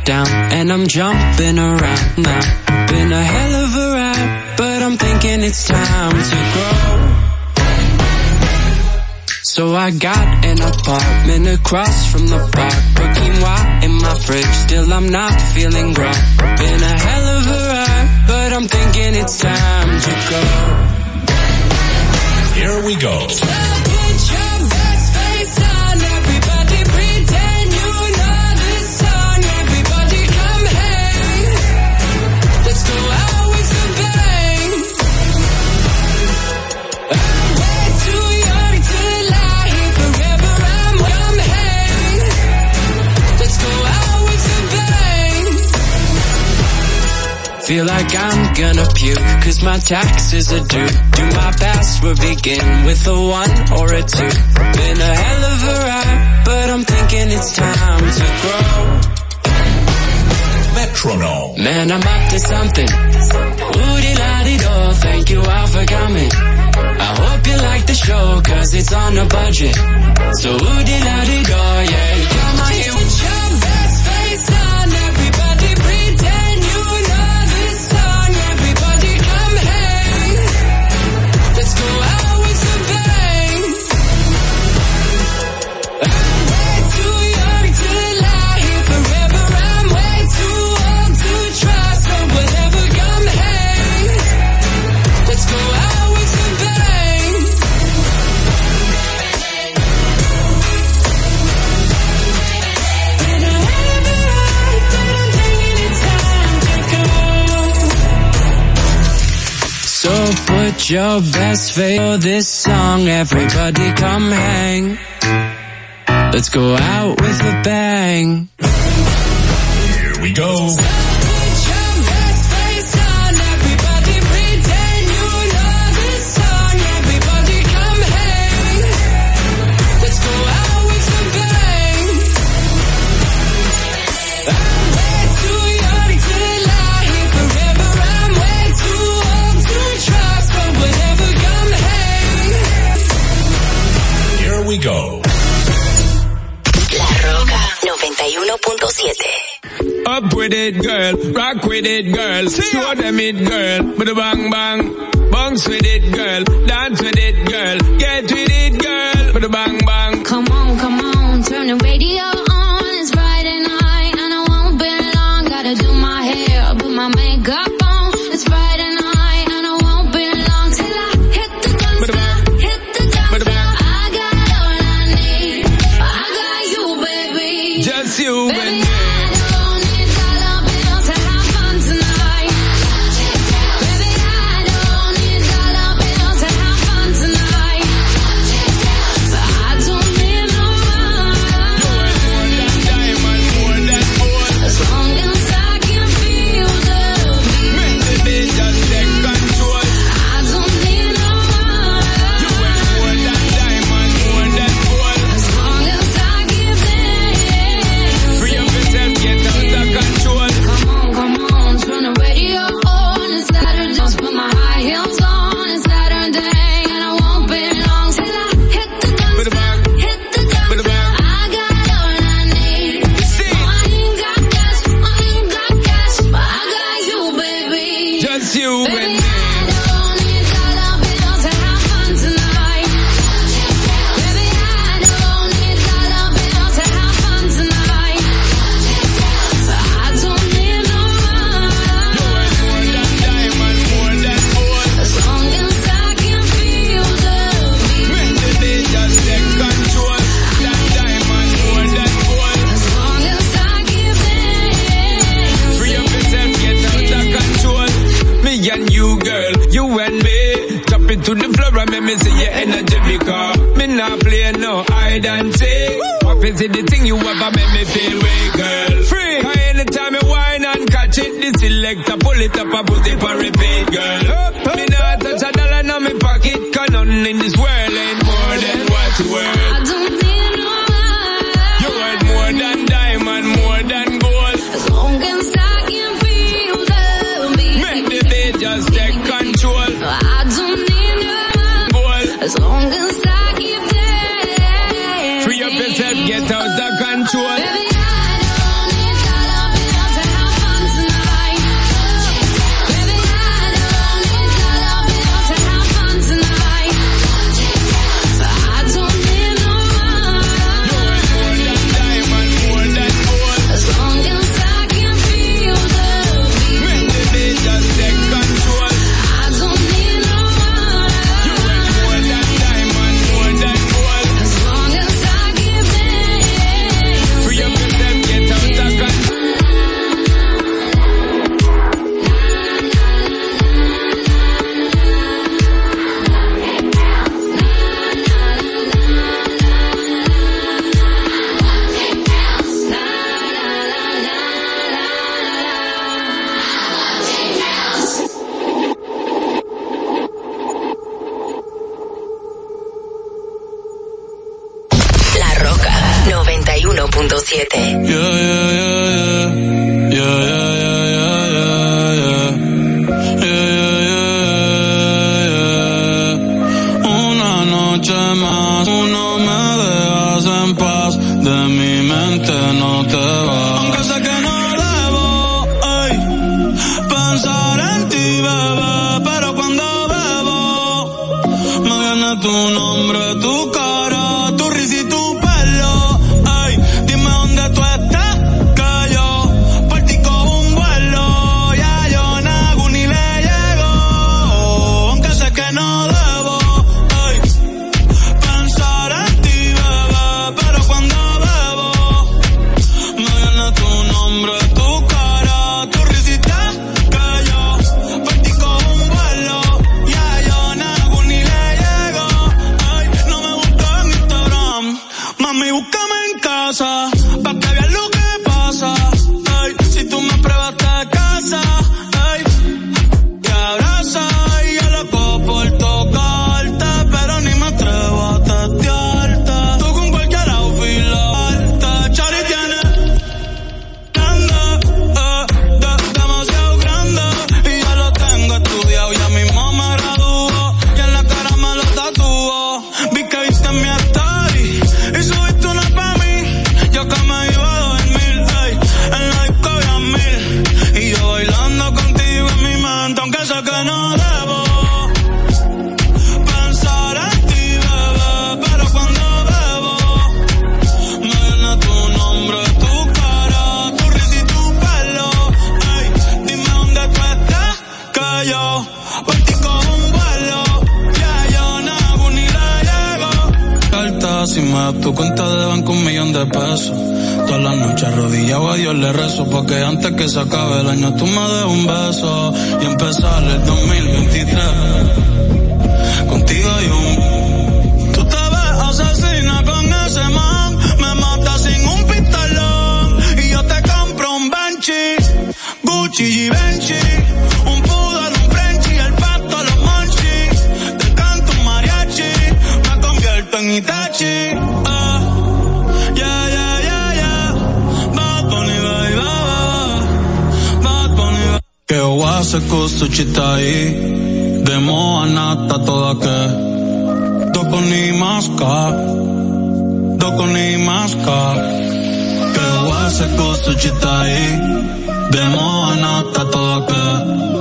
I get down, and I'm jumping around now. Been a hell of a ride, but I'm thinking it's time to grow. So I got an apartment across from the park, but quinoa in my fridge, still I'm not feeling right. Been a hell of a ride, but I'm thinking it's time to go. Here we go. Feel like I'm gonna puke, cause my taxes are due. Do my password begin with a one or a two? Been a hell of a ride, but I'm thinking it's time to grow. Metronome. Man, I'm up to something. Woody la di do, thank you all for coming. I hope you like the show, cause it's on a budget. So woody la di do, yeah, come on here. Your best for this song. Everybody come hang. Let's go out with a bang. Here we go. Up with it, girl. Rock with it, girl. Show them it, girl. With a bang bang. Bounce with it, girl. Dance with it, girl. Get with it, girl. With a bang bang. de peso. Todas las noches arrodillado a Dios le rezo. Porque antes que se acabe el año tú me des un beso. Y empezar el 2023. su chitai de moanata toda que doko ni maska doko ni maska. Que wase su chitai de moanata toda que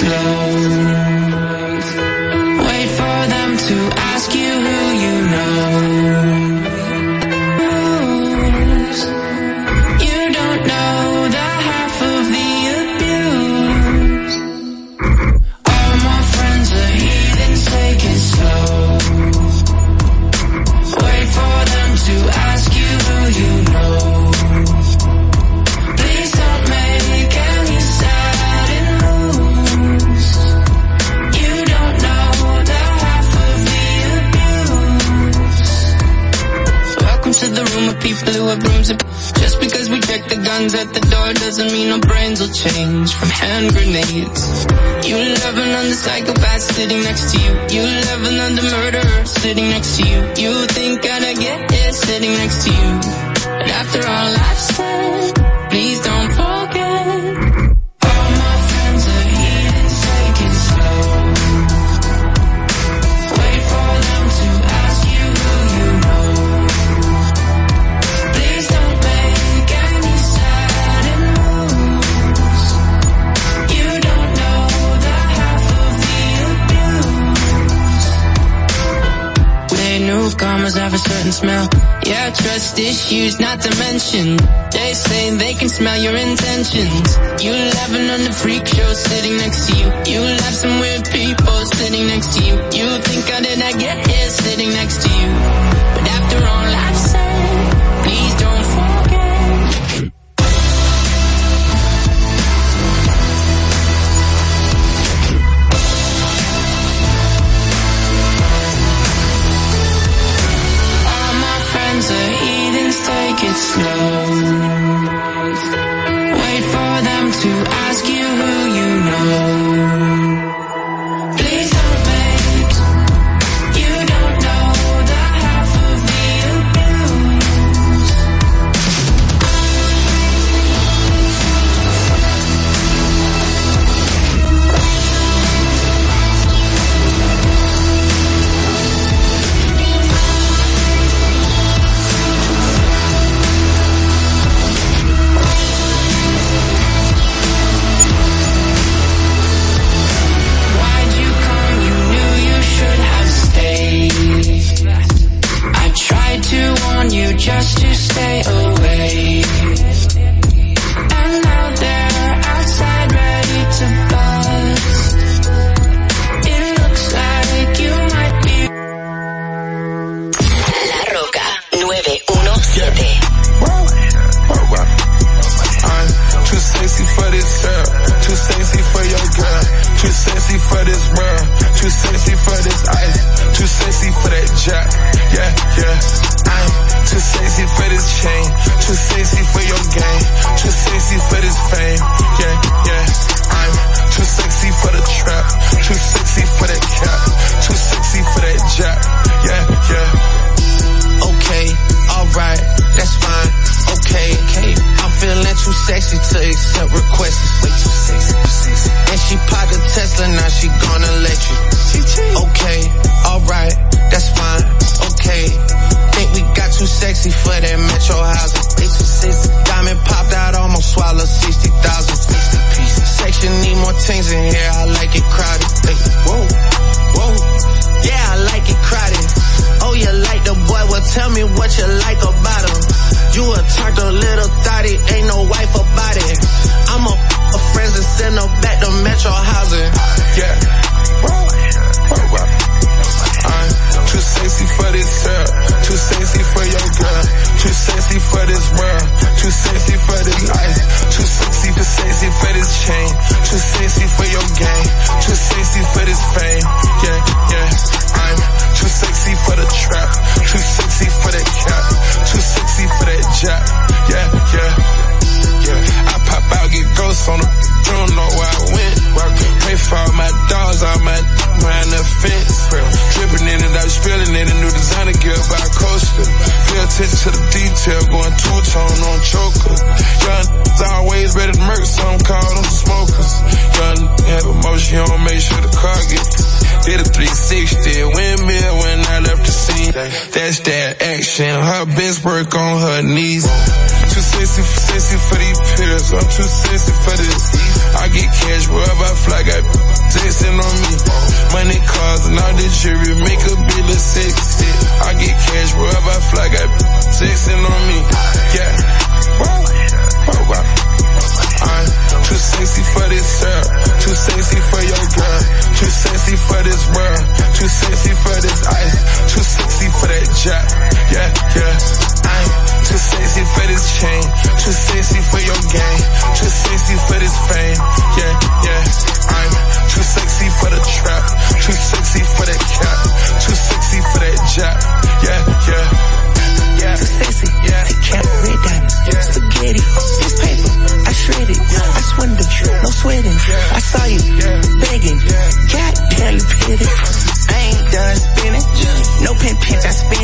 slow. psychopath sitting next to you. You love another murderer sitting next to you. You think I'd get it sitting next to you. attention. They say they can smell your intentions. You laughing on the freak show sitting next to you. You laugh some weird people sitting next to you. You think I did not get here sitting next to you? No pen pins, I spit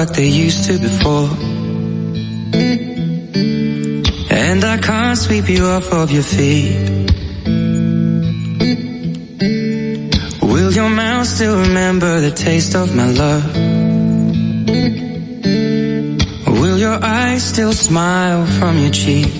like they used to before. And I can't sweep you off of your feet. Will your mouth still remember the taste of my love? Will your eyes still smile from your cheek?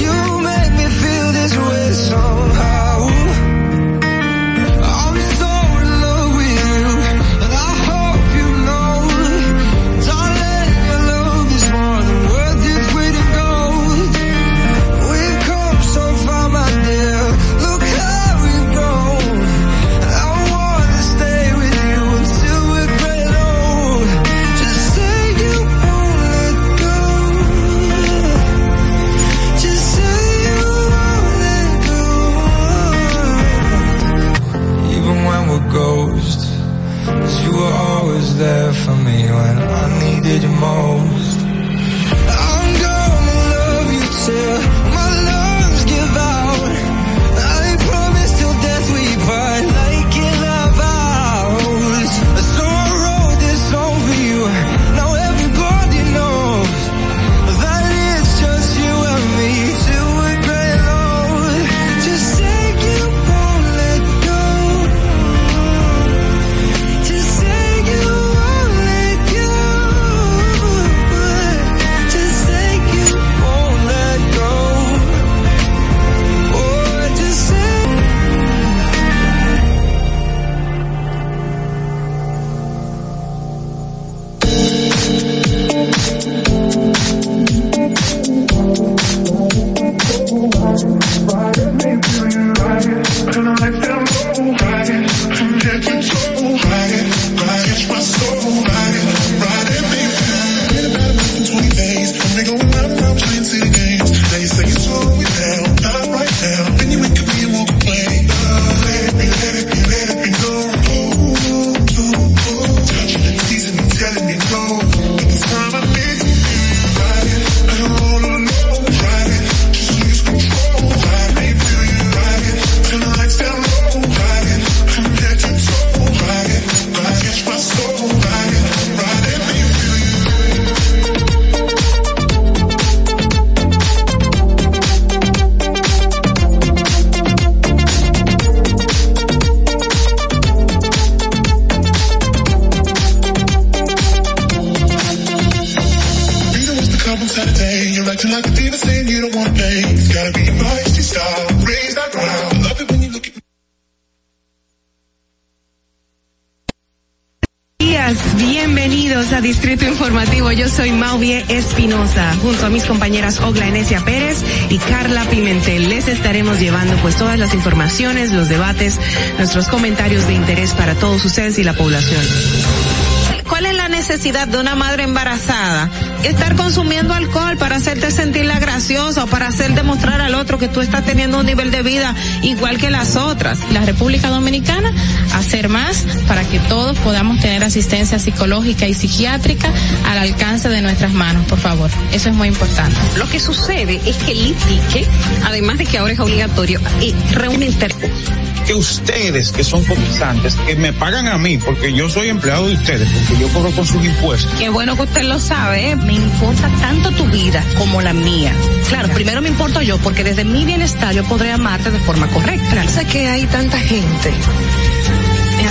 You make me feel this way somehow estaremos llevando pues todas las informaciones, los debates, nuestros comentarios de interés para todos ustedes y la población. ¿Cuál es la necesidad de una madre embarazada? Estar consumiendo alcohol para hacerte sentirla graciosa o para hacer demostrar al otro que tú estás teniendo un nivel de vida igual que las otras. La República Dominicana hacer más para que todos podamos tener asistencia psicológica y psiquiátrica al alcance de nuestras manos, por favor. Eso es muy importante. Lo que sucede es que el ITIC, además de que ahora es obligatorio, eh, reúne inter que ustedes que son comisantes, que me pagan a mí, porque yo soy empleado de ustedes, porque yo cobro con sus impuestos. Qué bueno que usted lo sabe, ¿eh? me importa tanto tu vida como la mía. Claro, primero me importo yo, porque desde mi bienestar yo podré amarte de forma correcta. Piensa que hay tanta gente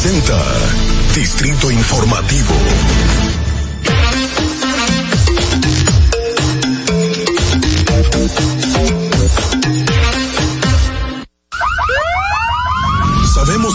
Presenta Distrito Informativo.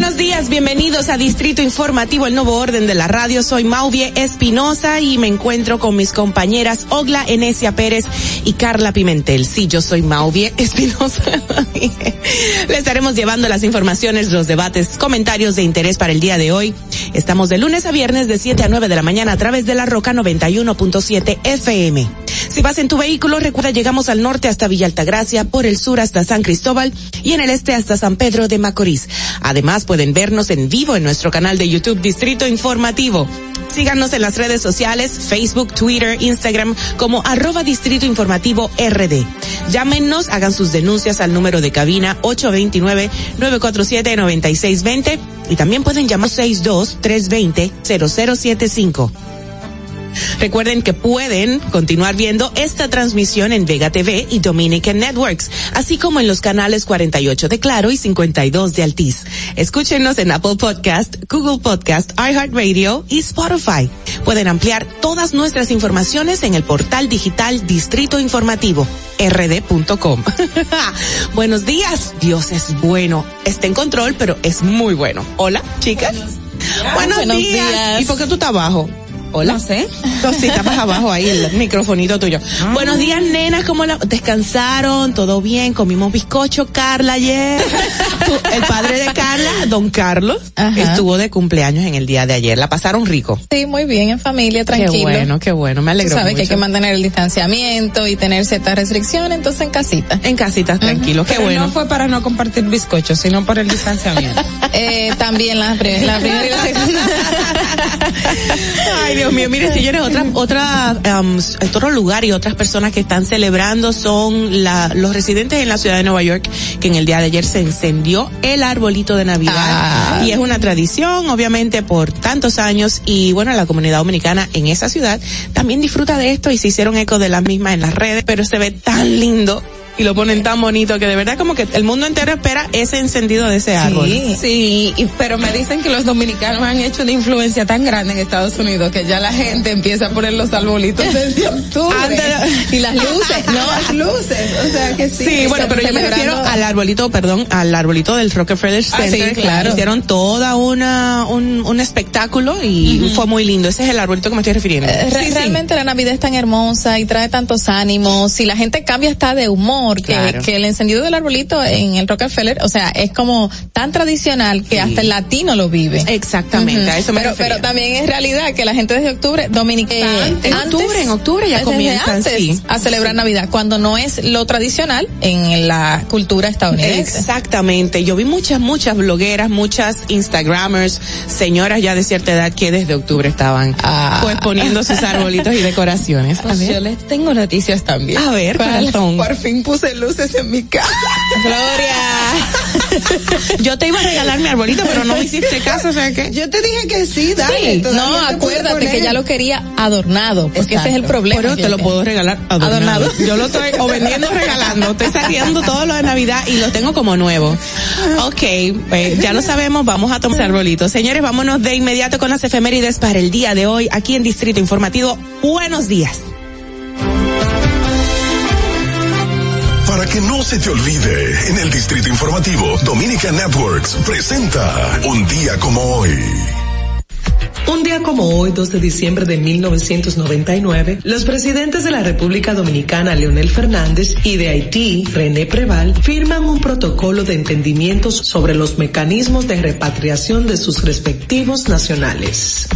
buenos días, bienvenidos a Distrito Informativo, el nuevo orden de la radio. Soy Mauvie Espinosa y me encuentro con mis compañeras Ogla Enesia Pérez y Carla Pimentel. Sí, yo soy Mauvie Espinosa. Le estaremos llevando las informaciones, los debates, comentarios de interés para el día de hoy. Estamos de lunes a viernes de 7 a 9 de la mañana a través de la Roca 91.7 FM. Si vas en tu vehículo, recuerda llegamos al norte hasta Villa Altagracia, por el sur hasta San Cristóbal y en el este hasta San Pedro de Macorís. Además pueden vernos en vivo en nuestro canal de YouTube Distrito Informativo. Síganos en las redes sociales, Facebook, Twitter, Instagram, como arroba Distrito Informativo RD. Llámenos, hagan sus denuncias al número de cabina 829-947-9620 y también pueden llamar 62-320-0075. Recuerden que pueden continuar viendo esta transmisión en Vega TV y Dominican Networks, así como en los canales 48 de Claro y 52 de Altiz. Escúchenos en Apple Podcast, Google Podcast, iHeartRadio y Spotify. Pueden ampliar todas nuestras informaciones en el portal digital Distrito Informativo rd.com. Buenos días, Dios es bueno. Está en control, pero es muy bueno. Hola, chicas. Buenos, Buenos días. días. ¿Y por qué tú estás abajo? Hola. No sé. No, sí, estás abajo ahí, el microfonito tuyo. Buenos días, nenas, ¿cómo la, descansaron? ¿Todo bien? Comimos bizcocho, Carla ayer. El padre de Carla, don Carlos, Ajá. estuvo de cumpleaños en el día de ayer. La pasaron rico. Sí, muy bien, en familia, tranquilo. Qué bueno, qué bueno, me Tú alegro sabes que hay que mantener el distanciamiento y tener ciertas restricciones, entonces en casita. En casitas, tranquilos, qué Pero bueno. no fue para no compartir bizcochos, sino por el distanciamiento. Eh, también la, la primera y la segunda. Ay, Dios mío, mire, señores, otra, otra, um, otro lugar y otras personas que están celebrando son la, los residentes en la ciudad de Nueva York, que en el día de ayer se encendió el arbolito de Navidad. Ah. Y es una tradición, obviamente, por tantos años. Y bueno, la comunidad dominicana en esa ciudad también disfruta de esto y se hicieron eco de las mismas en las redes, pero se ve tan lindo. Y lo ponen tan bonito que de verdad como que el mundo entero espera ese encendido de ese árbol. Sí, sí, y- pero me dicen que los dominicanos han hecho una influencia tan grande en Estados Unidos que ya la gente empieza a poner los arbolitos desde octubre. Antes y las luces, no, las luces, o sea que sí. Sí, bueno, pero yo me Celebrando- refiero al arbolito, perdón, al arbolito del Rockefeller Ah, sí, Center. claro. Hicieron toda una, un, un espectáculo y fue muy lindo. Ese es el arbolito que me estoy refiriendo. Eh, re- Sí, sí. realmente la Navidad es tan hermosa y trae tantos ánimos y la gente cambia hasta de humor que, Claro. que el encendido del arbolito en el Rockefeller, o sea, es como tan tradicional que hasta el latino lo vive. Exactamente, a eso me pero, refería. pero también es realidad que la gente desde octubre, dominicana, en octubre, en octubre ya comienzan, antes sí. a celebrar Navidad, cuando no es lo tradicional en la cultura estadounidense. Exactamente. Yo vi muchas, muchas blogueras, muchas Instagramers, señoras ya de cierta edad que desde octubre estaban Ah. pues poniendo sus arbolitos y decoraciones. Pues yo les tengo noticias también. A ver, corazón. Por fin puse luces en mi casa. Gloria. Yo te iba a regalar mi arbolito, pero no me hiciste caso, o sea que. Yo te dije que sí, dale. Sí, no, acuérdate que ya lo quería adornado, porque ese es el problema. Pero te lo puedo regalar adornado. Adornado. Yo lo estoy o vendiendo o regalando. Estoy sacando todo lo de Navidad y lo tengo como nuevo. Ok, pues ya lo sabemos, vamos a tomar arbolitos. Señores, vámonos de inmediato con las efemérides para el día de hoy aquí en Distrito Informativo. Buenos días. Que no se te olvide, en el Distrito Informativo, Dominica Networks presenta Un día como hoy. Un día como hoy, 2 de diciembre de 1999, los presidentes de la República Dominicana, Leonel Fernández, y de Haití, René Preval, firman un protocolo de entendimientos sobre los mecanismos de repatriación de sus respectivos nacionales.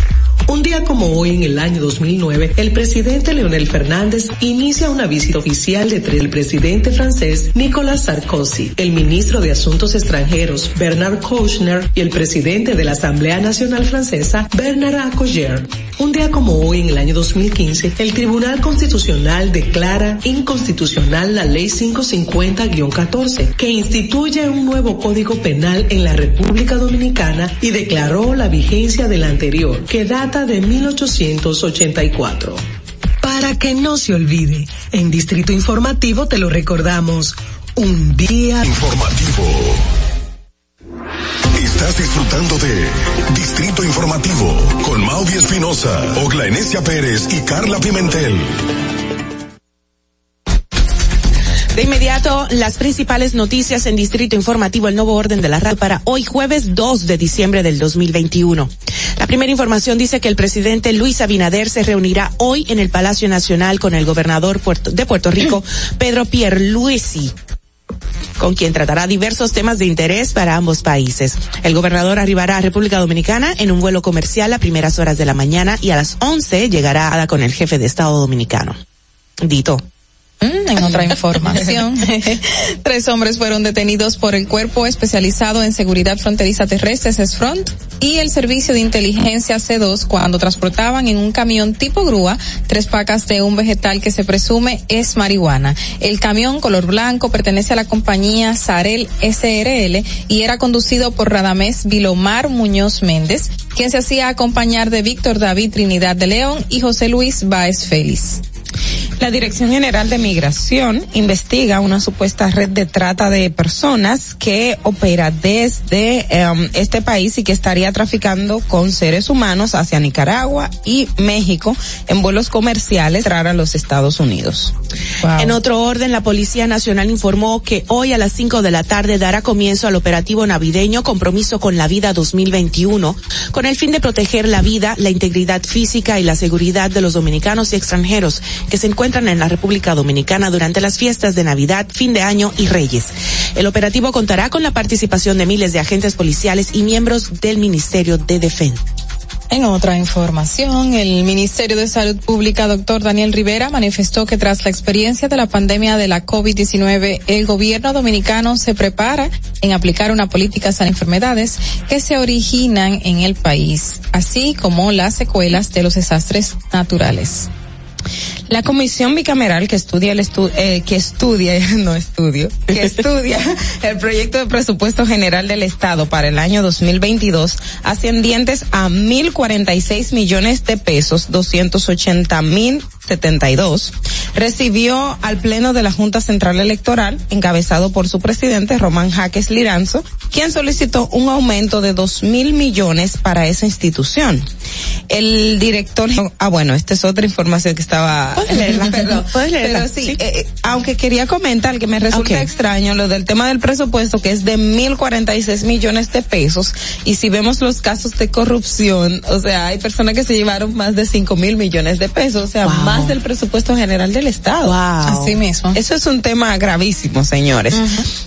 Un día como hoy, en el año 2009, el presidente Leonel Fernández inicia una visita oficial entre el presidente francés Nicolas Sarkozy, el ministro de Asuntos Extranjeros Bernard Kouchner y el presidente de la Asamblea Nacional Francesa Bernard Accoyer. Un día como hoy, en el año 2015, el Tribunal Constitucional declara inconstitucional la Ley 550-14, que instituye un nuevo Código Penal en la República Dominicana y declaró la vigencia de la anterior, que de 1884. Para que no se olvide, en Distrito Informativo te lo recordamos. Un día informativo. Estás disfrutando de Distrito Informativo con Mauvi Espinosa, Ogla Enesia Pérez y Carla Pimentel. De inmediato, las principales noticias en Distrito Informativo, el nuevo orden de la radio para hoy jueves 2 de diciembre del 2021. La primera información dice que el presidente Luis Abinader se reunirá hoy en el Palacio Nacional con el gobernador de Puerto Rico, Pedro Pierluisi con quien tratará diversos temas de interés para ambos países. El gobernador arribará a República Dominicana en un vuelo comercial a primeras horas de la mañana y a las 11 llegará con el jefe de Estado dominicano. Dito. Mm, en otra información, tres hombres fueron detenidos por el Cuerpo Especializado en Seguridad Fronteriza Terrestre, SESFRONT, y el Servicio de Inteligencia C2 cuando transportaban en un camión tipo grúa tres pacas de un vegetal que se presume es marihuana. El camión color blanco pertenece a la compañía Sarel SRL y era conducido por Radamés Vilomar Muñoz Méndez, quien se hacía acompañar de Víctor David Trinidad de León y José Luis Báez Félix. La Dirección General de Migración investiga una supuesta red de trata de personas que opera desde um, este país y que estaría traficando con seres humanos hacia Nicaragua y México en vuelos comerciales entrar a los Estados Unidos. Wow. En otro orden, la Policía Nacional informó que hoy a las 5 de la tarde dará comienzo al operativo navideño Compromiso con la Vida 2021, con el fin de proteger la vida, la integridad física y la seguridad de los dominicanos y extranjeros que se encuentran en la República Dominicana durante las fiestas de Navidad, fin de año y Reyes. El operativo contará con la participación de miles de agentes policiales y miembros del Ministerio de Defensa. En otra información, el Ministerio de Salud Pública, doctor Daniel Rivera, manifestó que tras la experiencia de la pandemia de la COVID-19, el gobierno dominicano se prepara en aplicar una política a enfermedades que se originan en el país, así como las secuelas de los desastres naturales. La comisión bicameral que estudia el estu eh, que estudia, no estudio, que estudia el proyecto de presupuesto general del Estado para el año 2022 ascendientes a 1.046 millones de pesos, 280 mil 72, recibió al Pleno de la Junta Central Electoral, encabezado por su presidente Román Jaques Liranzo, quien solicitó un aumento de dos mil millones para esa institución. El director, ah bueno, esta es otra información que estaba, ¿Puedes leerla? perdón, ¿Puedes leerla? pero sí, ¿Sí? eh, aunque quería comentar que me resulta extraño lo del tema del presupuesto que es de mil cuarenta y seis millones de pesos y si vemos los casos de corrupción, o sea, hay personas que se llevaron más de cinco mil millones de pesos, o sea, Wow. más del presupuesto general del Estado. Así mismo. Eso es un tema gravísimo, señores.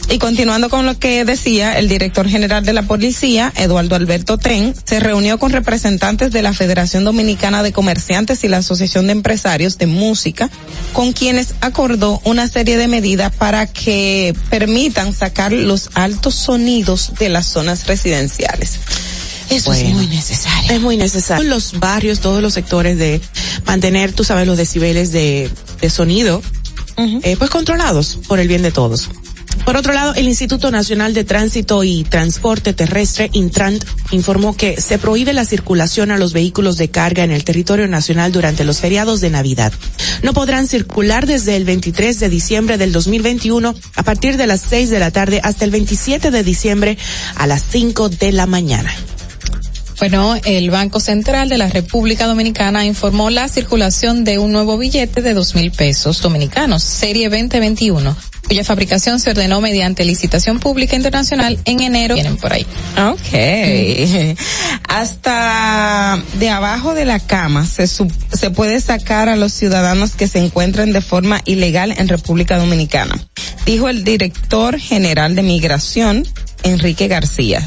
Y continuando con lo que decía el director general de la policía, Eduardo Alberto Ten, se reunió con representantes de la Federación Dominicana de Comerciantes y la Asociación de Empresarios de Música, con quienes acordó una serie de medidas para que permitan sacar los altos sonidos de las zonas residenciales. Eso es muy necesario. Es muy necesario. Los barrios, todos los sectores de mantener, tú sabes, los decibeles de, de sonido, eh, pues controlados por el bien de todos. Por otro lado, el Instituto Nacional de Tránsito y Transporte Terrestre, Intrant, informó que se prohíbe la circulación a los vehículos de carga en el territorio nacional durante los feriados de Navidad. No podrán circular desde el 23 de diciembre del 2021 a partir de las 6 de la tarde hasta el 27 de diciembre a las 5 de la mañana. Bueno, el Banco Central de la República Dominicana informó la circulación de un nuevo billete de dos mil pesos dominicanos, serie 2021, cuya fabricación se ordenó mediante licitación pública internacional en enero. Vienen por ahí. Ok. Hasta de abajo de la cama se, se puede sacar a los ciudadanos que se encuentren de forma ilegal en República Dominicana, dijo el director general de migración, Enrique García.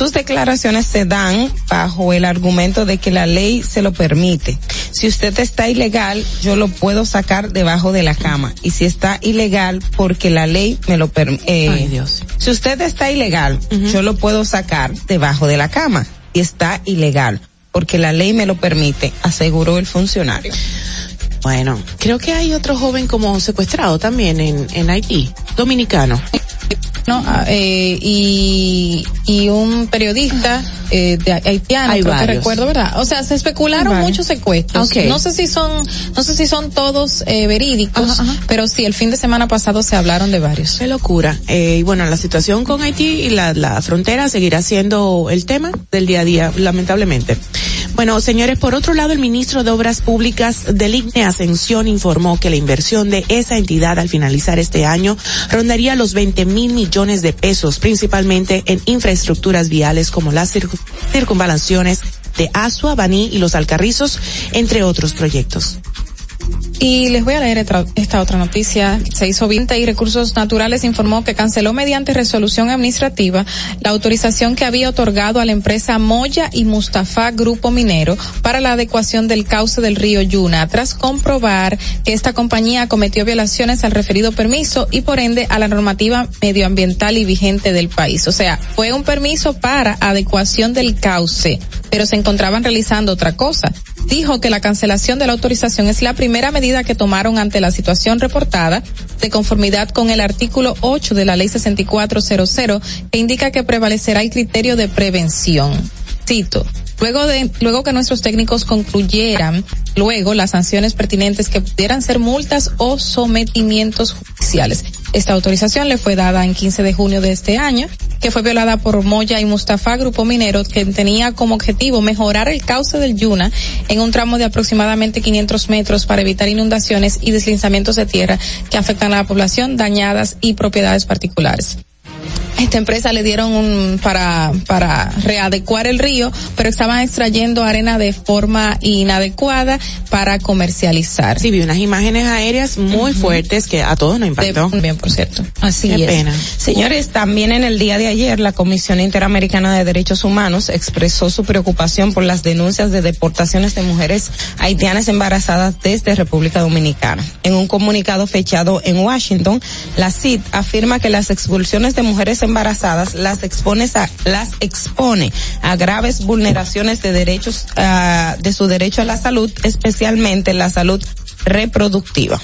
Sus declaraciones se dan bajo el argumento de que la ley se lo permite. Si usted está ilegal, yo lo puedo sacar debajo de la cama. Y si está ilegal, porque la ley me lo permite. Ay, Dios. Si usted está ilegal, yo lo puedo sacar debajo de la cama. Y está ilegal, porque la ley me lo permite, aseguró el funcionario. Bueno, creo que hay otro joven como secuestrado también en, en Haití, dominicano. No, ah, eh, y, y un periodista eh, de haitiano, Hay creo que recuerdo, ¿verdad? O sea, se especularon muchos secuestros. Ok. No sé si son, no sé si son todos eh, verídicos, pero sí, el fin de semana pasado se hablaron de varios. Qué locura. Eh, y bueno, la situación con Haití y la, la frontera seguirá siendo el tema del día a día, lamentablemente. Bueno, señores, por otro lado, el ministro de Obras Públicas del IGNE Ascensión informó que la inversión de esa entidad al finalizar este año rondaría los 20 mil millones de pesos, principalmente en infraestructuras viales como las circu- circunvalaciones de Asua, Baní y los Alcarrizos, entre otros proyectos. Y les voy a leer esta, otra noticia. Se hizo Vinta y Recursos Naturales informó que canceló mediante resolución administrativa la autorización que había otorgado a la empresa Moya y Mustafa Grupo Minero para la adecuación del cauce del río Yuna, tras comprobar que esta compañía cometió violaciones al referido permiso y por ende a la normativa medioambiental y vigente del país. O sea, fue un permiso para adecuación del cauce, pero se encontraban realizando otra cosa dijo que la cancelación de la autorización es la primera medida que tomaron ante la situación reportada de conformidad con el artículo 8 de la ley 6400 que indica que prevalecerá el criterio de prevención. Cito. Luego de, luego que nuestros técnicos concluyeran luego las sanciones pertinentes que pudieran ser multas o sometimientos judiciales. Esta autorización le fue dada en 15 de junio de este año, que fue violada por Moya y Mustafa, grupo minero, que tenía como objetivo mejorar el cauce del Yuna en un tramo de aproximadamente 500 metros para evitar inundaciones y deslizamientos de tierra que afectan a la población, dañadas y propiedades particulares esta empresa le dieron un para para readecuar el río, pero estaban extrayendo arena de forma inadecuada para comercializar. Sí, vi unas imágenes aéreas muy fuertes que a todos nos impactó. bien, por cierto. Así Qué es. pena. Señores, también en el día de ayer la Comisión Interamericana de Derechos Humanos expresó su preocupación por las denuncias de deportaciones de mujeres haitianas embarazadas desde República Dominicana. En un comunicado fechado en Washington, la CID afirma que las expulsiones de mujeres embarazadas las expone a, las expone a graves vulneraciones de derechos ah, de su derecho a la salud, especialmente la salud reproductiva.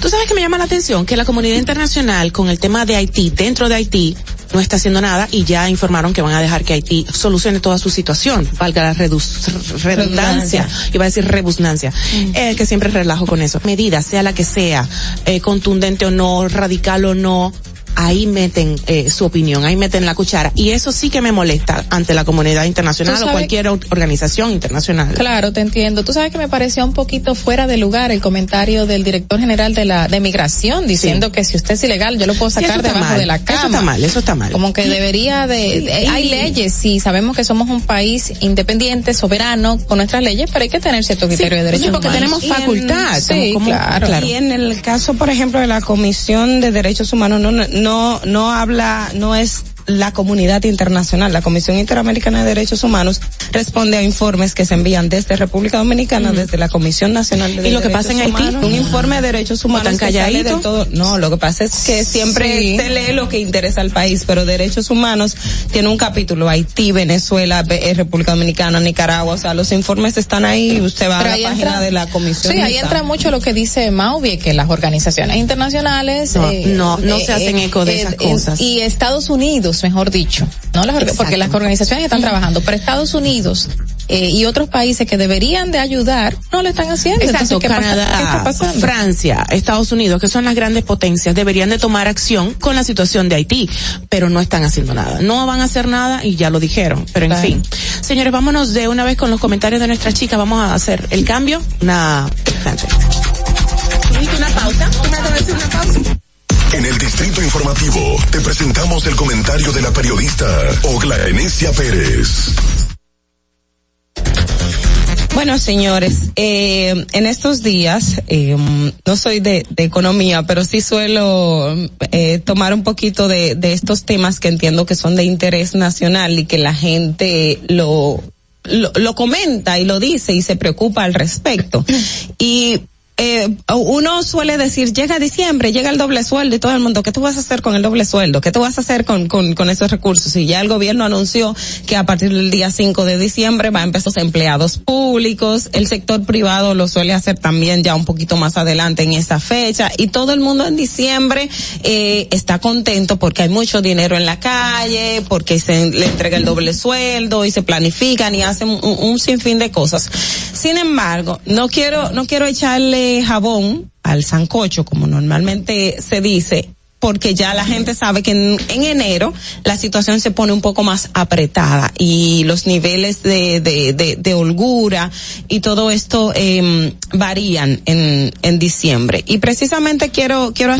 Tú sabes que me llama la atención que la comunidad internacional con el tema de Haití, dentro de Haití, no está haciendo nada y ya informaron que van a dejar que Haití solucione toda su situación, valga la redundancia, Redundancia. iba a decir rebusnancia, eh, que siempre relajo con eso. Medida, sea la que sea, eh, contundente o no, radical o no, ahí meten eh, su opinión, ahí meten la cuchara. Y eso sí que me molesta ante la comunidad internacional o cualquier or- organización internacional. Claro, te entiendo. Tú sabes que me pareció un poquito fuera de lugar el comentario del director general de la de migración diciendo que si usted es ilegal yo lo puedo Sí, sacar eso está debajo mal. de la Eso cama. está mal, eso está mal. Como que debería de, de- hay leyes y sabemos que somos un país independiente, soberano con nuestras leyes, pero hay que tener cierto criterio de derechos Sí, porque humanos. tenemos en- facultad. Sí, como- claro. Y en el caso, por ejemplo, de la Comisión de Derechos Humanos, no, no, no habla, no es la comunidad internacional. La Comisión Interamericana de Derechos Humanos responde a informes que se envían desde República Dominicana, desde la Comisión Nacional de ¿Y lo que Derechos pasa en Haití? Humanos. Un informe de derechos humanos ¿Están que sale de todo. No, lo que pasa es que siempre Sí. se lee lo que interesa al país, pero derechos humanos tiene un capítulo Haití, Venezuela, eh, República Dominicana, Nicaragua, o sea, los informes están ahí, usted va Pero a la página entra- de la comisión. Sí, ahí está. entra mucho lo que dice Mauvie, que las organizaciones internacionales No, no, no se hacen eco de esas cosas. Y Estados Unidos, mejor dicho, no las, orga- Exacto. porque las organizaciones están trabajando, pero Estados Unidos eh, y otros países que deberían de ayudar no lo están haciendo. Exacto, Entonces, ¿qué pasa? Canadá, ¿Qué está pasando? Francia, Estados Unidos, que son las grandes potencias, deberían de tomar acción con la situación de Haití, pero no están haciendo nada. No van a hacer nada y ya lo dijeron, pero en fin. Señores, vámonos de una vez con los comentarios de nuestras chicas. Vamos a hacer el cambio. Una, una pausa. Una pausa. En el Distrito Informativo te presentamos el comentario de la periodista Ogla Enesia Pérez. Bueno, señores, eh, en estos días, eh, no soy de, economía, pero sí suelo eh, tomar un poquito de, estos temas que entiendo que son de interés nacional y que la gente lo, lo comenta y lo dice y se preocupa al respecto. Y eh, uno suele decir, llega diciembre, llega el doble sueldo y todo el mundo, ¿qué tú vas a hacer con el doble sueldo? ¿Qué tú vas a hacer con, con, con esos recursos? Y ya el gobierno anunció que a partir del día 5 de diciembre va a empezar los empleados públicos, el sector privado lo suele hacer también ya un poquito más adelante en esa fecha y todo el mundo en diciembre eh, está contento porque hay mucho dinero en la calle, porque se le entrega el doble sueldo y se planifican y hacen un, un sinfín de cosas. Sin embargo, no quiero, no quiero echarle jabón al sancocho, como normalmente se dice, porque ya la gente sabe que en, en, enero la situación se pone un poco más apretada y los niveles de, de, de, de holgura y todo esto eh, varían en, en diciembre. Y precisamente quiero, quiero,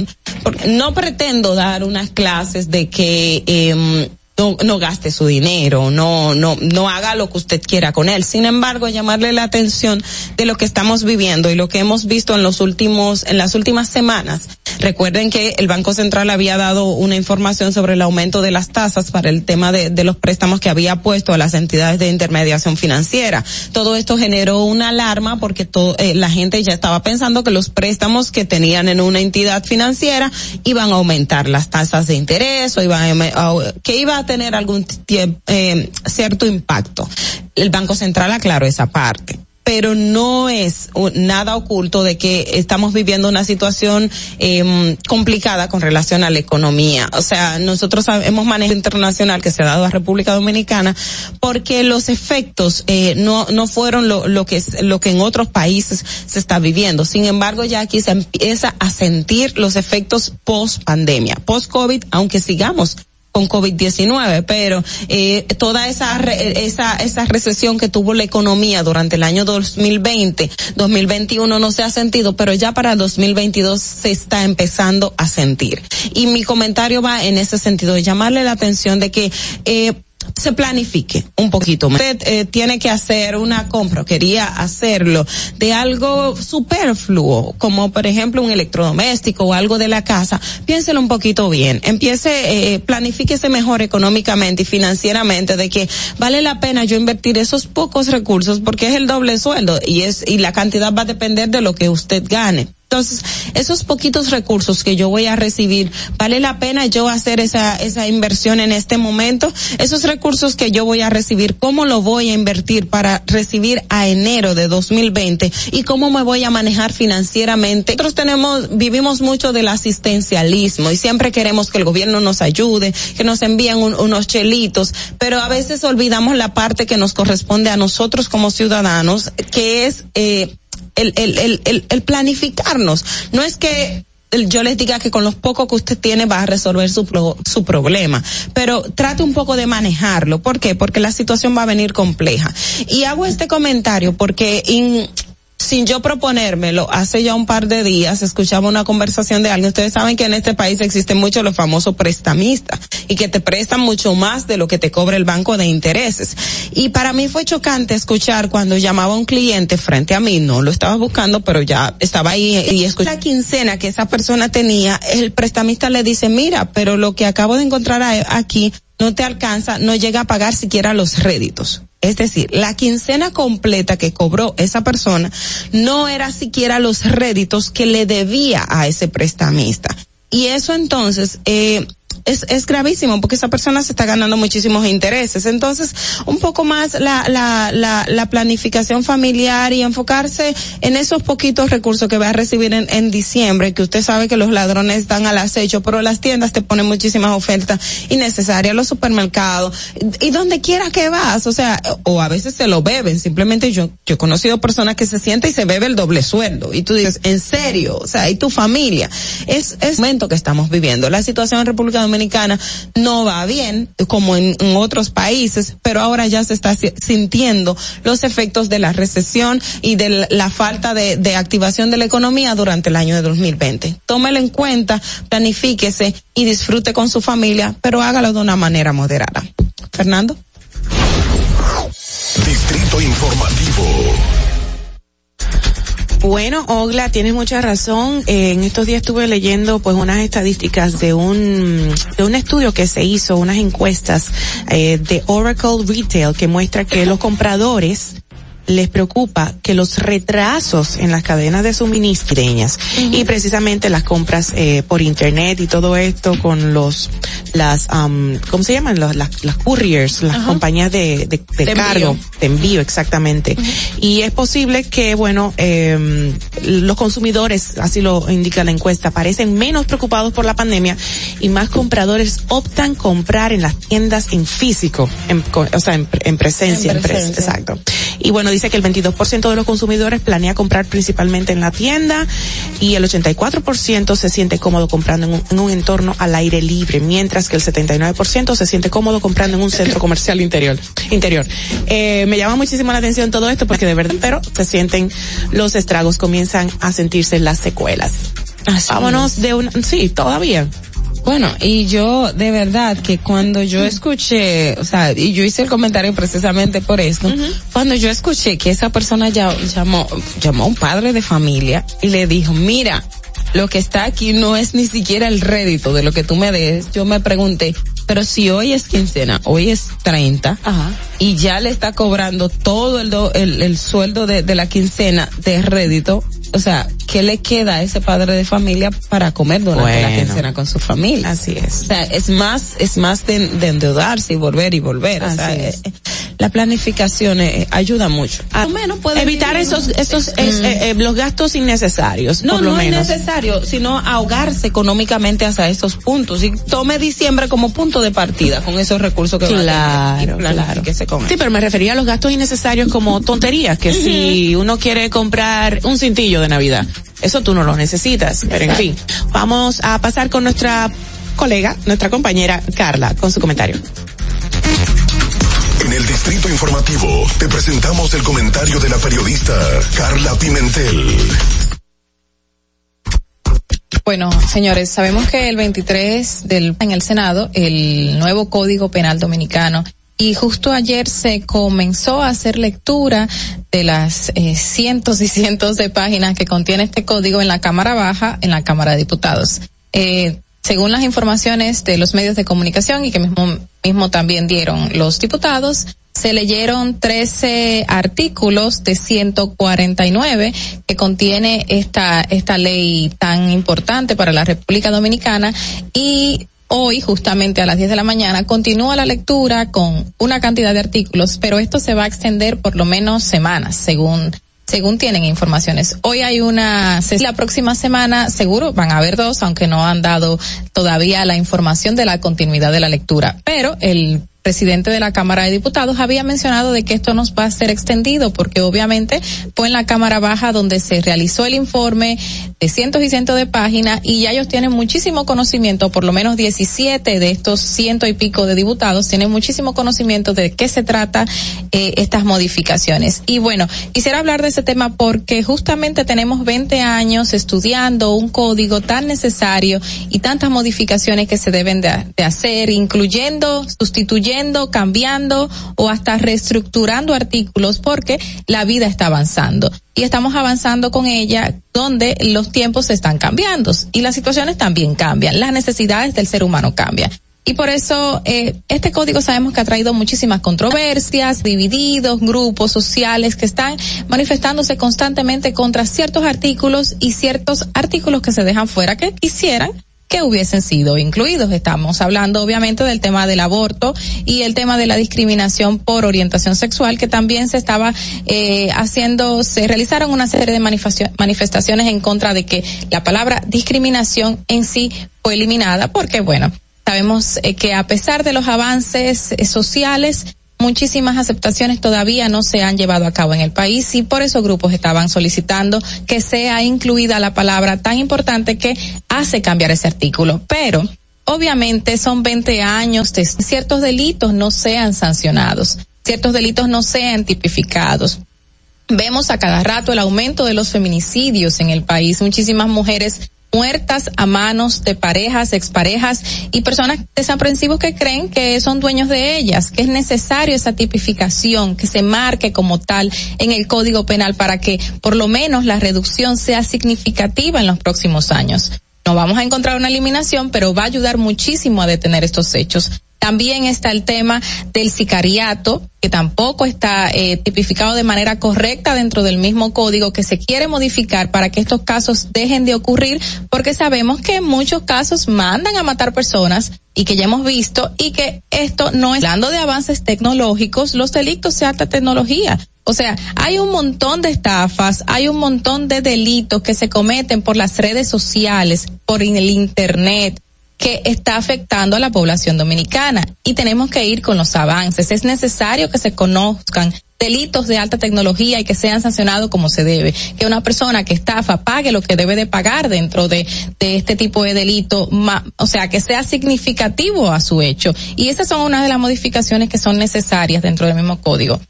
no pretendo dar unas clases de que eh, no, no gaste su dinero, no, no, no haga lo que usted quiera con él. Sin embargo, llamarle la atención de lo que estamos viviendo y lo que hemos visto en los últimos, en las últimas semanas. Recuerden que el Banco Central había dado una información sobre el aumento de las tasas para el tema de, los préstamos que había puesto a las entidades de intermediación financiera. Todo esto generó una alarma porque eh, la gente ya estaba pensando que los préstamos que tenían en una entidad financiera iban a aumentar las tasas de interés o iban a, que iba a tener algún eh, cierto impacto. El Banco Central aclaró esa parte pero no es nada oculto de que estamos viviendo una situación eh, complicada con relación a la economía. O sea, nosotros hemos manejo internacional que se ha dado a República Dominicana porque los efectos eh, no no fueron lo, lo que lo que en otros países se está viviendo. Sin embargo, ya aquí se empieza a sentir los efectos post pandemia, post COVID, aunque sigamos con COVID-19, pero eh, toda esa, esa, esa recesión que tuvo la economía durante el año 2020, 2021 no se ha sentido, pero ya para 2022 se está empezando a sentir. Y mi comentario va en ese sentido, de llamarle la atención de que, eh, se planifique un poquito. Usted eh, tiene que hacer una compra, quería hacerlo de algo superfluo, como por ejemplo un electrodoméstico o algo de la casa, piénselo un poquito bien. Empiece, eh, planifíquese mejor económicamente y financieramente de que vale la pena yo invertir esos pocos recursos porque es el doble sueldo y es, y la cantidad va a depender de lo que usted gane. Entonces, esos poquitos recursos que yo voy a recibir, ¿vale la pena yo hacer esa, esa inversión en este momento? Esos recursos que yo voy a recibir, ¿cómo lo voy a invertir para recibir a enero de 2020? ¿Y cómo me voy a manejar financieramente? Nosotros tenemos, vivimos mucho del asistencialismo y siempre queremos que el gobierno nos ayude, que nos envíen un, unos chelitos, pero a veces olvidamos la parte que nos corresponde a nosotros como ciudadanos, que es, eh, el, el, el, el, planificarnos. No es que yo les diga que con los pocos que usted tiene va a resolver su, pro, su problema, pero trate un poco de manejarlo. ¿Por qué? Porque la situación va a venir compleja. Y hago este comentario porque sin yo proponérmelo, hace ya un par de días escuchaba una conversación de alguien. Ustedes saben que en este país existen muchos los famosos prestamistas y que te prestan mucho más de lo que te cobra el banco de intereses. Y para mí fue chocante escuchar cuando llamaba a un cliente frente a mí, no lo estaba buscando, pero ya estaba ahí y escuché la quincena que esa persona tenía, el prestamista le dice, mira, pero lo que acabo de encontrar aquí no te alcanza, no llega a pagar siquiera los réditos. Es decir, la quincena completa que cobró esa persona no era siquiera los réditos que le debía a ese prestamista. Y eso entonces, eh, es, es gravísimo porque esa persona se está ganando muchísimos intereses. Entonces, un poco más la, la, la, la planificación familiar y enfocarse en esos poquitos recursos que va a recibir en, en diciembre, que usted sabe que los ladrones están al acecho, pero las tiendas te ponen muchísimas ofertas innecesarias, los supermercados, y donde quiera que vas, o sea, o a veces se lo beben, simplemente yo, yo he conocido personas que se sienten y se bebe el doble sueldo, y tú dices, en serio, o sea, y tu familia, es, es el momento que estamos viviendo. La situación en República Dominicana No va bien, como en, en otros países, pero ahora ya se está si- sintiendo los efectos de la recesión y de la, la falta de, de activación de la economía durante el año de 2020. Tómelo en cuenta, planifíquese y disfrute con su familia, pero hágalo de una manera moderada. Fernando. Distrito Informativo. Bueno, Ogla, tienes mucha razón. Eh, en estos días estuve leyendo pues unas estadísticas de un de un estudio que se hizo, unas encuestas eh, de Oracle Retail que muestra que los compradores les preocupa que los retrasos en las cadenas de suministreñas y precisamente las compras eh, por internet y todo esto con los las um, ¿cómo se llaman? Las, las couriers, las compañías de, de, de De cargo, envío. de envío exactamente. Y es posible que, bueno, eh, los consumidores, así lo indica la encuesta, parecen menos preocupados por la pandemia y más compradores optan comprar en las tiendas en físico, en, o sea, en, en presencia, En en pres- presencia. exacto. Y bueno, dice que el 22% de los consumidores planea comprar principalmente en la tienda y el 84% se siente cómodo comprando en un, en un entorno al aire libre, mientras que el 79% se siente cómodo comprando en un centro comercial interior. Interior. Eh, me llama muchísimo la atención todo esto porque de verdad, pero se sienten los estragos, comienzan a sentirse las secuelas. Vámonos de una, sí, todavía. Bueno, y yo de verdad que cuando yo escuché, o sea, y yo hice el comentario precisamente por esto, cuando yo escuché que esa persona ya llamó, llamó a un padre de familia y le dijo, mira, lo que está aquí no es ni siquiera el rédito de lo que tú me des, yo me pregunté, pero si hoy es quincena, hoy es 30, y ya le está cobrando todo el, do- el, el sueldo de, de la quincena de rédito, o sea, ¿qué le queda a ese padre de familia para comer durante la quincena con su familia? Así es. O sea, es más, es más de, de endeudarse y volver y volver. o sea, Así es. eh, la planificación eh, ayuda mucho. Ah, evitar esos, esos, es- eh, eh, los gastos innecesarios, No, por lo no menos. Sino ahogarse económicamente hasta esos puntos. Y tome diciembre como punto de partida con esos recursos que va a Claro, tener. Y claro. con Sí, pero me refería a los gastos innecesarios como tonterías, que si uno quiere comprar un cintillo de Navidad, eso tú no lo necesitas. Pero en fin, vamos a pasar con nuestra colega, nuestra compañera Carla, con su comentario. En el Distrito Informativo te presentamos el comentario de la periodista Carla Pimentel. Bueno, señores, sabemos que el 23 del en el Senado el nuevo Código Penal Dominicano y justo ayer se comenzó a hacer lectura de las eh, cientos y cientos de páginas que contiene este código en la Cámara Baja, en la Cámara de Diputados. Eh, según las informaciones de los medios de comunicación y que mismo, mismo también dieron los diputados, se leyeron 13 artículos de 149 que contiene esta, esta ley tan importante para la República Dominicana y hoy, justamente a las 10 de la mañana, continúa la lectura con una cantidad de artículos, pero esto se va a extender por lo menos semanas, según según tienen informaciones. Hoy hay una, la próxima semana seguro van a haber dos, aunque no han dado todavía la información de la continuidad de la lectura. Pero el presidente de la Cámara de Diputados había mencionado de que esto nos va a ser extendido porque obviamente fue en la Cámara Baja donde se realizó el informe de cientos y cientos de páginas y ya ellos tienen muchísimo conocimiento, por lo menos 17 de estos ciento y pico de diputados tienen muchísimo conocimiento de qué se trata eh, estas modificaciones. Y bueno, quisiera hablar de ese tema porque justamente tenemos 20 años estudiando un código tan necesario y tantas modificaciones que se deben de, de hacer, incluyendo, sustituyendo, cambiando o hasta reestructurando artículos porque la vida está avanzando. Y estamos avanzando con ella donde los tiempos están cambiando y las situaciones también cambian, las necesidades del ser humano cambian. Y por eso eh, este código sabemos que ha traído muchísimas controversias, divididos, grupos sociales que están manifestándose constantemente contra ciertos artículos y ciertos artículos que se dejan fuera que quisieran que hubiesen sido incluidos. Estamos hablando obviamente del tema del aborto y el tema de la discriminación por orientación sexual que también se estaba eh, haciendo, se realizaron una serie de manifestacio- manifestaciones en contra de que la palabra discriminación en sí fue eliminada porque bueno, sabemos eh, que a pesar de los avances sociales, muchísimas aceptaciones todavía no se han llevado a cabo en el país y por eso grupos estaban solicitando que sea incluida la palabra tan importante que hace cambiar ese artículo. Pero obviamente son 20 años de ciertos delitos no sean sancionados, ciertos delitos no sean tipificados. Vemos a cada rato el aumento de los feminicidios en el país, muchísimas mujeres muertas a manos de parejas, exparejas y personas desaprensivos que creen que son dueños de ellas, que es necesario esa tipificación, que se marque como tal en el Código Penal para que por lo menos la reducción sea significativa en los próximos años. No vamos a encontrar una eliminación, pero va a ayudar muchísimo a detener estos hechos. También está el tema del sicariato, que tampoco está eh, tipificado de manera correcta dentro del mismo código que se quiere modificar para que estos casos dejen de ocurrir, porque sabemos que en muchos casos mandan a matar personas y que ya hemos visto y que esto no es hablando de avances tecnológicos, los delitos de alta tecnología. O sea, hay un montón de estafas, hay un montón de delitos que se cometen por las redes sociales, por el internet, que está afectando a la población dominicana y tenemos que ir con los avances. Es necesario que se conozcan delitos de alta tecnología y que sean sancionados como se debe. Que una persona que estafa pague lo que debe de pagar dentro de, de este tipo de delito, o sea, que sea significativo a su hecho. Y esas son una de las modificaciones que son necesarias dentro del mismo código.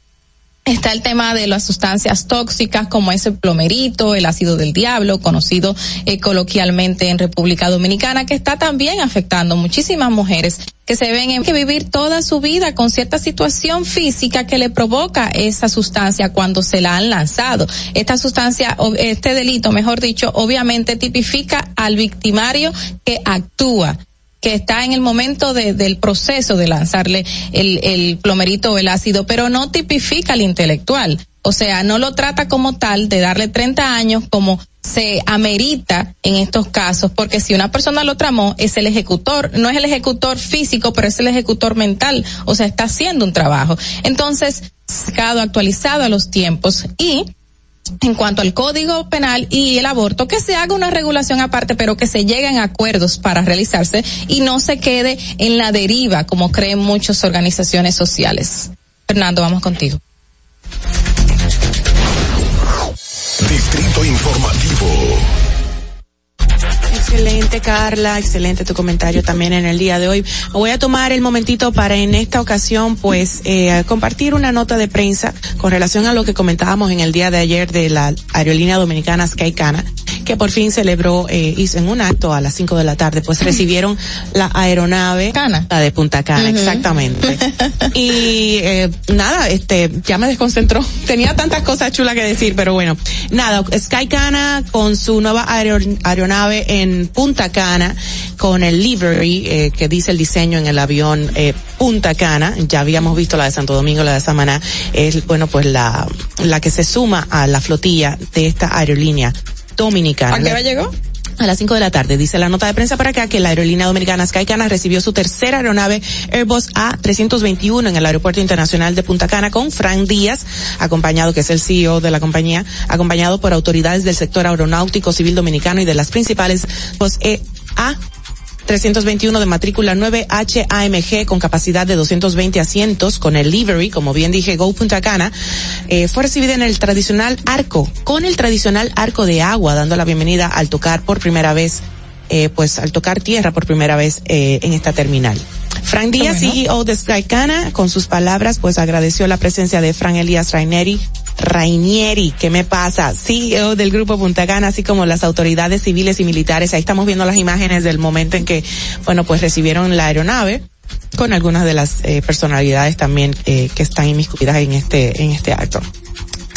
Está el tema de las sustancias tóxicas como ese plomerito, el ácido del diablo, conocido eh, coloquialmente en República Dominicana, que está también afectando muchísimas mujeres que se ven en que vivir toda su vida con cierta situación física que le provoca esa sustancia cuando se la han lanzado. Esta sustancia, este delito, mejor dicho, obviamente tipifica al victimario que actúa que está en el momento de, del proceso de lanzarle el, el plomerito o el ácido, pero no tipifica al intelectual. O sea, no lo trata como tal de darle 30 años como se amerita en estos casos, porque si una persona lo tramó, es el ejecutor, no es el ejecutor físico, pero es el ejecutor mental, o sea, está haciendo un trabajo. Entonces, sacado actualizado a los tiempos y en cuanto al código penal y el aborto, que se haga una regulación aparte, pero que se lleguen a acuerdos para realizarse y no se quede en la deriva, como creen muchas organizaciones sociales. Fernando, vamos contigo. Distrito Informativo. Excelente, Carla, excelente tu comentario también en el día de hoy. Voy a tomar el momentito para en esta ocasión, pues, eh, compartir una nota de prensa con relación a lo que comentábamos en el día de ayer de la aerolínea dominicana Skycana, que por fin celebró, eh, hizo en un acto a las 5 de la tarde, pues recibieron la aeronave, Cana. la de Punta Cana, exactamente. y eh, nada, este, ya me desconcentró. Tenía tantas cosas chulas que decir, pero bueno, nada, Skycana con su nueva aero- aeronave en Punta Cana, con el livery eh, que dice el diseño en el avión eh, Punta Cana, ya habíamos visto la de Santo Domingo, la de Samaná, es bueno pues la, la que se suma a la flotilla de esta aerolínea dominicana. ¿A qué hora llegó? A las 5 de la tarde, dice la nota de prensa para acá que la aerolínea dominicana Skycana recibió su tercera aeronave Airbus A321 en el aeropuerto internacional de Punta Cana con Frank Díaz, acompañado, que es el CEO de la compañía, acompañado por autoridades del sector aeronáutico civil dominicano y de las principales pues, eh, A 321 de matrícula 9 HAMG con capacidad de 220 asientos con el livery, como bien dije, Go Punta Cana, eh, fue recibida en el tradicional arco, con el tradicional arco de agua, dando la bienvenida al tocar por primera vez, eh, pues al tocar tierra por primera vez eh, en esta terminal. Frank Díaz, CEO de Skycana, con sus palabras, pues agradeció la presencia de Frank Elías Raineri, Rainieri, ¿qué me pasa? CEO del Grupo Punta Cana, así como las autoridades civiles y militares. Ahí estamos viendo las imágenes del momento en que, bueno, pues recibieron la aeronave con algunas de las eh, personalidades también eh, que están inmiscuidas en este, en este acto.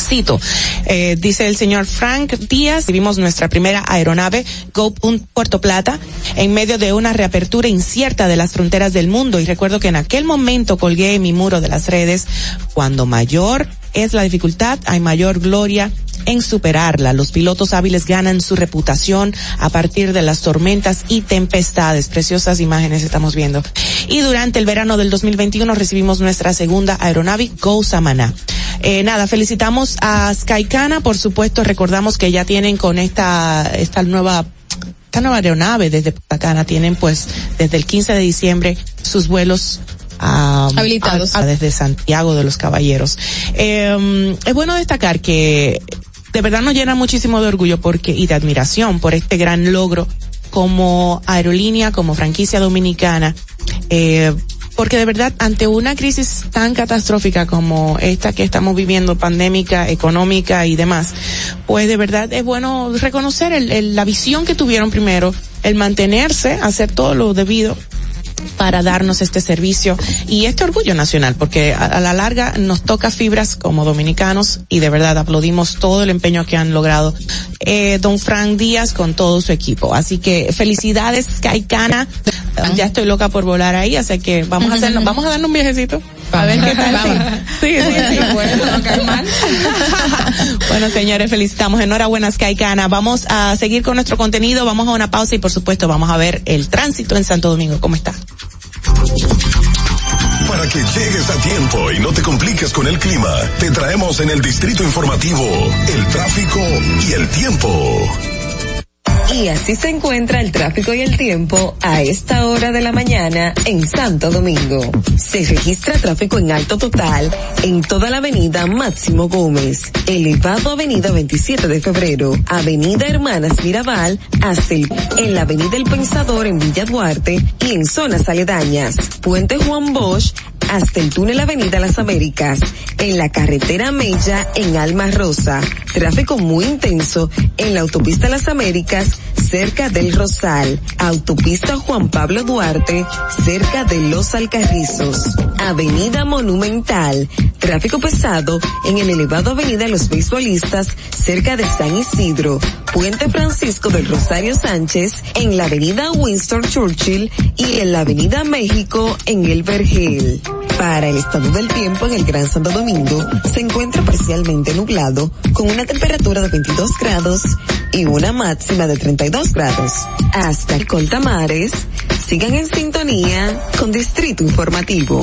Cito, eh, dice el señor Frank Díaz, vimos nuestra primera aeronave Go Puerto Plata en medio de una reapertura incierta de las fronteras del mundo y recuerdo que en aquel momento colgué mi muro de las redes, cuando mayor es la dificultad, hay mayor gloria en superarla. Los pilotos hábiles ganan su reputación a partir de las tormentas y tempestades. Preciosas imágenes estamos viendo. Y durante el verano del 2021 recibimos nuestra segunda aeronave Go Samaná. Eh, nada, felicitamos a Skycana, por supuesto, recordamos que ya tienen con esta, esta nueva esta nueva aeronave desde Punta tienen pues desde el 15 de diciembre sus vuelos Habilitados. a- a- desde Santiago de los Caballeros. Eh, es bueno destacar que de verdad nos llena muchísimo de orgullo porque y de admiración por este gran logro como aerolínea, como franquicia dominicana, eh, porque de verdad ante una crisis tan catastrófica como esta que estamos viviendo, pandémica, económica y demás, pues de verdad es bueno reconocer el- el- la visión que tuvieron primero, el mantenerse, hacer todo lo debido para darnos este servicio y este orgullo nacional, porque a, la larga nos toca fibras como dominicanos y de verdad aplaudimos todo el empeño que han logrado eh, don Frank Díaz con todo su equipo. Así que felicidades, Caicana. Ya estoy loca por volar ahí, así que vamos a hacernos, vamos a darnos un viajecito. A ver qué tal. Sí, sí, sí. Bueno, no cae mal. bueno, señores, felicitamos. Enhorabuena, Skycana. Vamos a seguir con nuestro contenido. Vamos a una pausa y, por supuesto, vamos a ver el tránsito en Santo Domingo. ¿Cómo está? Para que llegues a tiempo y no te compliques con el clima, te traemos en el Distrito Informativo el tráfico y el tiempo. Y así se encuentra el tráfico y el tiempo a esta hora de la mañana en Santo Domingo. Se registra tráfico en alto total en toda la avenida Máximo Gómez, elevado avenida 27 de febrero, avenida Hermanas Mirabal, hasta el, en la avenida El Pensador en Villa Duarte y en zonas aledañas, Puente Juan Bosch, hasta el túnel Avenida Las Américas, en la carretera Mella en Alma Rosa. Tráfico muy intenso en la autopista Las Américas, cerca del Rosal. Autopista Juan Pablo Duarte, cerca de Los Alcarrizos. Avenida Monumental. Tráfico pesado en el elevado Avenida Los Beisbolistas, cerca de San Isidro. Puente Francisco del Rosario Sánchez, en la Avenida Winston Churchill y en la Avenida México en el Vergel. Para el estado del tiempo en el Gran Santo Domingo, se encuentra parcialmente nublado, con una temperatura de 22 grados y una máxima de 32 grados. Hasta el Coltamares, sigan en sintonía con Distrito Informativo.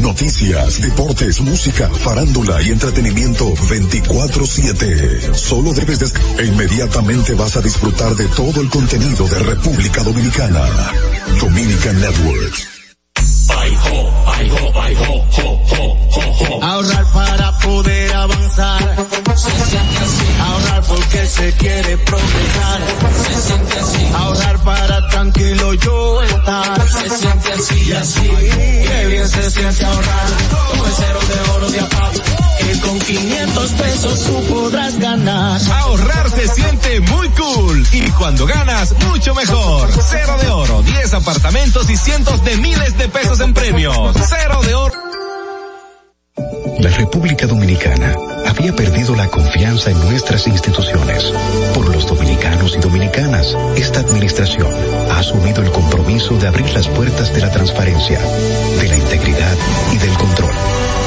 noticias, deportes, música, farándula y entretenimiento 24/7. Solo debes des e inmediatamente vas a disfrutar de todo el contenido de República Dominicana. Dominican Networks. Ahorrar para poder avanzar. Se siente así. Ahorrar porque se quiere progresar. Se siente así. Ahorrar para tranquilo yo estar. Se siente así y así. Qué bien se siente ahorrar. Con el cero de oro de APAP. Que con 500 pesos tú podrás ganar. Ahorrar se siente muy cool y cuando ganas, mucho mejor. Cero de oro, 10 apartamentos y cientos de miles de pesos en premios. Cero de oro. La República Dominicana había perdido la confianza en nuestras instituciones. Por los dominicanos y dominicanas, esta administración ha asumido el compromiso de abrir las puertas de la transparencia, de la integridad y del control.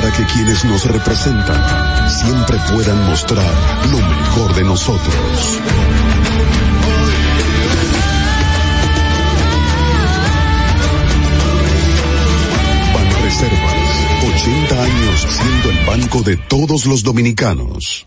Para que quienes nos representan siempre puedan mostrar lo mejor de nosotros. Banreservas, 80 años siendo el banco de todos los dominicanos.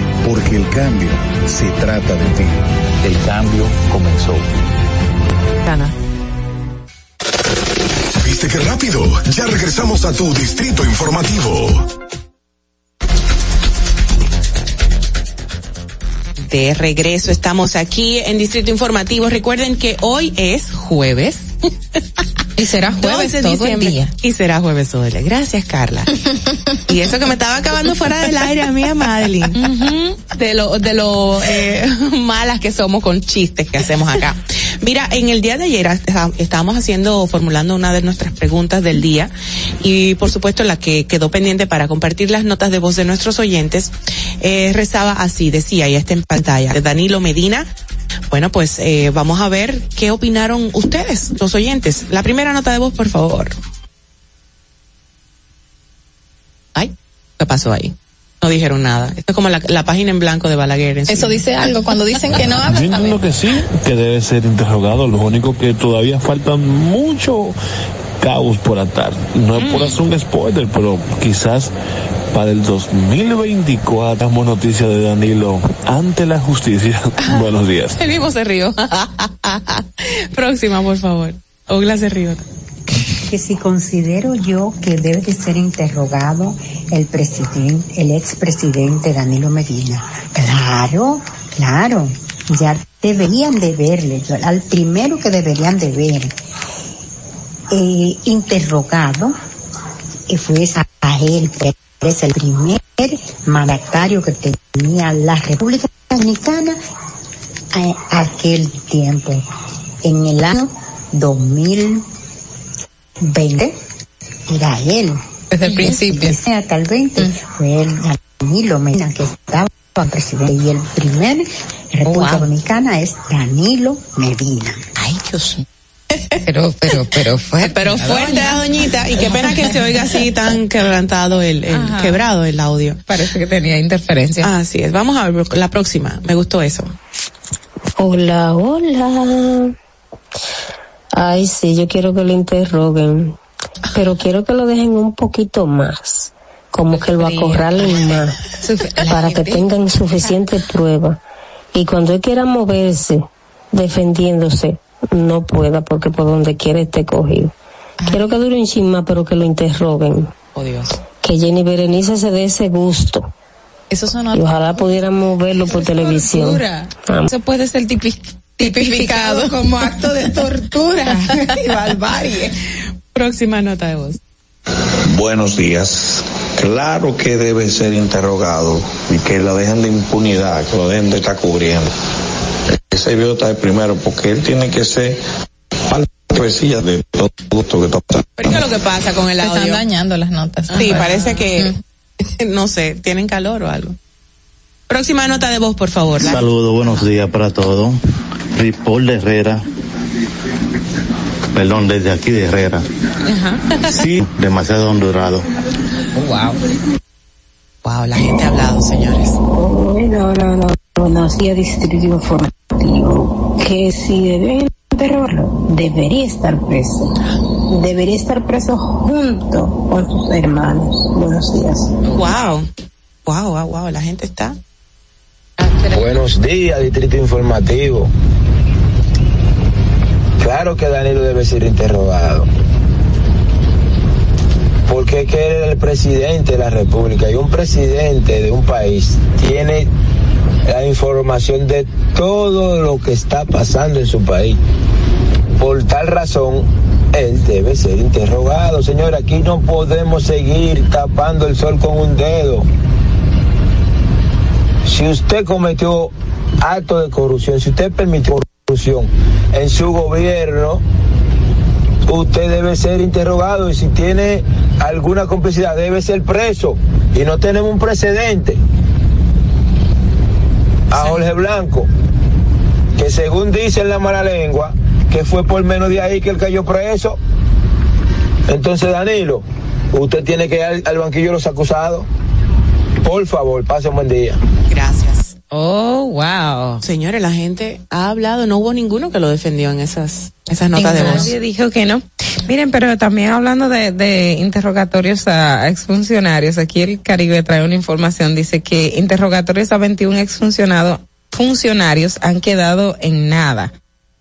Porque el cambio se trata de ti. El cambio comenzó. Gana. ¿Viste qué rápido? Ya regresamos a tu Distrito Informativo. De regreso estamos aquí en Distrito Informativo. Recuerden que hoy es jueves. Y será jueves 12 de todo el diciembre. día. Y será jueves todo el día. Gracias, Carla. y eso que me estaba acabando fuera del aire a mí, a Madeline. De lo, de lo eh, malas que somos con chistes que hacemos acá. Mira, en el día de ayer está- estábamos haciendo, formulando una de nuestras preguntas del día y por supuesto la que quedó pendiente para compartir las notas de voz de nuestros oyentes, eh, rezaba así, decía, y está en pantalla, de Danilo Medina, bueno, pues eh, vamos a ver qué opinaron ustedes, los oyentes. La primera nota de voz, por favor. Ay, ¿qué pasó ahí? No dijeron nada. Esto es como la, la página en blanco de Balaguer. en Eso dice algo. Cuando dicen que no Yo hablan, entiendo que sí, que debe ser interrogado. Lo único que todavía falta mucho caos por atar. No es por hacer un spoiler, pero quizás para el 2024 damos noticia de Danilo ante la justicia. Buenos días. El mismo se rió. Próxima, por favor. Ogla se rió. que si considero yo que debe de ser interrogado el presidente, el expresidente Danilo Medina. Claro, claro, ya deberían de verle, yo- al primero que deberían de ver eh, interrogado eh, fue a, a él, es el primer mandatario que tenía la República Dominicana a aquel tiempo, en el año 2020, era él. Desde el principio. Hasta el 20 fue el Danilo Medina que estaba presidente y el primer República Dominicana es Danilo Medina. Ay, Dios mío. Pero, pero, pero fuerte. Pero fuerte la doñita. Y qué pena que se oiga así tan quebrantado el, el quebrado el audio. Parece que tenía interferencia. Así es. Vamos a ver la próxima. Me gustó eso. Hola, hola. Ay, sí, yo quiero que lo interroguen, pero quiero que lo dejen un poquito más, como que lo acorralen más, para que tengan suficiente prueba. Y cuando él quiera moverse, defendiéndose, no pueda, porque por donde quiera esté cogido. Quiero que dure un chin más, pero que lo interroguen. Oh Dios. Que Jenny Berenice se dé ese gusto. Eso sonó Y ojalá pudiéramos verlo por televisión. Ah. Eso puede ser tipi- tipificado como acto de tortura y barbarie. Próxima nota de voz. Buenos días. Claro que debe ser interrogado y que lo dejen de impunidad, que lo dejen de estar cubriendo. Ese idiota es primero porque él tiene que ser cabecilla de todo esto que está pasando. ¿Pero qué es lo que pasa con el Se audio? están dañando las notas. Sí, parece que, no sé, tienen calor o algo. Próxima nota de voz, por favor. Saludos, buenos días para todos. Ripoll de Herrera. Perdón, desde aquí de Herrera. Sí, demasiado hondurado. Wow. Wow, la gente ha hablado, señores. No, no, no. Buenos días, Distrito Que si deben interrogarlo, debería estar preso. Debería estar preso junto con sus hermanos. Buenos días. Wow. Wow, wow, wow, la gente está. Buenos días, Distrito Informativo. Claro que Danilo debe ser interrogado. Porque es que él es el presidente de la República y un presidente de un país tiene la información de todo lo que está pasando en su país. Por tal razón, él debe ser interrogado. Señor, aquí no podemos seguir tapando el sol con un dedo. Si usted cometió acto de corrupción, si usted permitió corrupción en su gobierno, usted debe ser interrogado y si tiene alguna complicidad debe ser preso. Y no tenemos un precedente. A Jorge Blanco, que según dice en la mala lengua, que fue por menos de ahí que él cayó preso. Entonces, Danilo, usted tiene que ir al, al banquillo de los acusados. Por favor, pase un buen día. Gracias. Oh, wow. Señores, la gente ha hablado, no hubo ninguno que lo defendió en esas, esas notas de voz. Nadie dijo que no. Miren, pero también hablando de, de interrogatorios a exfuncionarios, aquí el Caribe trae una información, dice que interrogatorios a 21 exfuncionados funcionarios han quedado en nada.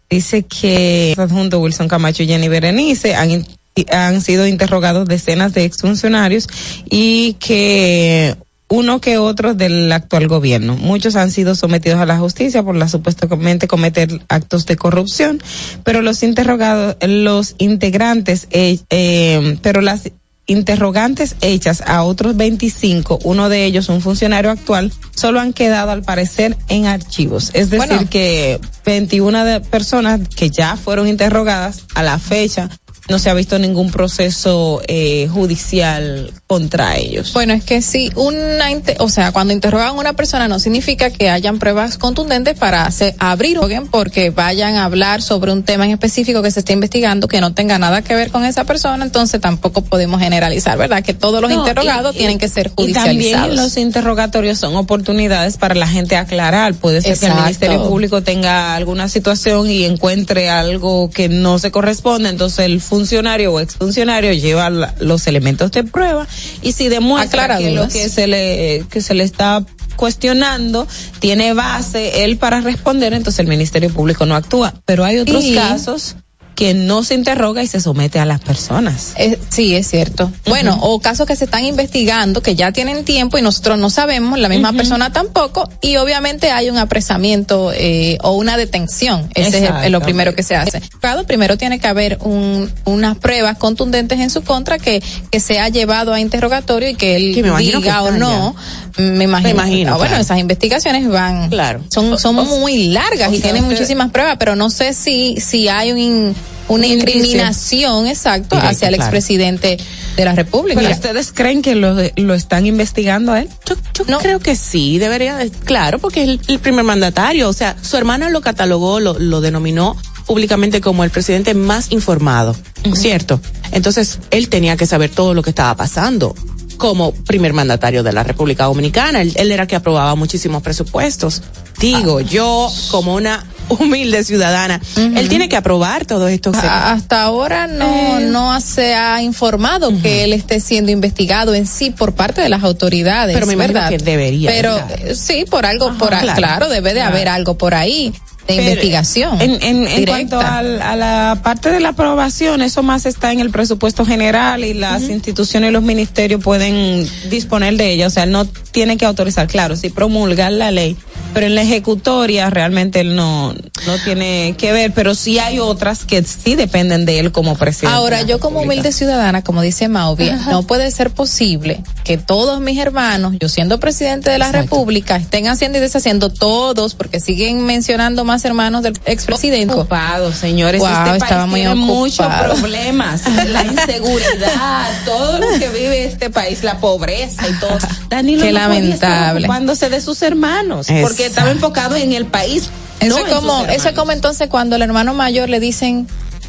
Dice que junto Wilson Camacho y Jenny Berenice han, han sido interrogados decenas de exfuncionarios y que uno que otro del actual gobierno. Muchos han sido sometidos a la justicia por la supuestamente cometer actos de corrupción, pero los interrogados, los integrantes, eh, eh, pero las interrogantes hechas a otros 25, uno de ellos un funcionario actual, solo han quedado al parecer en archivos. Es decir, Bueno. que 21 de personas que ya fueron interrogadas a la fecha no se ha visto ningún proceso eh, judicial contra ellos. Bueno, es que si una, o sea, cuando interrogan a una persona no significa que hayan pruebas contundentes para hacer, abrir porque vayan a hablar sobre un tema en específico que se esté investigando que no tenga nada que ver con esa persona, entonces tampoco podemos generalizar, ¿verdad? Que todos los No, interrogados y- tienen que ser Y también judicializados. los interrogatorios son oportunidades para la gente aclarar. Puede ser que el Ministerio Público tenga alguna situación y encuentre algo que no se corresponde, entonces el funcionario o exfuncionario lleva la- los elementos de prueba y si demuestra Aclara que lo que se le que se le está cuestionando tiene base él para responder, entonces el Ministerio Público no actúa. Pero hay otros Y- casos que no se interroga y se somete a las personas. Eh, sí, es cierto. Bueno, o casos que se están investigando, que ya tienen tiempo y nosotros no sabemos, la misma persona tampoco, y obviamente hay un apresamiento eh, o una detención. Ese es el- lo primero que se hace. Claro, primero tiene que haber un, unas pruebas contundentes en su contra que, que se ha llevado a interrogatorio y que él Que que diga o no. Me imagino. Me imagino, Bueno, esas investigaciones van. Claro. Son, son O- muy largas o y tienen muchísimas pruebas, pero no sé si, si hay un, una incriminación, exacto, Directo, hacia el claro. expresidente de la República. ¿Pero ustedes creen que lo, lo están investigando a él? Yo, yo creo que sí, debería, de- claro, porque es el, el primer mandatario, o sea, su hermana lo catalogó, lo, lo denominó públicamente como el presidente más informado, ¿cierto? Entonces, él tenía que saber todo lo que estaba pasando como primer mandatario de la República Dominicana. Él, él era que aprobaba muchísimos presupuestos. Digo, yo como una humilde ciudadana, él tiene que aprobar todo esto. A- Hasta ahora no, Eh. no se ha informado que él esté siendo investigado en sí por parte de las autoridades. Pero me ¿verdad? que debería, Pero ¿verdad? eh, sí, por algo, por claro. claro, debe de Claro. haber algo por ahí de Pero, investigación. En, en, en cuanto al- a la parte de la aprobación, eso más está en el presupuesto general y las instituciones y los ministerios pueden disponer de ella. O sea, él no tiene que autorizar, claro, si promulgar la ley, pero en la ejecutoria realmente él no, no tiene que ver, pero sí hay otras que sí dependen de él como presidente. Ahora, yo como humilde ciudadana, como dice Mauvi, no puede ser posible que todos mis hermanos, yo siendo presidente de la Exacto. República, estén haciendo y deshaciendo todos, porque siguen mencionando más hermanos del expresidente. Ocupado, señores. Wow, este estaba país muy tiene muchos ocupado. problemas. La inseguridad, todo lo que vive este país, la pobreza y todo. Danilo Qué no lamentable. ocupándose de sus hermanos, porque estaba enfocado en el país. Eso no es como, eso es como entonces cuando al hermano mayor le dicen,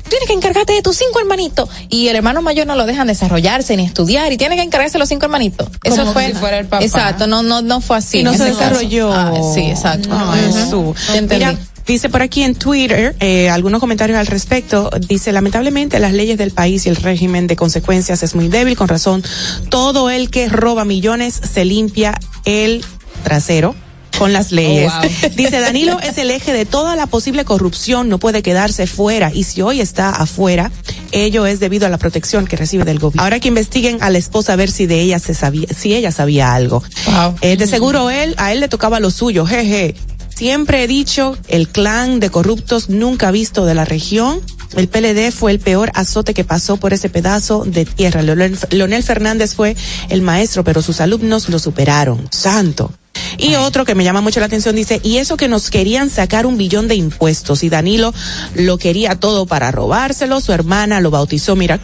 tienes que encargarte de tus cinco hermanitos, y el hermano mayor no lo dejan desarrollarse ni estudiar, y tiene que encargarse de los cinco hermanitos. Eso Como fue, si fuera el papá. exacto, no, no, no fue así. y no se desarrolló. Ah, sí, exacto. No, entendí. Mira, dice por aquí en Twitter eh, algunos comentarios al respecto. Dice, lamentablemente las leyes del país y el régimen de consecuencias es muy débil. Con razón, todo el que roba millones se limpia el trasero con las leyes. Oh, wow. Dice, Danilo es el eje de toda la posible corrupción, no puede quedarse fuera y si hoy está afuera, ello es debido a la protección que recibe del gobierno. Ahora que investiguen a la esposa a ver si de ella se sabía, si ella sabía algo. Wow. Eh, de seguro él, a él le tocaba lo suyo, jeje. Siempre he dicho, el clan de corruptos nunca visto de la región El PLD fue el peor azote que pasó por ese pedazo de tierra. Leonel, Leonel Fernández fue el maestro, pero sus alumnos lo superaron. Santo. Y otro que me llama mucho la atención dice, y eso que nos querían sacar un billón de impuestos y Danilo lo quería todo para robárselo, su hermana lo bautizó, mira,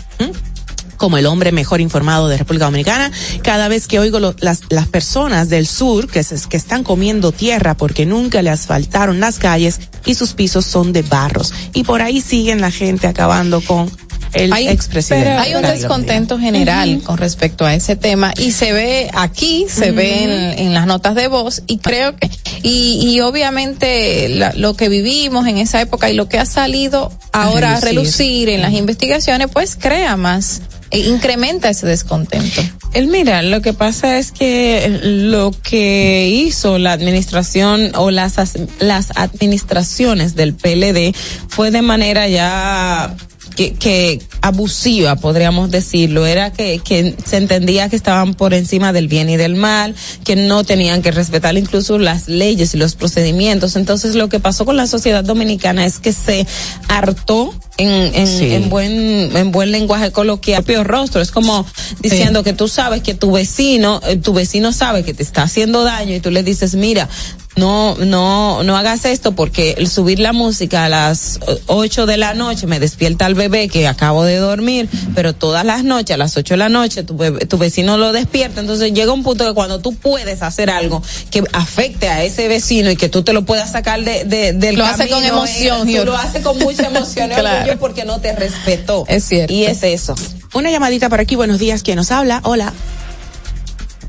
como el hombre mejor informado de República Dominicana. Cada vez que oigo lo- las, las personas del sur que, se, que están comiendo tierra porque nunca le asfaltaron las calles y sus pisos son de barros. Y por ahí siguen la gente acabando con el Hay, expresidente. hay un descontento general con respecto a ese tema y se ve aquí, se ve en, en las notas de voz y creo que y, y obviamente la- lo que vivimos en esa época y lo que ha salido ahora a relucir. relucir en las investigaciones pues crea más e incrementa ese descontento. El mira, lo que pasa es que lo que hizo la administración o las as- las administraciones del PLD fue de manera ya que, que abusiva, podríamos decirlo, era que, que se entendía que estaban por encima del bien y del mal, que no tenían que respetar incluso las leyes y los procedimientos. Entonces lo que pasó con la sociedad dominicana es que se hartó en, en, Sí. en buen, en buen lenguaje coloquial, propio rostro. Es como diciendo que tú sabes que tu vecino, eh, tu vecino sabe que te está haciendo daño y tú le dices, mira, no, no, no hagas esto porque el subir la música a las eh, ocho de la noche me despierta al bebé que acabo de dormir, pero todas las noches, a las ocho de la noche, tu, bebé- tu vecino lo despierta. Entonces llega un punto que cuando tú puedes hacer algo que afecte a ese vecino y que tú te lo puedas sacar de, de- del Lo hace con camino, emoción, eh, Tú lo haces con mucha emoción Claro. porque no te respetó. Es cierto. Y es eso. Una llamadita por aquí, buenos días, ¿quién nos habla? Hola.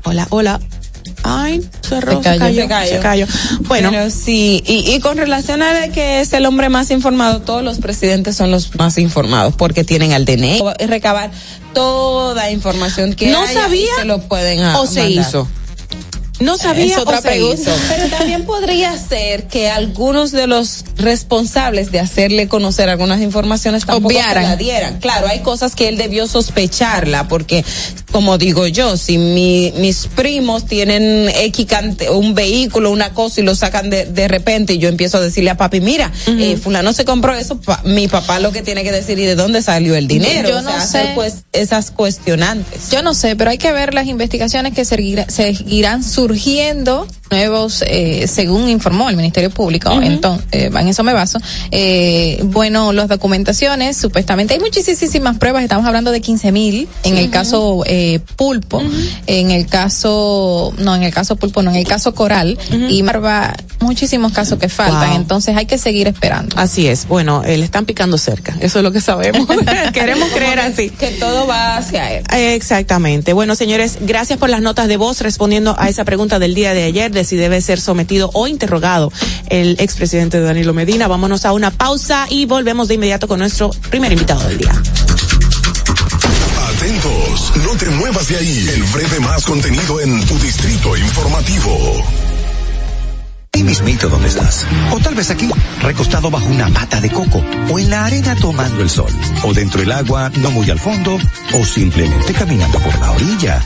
Hola, hola. Ay, cerró, se cayó, se cayó. Bueno. Pero sí, y, y con relación a de que es el hombre más informado, todos los presidentes son los más informados porque tienen al DNI y recabar toda información que No haya sabía y se lo pueden a- o se mandar. hizo. No sabía Es otra pregunta. Pero también podría ser que algunos de los responsables de hacerle conocer algunas informaciones tampoco Obviaran. la dieran. Claro, hay cosas que él debió sospecharla, porque, como digo yo, si mi- mis primos tienen X un vehículo, una cosa y lo sacan de, de repente y yo empiezo a decirle a papi, mira, eh, fulano se compró eso, pa- mi papá lo que tiene que decir y de dónde salió el dinero. Yo o no sé. pues esas cuestionantes. Yo no sé, pero hay que ver las investigaciones que seguirá- seguirán surgiendo nuevos, eh, según informó el Ministerio Público, entonces, en eso me baso. Eh, bueno, las documentaciones, supuestamente hay muchísimas pruebas, estamos hablando de 15 mil, en el caso eh, Pulpo, en el caso, no, en el caso Pulpo, no, en el caso Coral, y Marva, muchísimos casos que faltan, Wow. entonces hay que seguir esperando. Así es. Bueno, eh, le están picando cerca. Eso es lo que sabemos. Queremos creer así. Que todo va hacia él. Exactamente. Bueno, señores, gracias por las notas de voz respondiendo a esa pregunta del día de ayer de si debe ser sometido o interrogado el expresidente Danilo Medina. Vámonos a una pausa y volvemos de inmediato con nuestro primer invitado del día. Atentos, no te muevas de ahí. El breve más contenido en tu distrito informativo. Ahí mismito donde estás. O tal vez aquí, recostado bajo una mata de coco. O en la arena tomando el sol. O dentro del agua, no muy al fondo. O simplemente caminando por la orilla.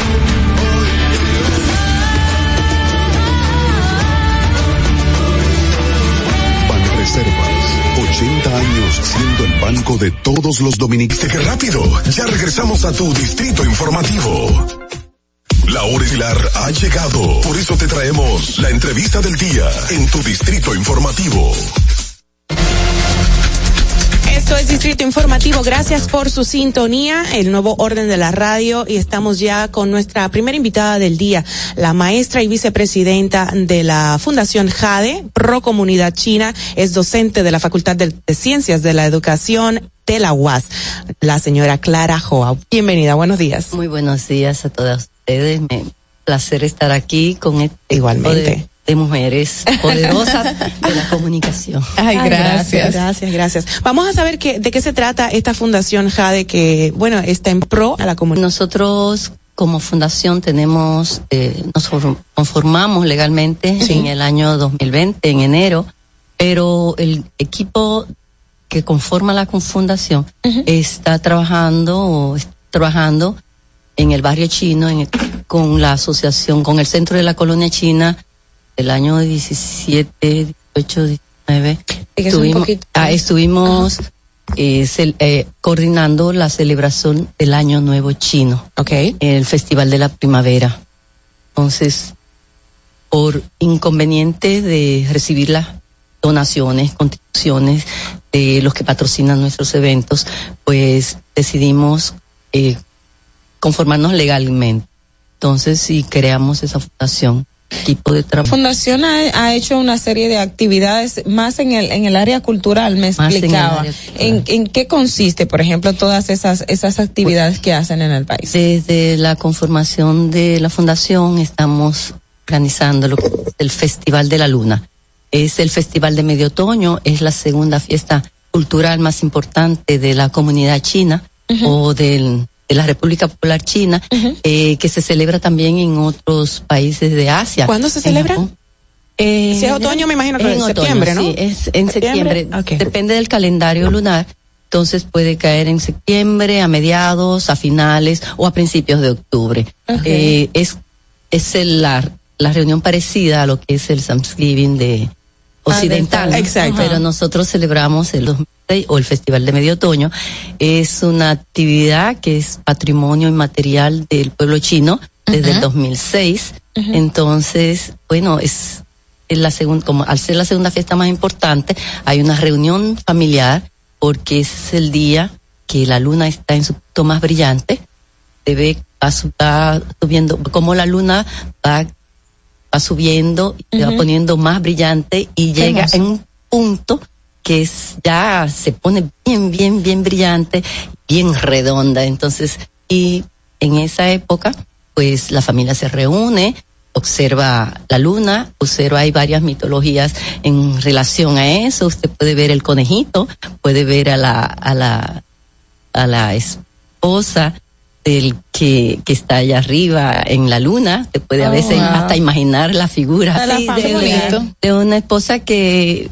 80 años siendo el banco de todos los dominicanos. ¡Qué rápido! Ya regresamos a tu distrito informativo. La hora estelar ha llegado. Por eso te traemos la entrevista del día en tu distrito informativo. Esto es Distrito Informativo. Gracias por su sintonía, el nuevo orden de la radio y estamos ya con nuestra primera invitada del día, la maestra y vicepresidenta de la Fundación JADE, Pro Comunidad China, es docente de la Facultad de, Ciencias de la Educación de la UAS, la señora Clara Joa. Bienvenida, buenos días. Muy buenos días a todas ustedes. Me placer estar aquí con este Igualmente. De, mujeres poderosas de la comunicación. Ay, gracias. Gracias, gracias. Vamos a saber que, de qué se trata esta fundación Jade que, bueno, está en pro a la comunidad. Nosotros como fundación tenemos, eh, nos for- conformamos legalmente en el año 2020, en enero, pero el equipo que conforma la fundación está trabajando, o está trabajando en el barrio chino en el- con la asociación, con el centro de la colonia china el año 17, 18, 19. Es un Estuvimos, ah, eh, cel- eh, coordinando la celebración del Año Nuevo Chino. El Festival de la Primavera. Entonces, por inconveniente de recibir las donaciones, contribuciones de los que patrocinan nuestros eventos, pues decidimos eh, conformarnos legalmente. Entonces, sí, creamos esa fundación, de trabajo. fundación ha, ha hecho una serie de actividades más en el en el área cultural, me Más en el explicaba. ¿En, en qué consiste, por ejemplo, todas esas esas actividades que hacen en el país? Desde la conformación de la fundación estamos organizando lo que es el Festival de la Luna. Es el Festival de Medio Otoño, es la segunda fiesta cultural más importante de la comunidad china o del- de la República Popular China, eh, que se celebra también en otros países de Asia. ¿Cuándo se En celebra? Eh, Si es otoño, me imagino que en es otoño, septiembre, ¿no? Sí, es en ¿Septiembre? septiembre. Depende del calendario lunar. Entonces puede caer en septiembre, a mediados, a finales o a principios de octubre. Eh, es es el- la, la reunión parecida a lo que es el Thanksgiving de occidental. De- exacto. Pero nosotros celebramos el 2006 o el Festival de Medio Otoño. Es una actividad que es patrimonio inmaterial del pueblo chino desde el Ujú. 2006. Ujú. Entonces, bueno, es, la segunda, como al ser la segunda fiesta más importante, hay una reunión familiar porque ese es el día que la luna está en su punto más brillante. Se ve, va subiendo, como la luna va, va subiendo se va poniendo más brillante y Qué llega hermoso. en un punto que es ya se pone bien, bien, bien brillante, bien redonda. Entonces, y en esa época, pues la familia se reúne, observa la luna, observa, hay varias mitologías en relación a eso. Usted puede ver el conejito, puede ver a la, a la, a la esposa del que, que está allá arriba en la luna, te puede a Oh, veces wow. hasta imaginar la figura así de, una- de una esposa que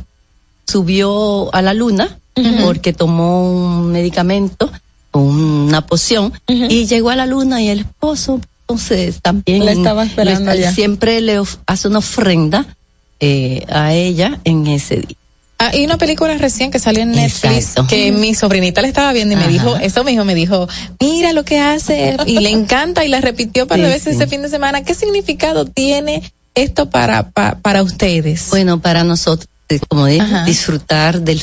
subió a la luna porque tomó un medicamento, una poción, y llegó a la luna y el esposo entonces también La estaba esperando le- siempre le of- hace una ofrenda eh, a ella en ese día. Ah, y una película recién que salió en Netflix Exacto. que mi sobrinita le estaba viendo y me Ajá. dijo, eso mismo me dijo, mira lo que hace y le encanta y la repitió para Sí, veces sí. ese fin de semana. ¿Qué significado tiene esto para pa- para ustedes? Bueno, para nosotros, eh, como dije, disfrutar del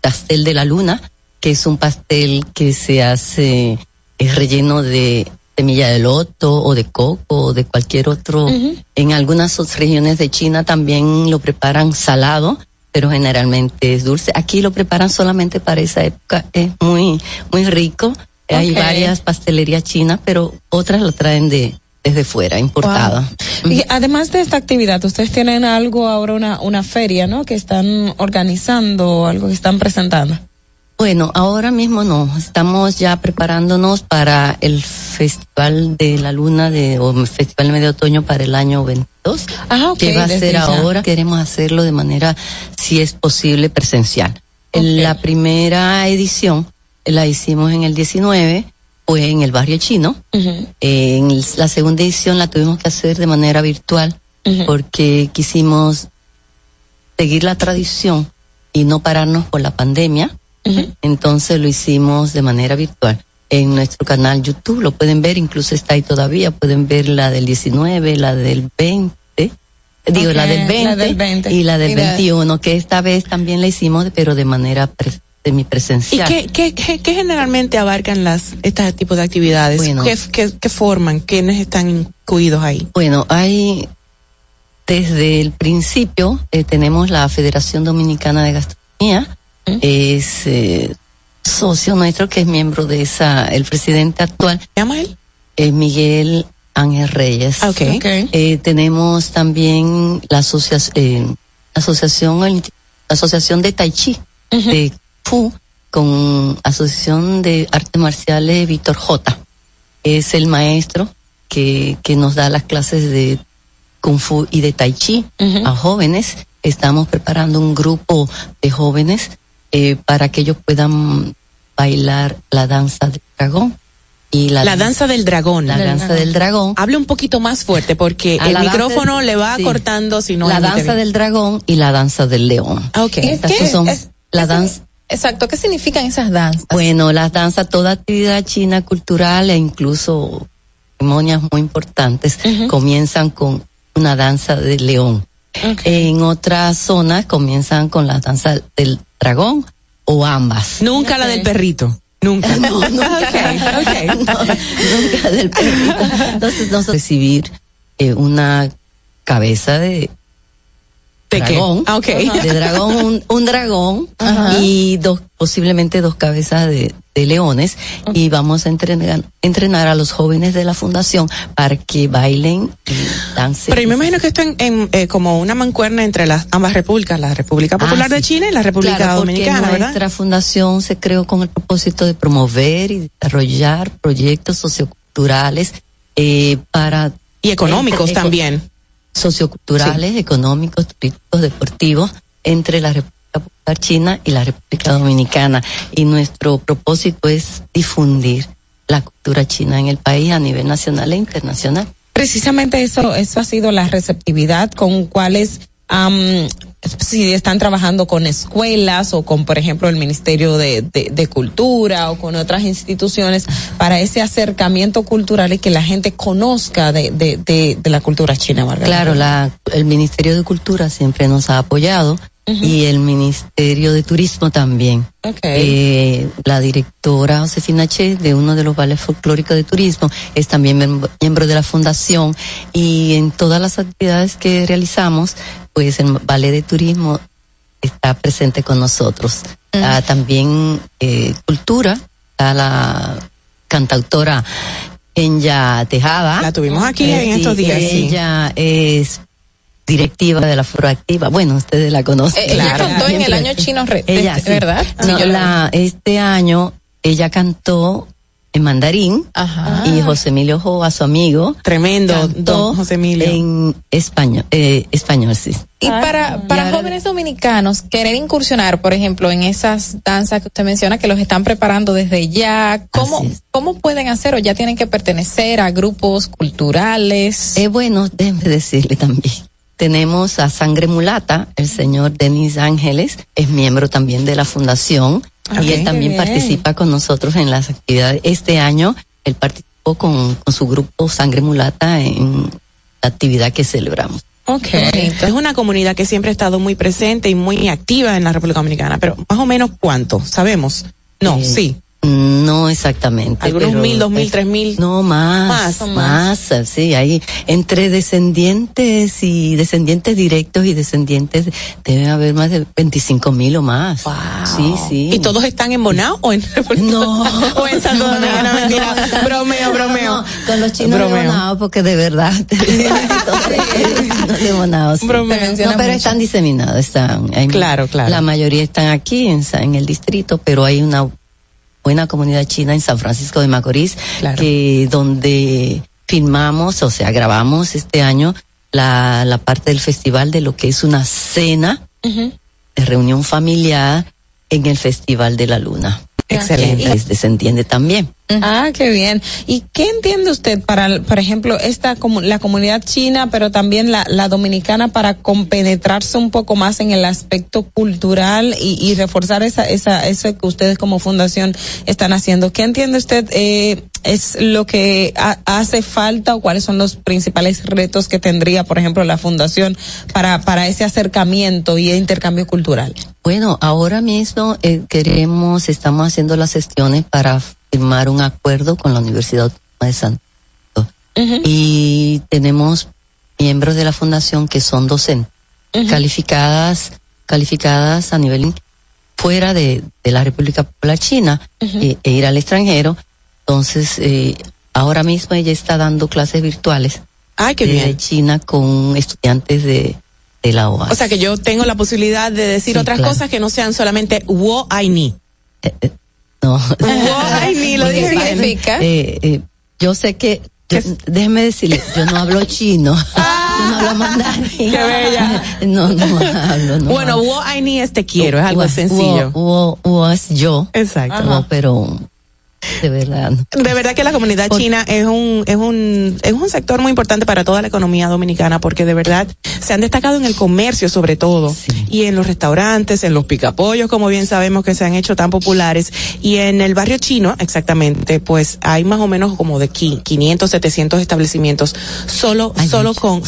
pastel de la luna, que es un pastel que se hace, es relleno de semilla de loto o de coco o de cualquier otro. En algunas regiones de China también lo preparan salado, pero generalmente es dulce. Aquí lo preparan solamente para esa época. Es muy, muy rico. Hay Ok. varias pastelerías chinas, pero otras lo traen de, desde fuera, importada. Y además de esta actividad, ustedes tienen algo ahora, una, una feria, ¿no? Que están organizando, algo que están presentando. Bueno, ahora mismo no. Estamos ya preparándonos para el Festival de la Luna de, o Festival de Otoño para el año 22. Ah, ok, Que va a ser ya. ahora. Queremos hacerlo de manera, si es posible, presencial. En La primera edición la hicimos en el 19, fue en el barrio chino. En la segunda edición la tuvimos que hacer de manera virtual porque quisimos seguir la tradición y no pararnos por la pandemia. Entonces lo hicimos de manera virtual. En nuestro canal YouTube lo pueden ver, incluso está ahí todavía, pueden ver la del 19, la del 20, digo la del 20, la del 20. y la del Y la- 21, que esta vez también la hicimos, pero de manera pre- ¿Y semipresencial. qué, qué, qué, qué generalmente abarcan las este tipo de actividades? Bueno. ¿Qué, qué, qué forman? ¿Quiénes están incluidos ahí? Bueno, hay desde el principio eh, tenemos la Federación Dominicana de Gastronomía, es eh, socio nuestro que es miembro de esa, el presidente actual. ¿Se llama él? Es Miguel Ángel Reyes. Ah, ok. Ok. Eh, tenemos también la asociación, eh, asociación, asociación de Tai Chi, de Fu, con Asociación de Artes Marciales Víctor J. Es el maestro que, que nos da las clases de Kung Fu y de Tai Chi a jóvenes. Estamos preparando un grupo de jóvenes eh, para que ellos puedan bailar la danza del dragón. Y la, La danza del dragón. La danza del dragón. Hable un poquito más fuerte porque A el micrófono del- le va sí. cortando si no la danza del dragón y la danza del león. Ah, ok. Estas ¿Qué? son Es- la es- danza. Exacto, ¿qué significan esas danzas? Bueno, las danzas, toda actividad china cultural e incluso ceremonias muy importantes comienzan con una danza del león. En otras zonas comienzan con la danza del dragón o ambas. Nunca la del perrito. Nunca. No, nunca. No, nunca del perrito. Entonces, nosotros recibir eh, una cabeza de. Dragón, Ah, de dragón, un, un dragón Ajá. y dos, posiblemente dos cabezas de, de leones y vamos a entrenar, entrenar a los jóvenes de la fundación para que bailen y dancen. Pero yo me imagino que esto en, en, eh, como una mancuerna entre las ambas repúblicas, la República Popular Ah, de sí. China y la República Claro, porque Dominicana, ¿verdad? nuestra fundación se creó con el propósito de promover y desarrollar proyectos socioculturales eh, para Y económicos también. Socioculturales, económicos, turísticos, deportivos entre la República Popular China y la República Dominicana. Y nuestro propósito es difundir la cultura china en el país a nivel nacional e internacional. Precisamente eso, eso ha sido la receptividad con cuáles, am, si están trabajando con escuelas o con, por ejemplo, el Ministerio de, de, de Cultura o con otras instituciones para ese acercamiento cultural y que la gente conozca de, de, de, de la cultura china, Margarita. Claro, la, el Ministerio de Cultura siempre nos ha apoyado y el Ministerio de Turismo también. Eh, la directora Josefina Che de uno de los vales folclóricos de turismo es también miembro de la fundación y en todas las actividades que realizamos, pues el ballet de turismo está presente con nosotros. Ah, también eh, cultura, está la cantautora Enya Tejada. La tuvimos aquí Eh, en estos días. sí. Ella es directiva de la Afroactiva. Bueno, ustedes la conocen. Eh, ella cantó en el año chino, Ella, este, sí. ¿verdad? No, Sí, yo la la- este año ella cantó en mandarín y José Emilio Joa, su amigo, tremendo cantó José Emilio. en español, eh, español sí. Y para, para jóvenes dominicanos querer incursionar, por ejemplo, en esas danzas que usted menciona que los están preparando desde ya, ¿cómo, cómo pueden hacer o ya tienen que pertenecer a grupos culturales? Eh, bueno, déjeme decirle también. Tenemos a Sangre Mulata, el señor Denis Ángeles, es miembro también de la fundación Y él también participa con nosotros en las actividades. Este año él participó con, con su grupo Sangre Mulata en la actividad que celebramos. Ok. Es una comunidad que siempre ha estado muy presente y muy activa en la República Dominicana, pero más o menos cuánto, sabemos. No, Eh, sí. No exactamente. Algunos pero mil, dos mil, es- tres mil. No, más, Más, más, sí, hay entre descendientes y descendientes directos y descendientes, debe haber más de 25 mil o más. Sí, sí. ¿Y todos están en Bonao o en No. o en Santo Domingo? No, mentira. Bromeo, bromeo. No, con los chinos de Bromeo. Bonao, porque de verdad. de Bonao, sí. Bromeo. No, pero están diseminados, están. hay- Claro, claro. La mayoría están aquí en el distrito, pero hay una buena comunidad china en San Francisco de Macorís, que donde filmamos, o sea, grabamos este año la, la parte del festival de lo que es una cena de reunión familiar en el Festival de la Luna. Excelente. Que se entiende también. Ah, qué bien. ¿Y qué entiende usted para, por ejemplo, esta comu- la comunidad china, pero también la, la dominicana para compenetrarse un poco más en el aspecto cultural y, y reforzar esa, esa, eso que ustedes como fundación están haciendo? ¿Qué entiende usted eh, es lo que ha- hace falta o cuáles son los principales retos que tendría, por ejemplo, la fundación para, para ese acercamiento y intercambio cultural? Bueno, ahora mismo eh, queremos, estamos haciendo las gestiones para firmar un acuerdo con la Universidad Autónoma de Santo y tenemos miembros de la fundación que son docentes calificadas, calificadas a nivel fuera de, de la República Popular China eh, e ir al extranjero. Entonces, eh, ahora mismo ella está dando clases virtuales qué de bien. China con estudiantes de, de la OAS. O sea que yo tengo la posibilidad de decir Sí, otras claro. cosas que no sean solamente wo I ni. No. Ay, ni lo dije bien. Eh, eh, yo sé que, yo- déjeme decirle, yo no hablo chino. yo no hablo mandarín. Qué bella. No, no hablo, no. Bueno, wo I ni es te quiero, es algo Wo- sencillo. wo- wo- wo es yo. Exacto. No, pero de verdad. De verdad que la comunidad china es un, es un, es un sector muy importante para toda la economía dominicana porque de verdad se han destacado en el comercio sobre todo y en los restaurantes, en los picapollos como bien sabemos que se han hecho tan populares y en el barrio chino exactamente pues hay más o menos como de qui- 500, 700 establecimientos solo, solo con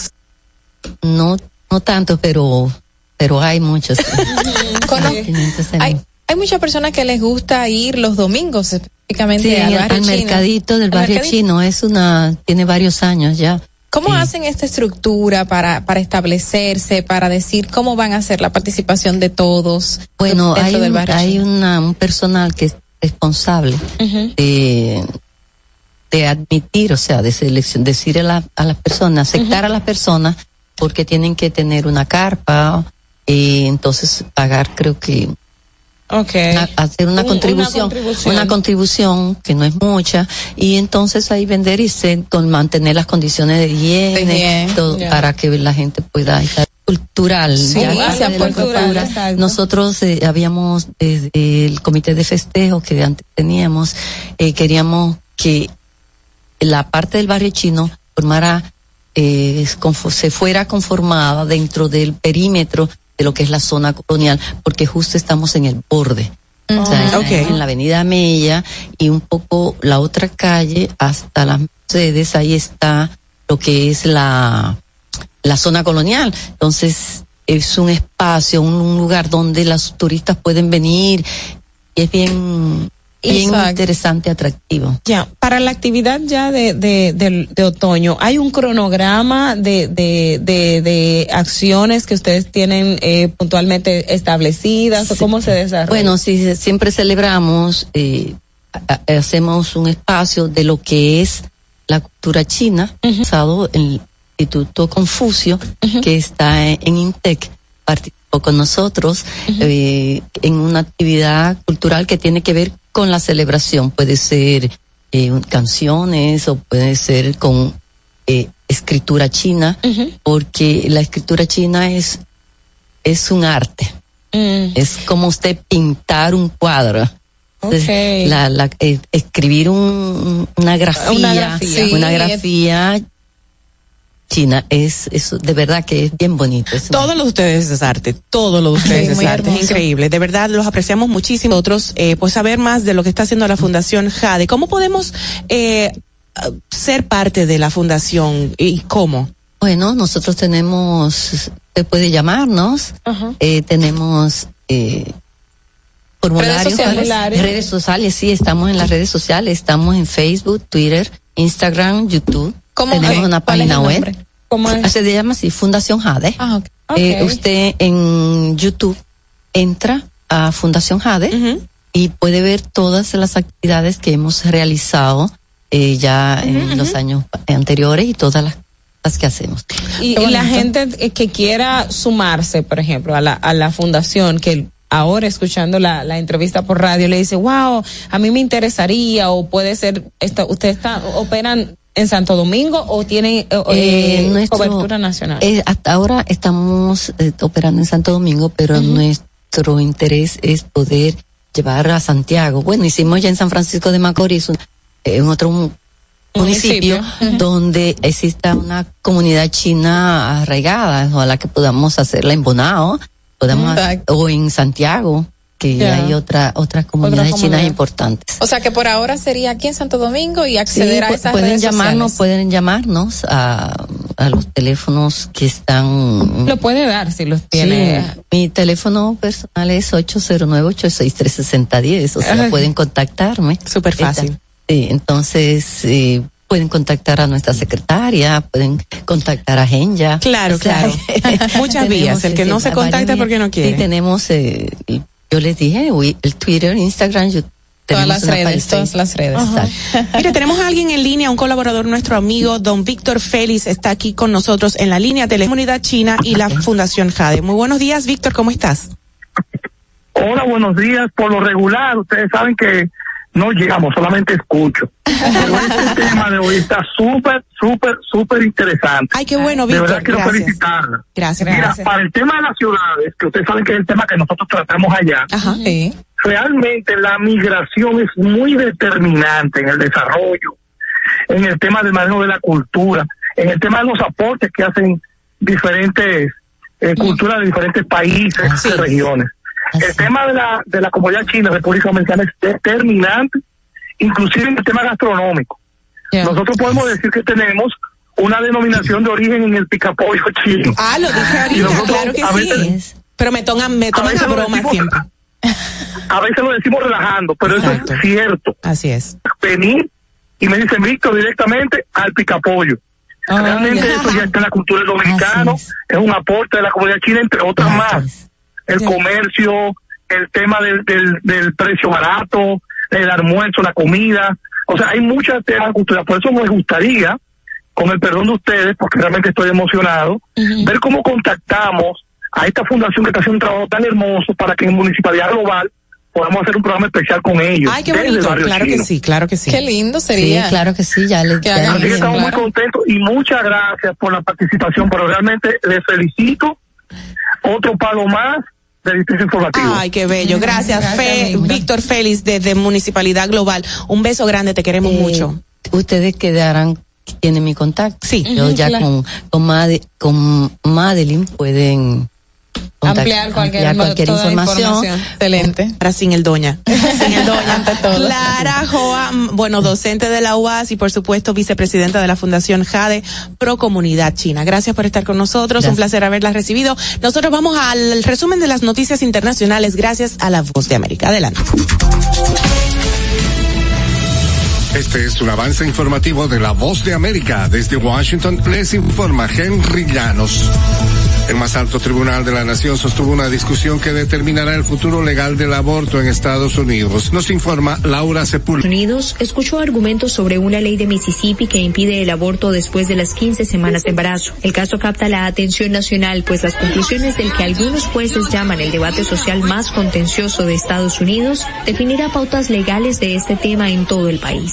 No, no tanto, pero, pero hay muchos. Cono- 500 en- hay, hay muchas personas que les gusta ir los domingos específicamente Sí, al al, barrio al chino. mercadito del Al barrio mercadito. chino es una, tiene varios años ya. ¿Cómo hacen esta estructura para, para establecerse, para decir cómo van a hacer la participación de todos Bueno, dentro hay, del barrio hay una, un personal que es responsable de, de admitir, o sea, de selección, decir a, la- a las personas, aceptar a las personas, porque tienen que tener una carpa, y entonces pagar, creo que Okay. hacer una Un- una contribución, una contribución que no es mucha, y entonces ahí vender y se- con mantener las condiciones de higiene, todo, para que la gente pueda estar cultural. Sí, ya, de cultural, cultura. Nosotros eh, habíamos, desde el comité de festejo que antes teníamos, eh, queríamos que la parte del barrio chino formara, eh, se fuera conformada dentro del perímetro de lo que es la zona colonial, porque justo estamos en el borde. O sea, en- la avenida Mella y un poco la otra calle hasta las sedes, ahí está lo que es la, la zona colonial. Entonces, es un espacio, un, un lugar donde los turistas pueden venir y es bien bien Exacto. interesante, atractivo. Ya, para la actividad ya de, de, de, de otoño, ¿hay un cronograma de, de, de, de acciones que ustedes tienen eh, puntualmente establecidas o cómo se desarrolla? Bueno, sí, siempre celebramos, eh, hacemos un espacio de lo que es la cultura china, basado en el Instituto Confucio, que está en, en INTEC, participó con nosotros eh, en una actividad cultural que tiene que ver con la celebración. Puede ser eh, canciones o puede ser con eh, escritura china, porque la escritura china es, es un arte. Mm. Es como usted pintar un cuadro. La, la, eh, escribir un- una grafía, Una grafía. una grafía china es, es de verdad que es bien bonito. Es Todo lo de ustedes es arte, todo lo de ustedes es muy arte, es increíble. De verdad, los apreciamos muchísimo. Otros, eh, pues saber más de lo que está haciendo la Fundación Jade. ¿Cómo podemos eh, ser parte de la Fundación y cómo? Bueno, nosotros tenemos, usted puede llamarnos, eh, tenemos eh, formularios, Redes sociales. ¿cuáles? redes sociales, sí, estamos en las redes sociales, estamos en Facebook, Twitter, Instagram, YouTube. ¿Cómo tenemos una ¿Cuál es el página web. ¿Cómo es? Se llama así, Fundación Jade. Ah. Eh, usted en YouTube entra a Fundación Jade y puede ver todas las actividades que hemos realizado eh, ya en los años anteriores y todas las cosas que hacemos. Y, y la gente que quiera sumarse, por ejemplo, a la, a la fundación, que ahora escuchando la, la entrevista por radio le dice, wow, a mí me interesaría, o puede ser, esta, ¿ustedes está, operan en Santo Domingo o tienen eh, eh, Eh, nuestro- cobertura nacional? Hasta ahora estamos operando en Santo Domingo, pero nuestro interés es poder llevar a Santiago. Bueno, hicimos ya en San Francisco de Macorís, un- en otro mu- municipio, donde exista una comunidad china arraigada, ojalá que podamos hacerla en Bonao, podamos o en Santiago, que hay otra otras comunidades chinas comunidad. importantes. O sea que por ahora sería aquí en Santo Domingo y acceder Sí, a esas pueden redes llamarnos, sociales. pueden llamarnos a, a los teléfonos que están. Lo puede dar si los tiene. Sí, mi teléfono personal es 809-863-6010, o sea, Ay. pueden contactarme. Súper fácil. Sí, entonces eh, pueden contactar a nuestra secretaria, pueden contactar a Genya. Claro, O sea, claro. Muchas vías. El que no se contacta porque no quiere. Sí, tenemos, eh, yo les dije, uy, el Twitter, Instagram, YouTube. Todas las redes, todas las redes. Exacto. Mire, tenemos a alguien en línea, un colaborador, nuestro amigo, don Víctor Félix, está aquí con nosotros en la línea de la comunidad china y la Fundación Jade. Muy buenos días, Víctor, ¿cómo estás? Hola, buenos días. Por lo regular, ustedes saben que no llegamos, solamente escucho. Pero este tema de hoy está súper, súper, súper interesante. Ay, qué bueno, De Víctor. verdad quiero Gracias. felicitarla. Gracias, Mira, gracias. para el tema de las ciudades, que ustedes saben que es el tema que nosotros tratamos allá, Ajá. realmente la migración es muy determinante en el desarrollo, en el tema del manejo de la cultura, en el tema de los aportes que hacen diferentes eh, culturas de diferentes países y regiones. El tema de la, de la comunidad china, República Dominicana, es determinante, inclusive en el tema gastronómico. Nosotros podemos decir que tenemos una denominación de origen en el picapollo chino. Ah, lo dije ahorita, nosotros claro que a sí. Pero me toman, me toman a broma decimos- siempre. A veces lo decimos relajando, pero eso es cierto. Así es. Venir y me dicen, Víctor, directamente al picapollo. Realmente ya. eso ya está en la cultura del dominicano, es. un aporte de la comunidad china, entre otras más. El comercio, el tema del, del, del precio barato, el almuerzo, la comida. O sea, hay muchas temas de cultura. Por eso me gustaría, con el perdón de ustedes, porque realmente estoy emocionado, ver cómo contactamos a esta fundación que está haciendo un trabajo tan hermoso para que en Municipalidad Global podamos hacer un programa especial con ellos. Ay, qué bonito. Claro que sí, claro que sí. Qué lindo sería. Sí, claro que sí, ya le Que ya hagan le Así que estamos muy contentos y muchas gracias por la participación, pero realmente les felicito. Otro pago más del Distrito Informativo. Ay, qué bello. Gracias, Fe, Víctor Félix, desde Municipalidad Global. Un beso grande, te queremos Eh, mucho. Ustedes quedarán, tienen mi contacto. Sí. Yo ya claro. con, con, Made- con Madeline pueden Ampliar cualquier, ampliar cualquier toda información. Excelente. Ahora sin el doña. Sin el doña. Ante todo. Clara Joa, bueno, docente de la UAS y por supuesto vicepresidenta de la Fundación Jade Pro Comunidad China. Gracias por estar con nosotros. Un placer haberla recibido. Nosotros vamos al resumen de las noticias internacionales gracias a la Voz de América. Adelante. Este es un avance informativo de La Voz de América. Desde Washington les informa Henry Llanos. El más alto tribunal de la nación sostuvo una discusión que determinará el futuro legal del aborto en Estados Unidos. Nos informa Laura Sepúlveda. Unidos escuchó argumentos sobre una ley de Mississippi que impide el aborto después de las 15 semanas de embarazo. El caso capta la atención nacional, pues las conclusiones del que algunos jueces llaman el debate social más contencioso de Estados Unidos definirá pautas legales de este tema en todo el país.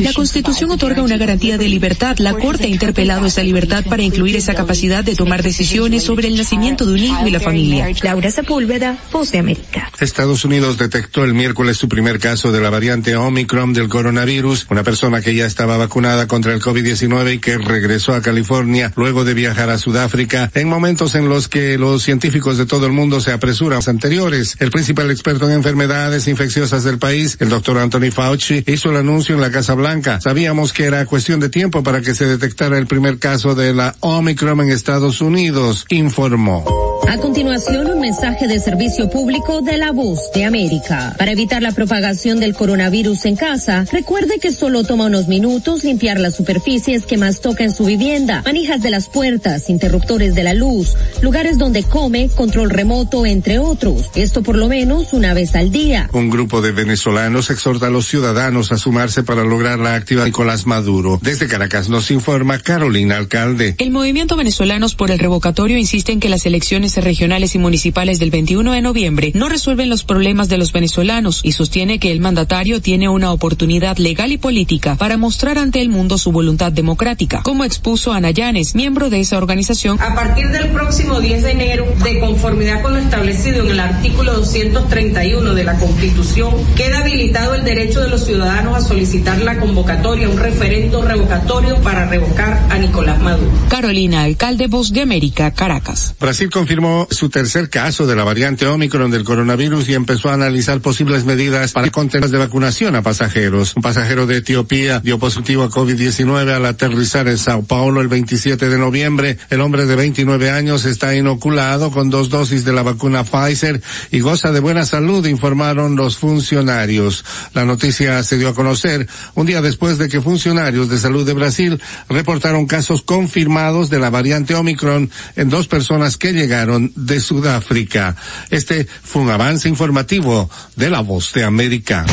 La Constitución otorga una garantía de libertad. La Corte ha interpelado esa libertad para incluir esa capacidad de tomar decisiones sobre el nacimiento de un hijo y la familia. Laura Sepúlveda, Voz de América. Estados Unidos detectó el miércoles su primer caso de la variante Omicron del coronavirus, una persona que ya estaba vacunada contra el COVID-19 y que regresó a California luego de viajar a Sudáfrica en momentos en los que los científicos de todo el mundo se apresuran anteriores. El principal experto en enfermedades infecciosas del país, el doctor Anthony Fauci, hizo el anuncio en la Casa Blanca. Sabíamos que era cuestión de tiempo para que se detectara el primer caso de la Omicron en Estados Unidos informó. A continuación, un mensaje de servicio público de la voz de América. Para evitar la propagación del coronavirus en casa, recuerde que solo toma unos minutos limpiar las superficies que más toca en su vivienda, manijas de las puertas, interruptores de la luz, lugares donde come, control remoto, entre otros. Esto por lo menos una vez al día. Un grupo de venezolanos exhorta a los ciudadanos a sumarse para lograr la actividad Nicolás Maduro. Desde Caracas nos informa Carolina Alcalde. El movimiento Venezolanos por el Revocatorio insiste en que las elecciones regionales y municipales del 21 de noviembre no resuelven los problemas de los venezolanos y sostiene que el mandatario tiene una oportunidad legal y política para mostrar ante el mundo su voluntad democrática, como expuso Ana Llanes, miembro de esa organización. A partir del próximo 10 de enero, de conformidad con lo establecido en el artículo 231 de la Constitución, queda habilitado el derecho de los ciudadanos a solicitar la convocatoria, un referendo revocatorio para revocar a Nicolás Maduro. Carolina, alcalde Voz de América, Caracas. Brasil confirmó su tercer caso de la variante Omicron del coronavirus y empezó a analizar posibles medidas para contener de vacunación a pasajeros. Un pasajero de Etiopía dio positivo a COVID-19 al aterrizar en Sao Paulo el 27 de noviembre. El hombre de 29 años está inoculado con dos dosis de la vacuna Pfizer y goza de buena salud, informaron los funcionarios. La noticia se dio a conocer un día después de que funcionarios de salud de Brasil reportaron casos confirmados de la variante Omicron en dos personas que llegaron de Sudáfrica. Este fue un avance informativo de la voz de América.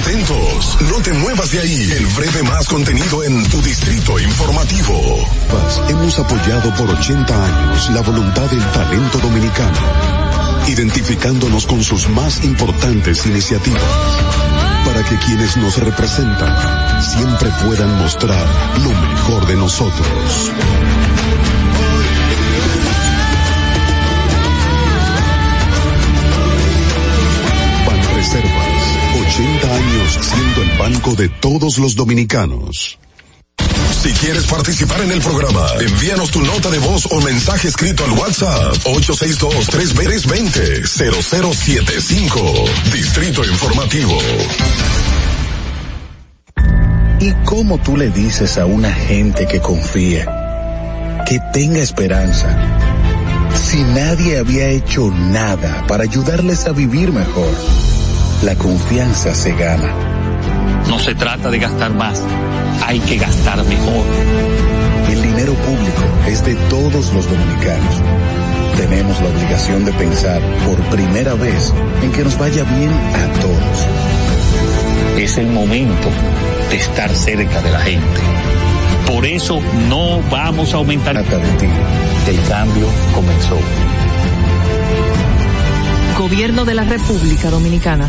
Atentos, no te muevas de ahí. El breve más contenido en tu distrito informativo. Hemos apoyado por 80 años la voluntad del talento dominicano, identificándonos con sus más importantes iniciativas, para que quienes nos representan siempre puedan mostrar lo mejor de nosotros. Años siendo el banco de todos los dominicanos. Si quieres participar en el programa, envíanos tu nota de voz o mensaje escrito al WhatsApp 862-320-0075. Distrito Informativo. ¿Y cómo tú le dices a una gente que confía, que tenga esperanza, si nadie había hecho nada para ayudarles a vivir mejor? La confianza se gana. No se trata de gastar más, hay que gastar mejor. El dinero público es de todos los dominicanos. Tenemos la obligación de pensar por primera vez en que nos vaya bien a todos. Es el momento de estar cerca de la gente. Por eso no vamos a aumentar. Trata de ti. El cambio comenzó. Gobierno de la República Dominicana.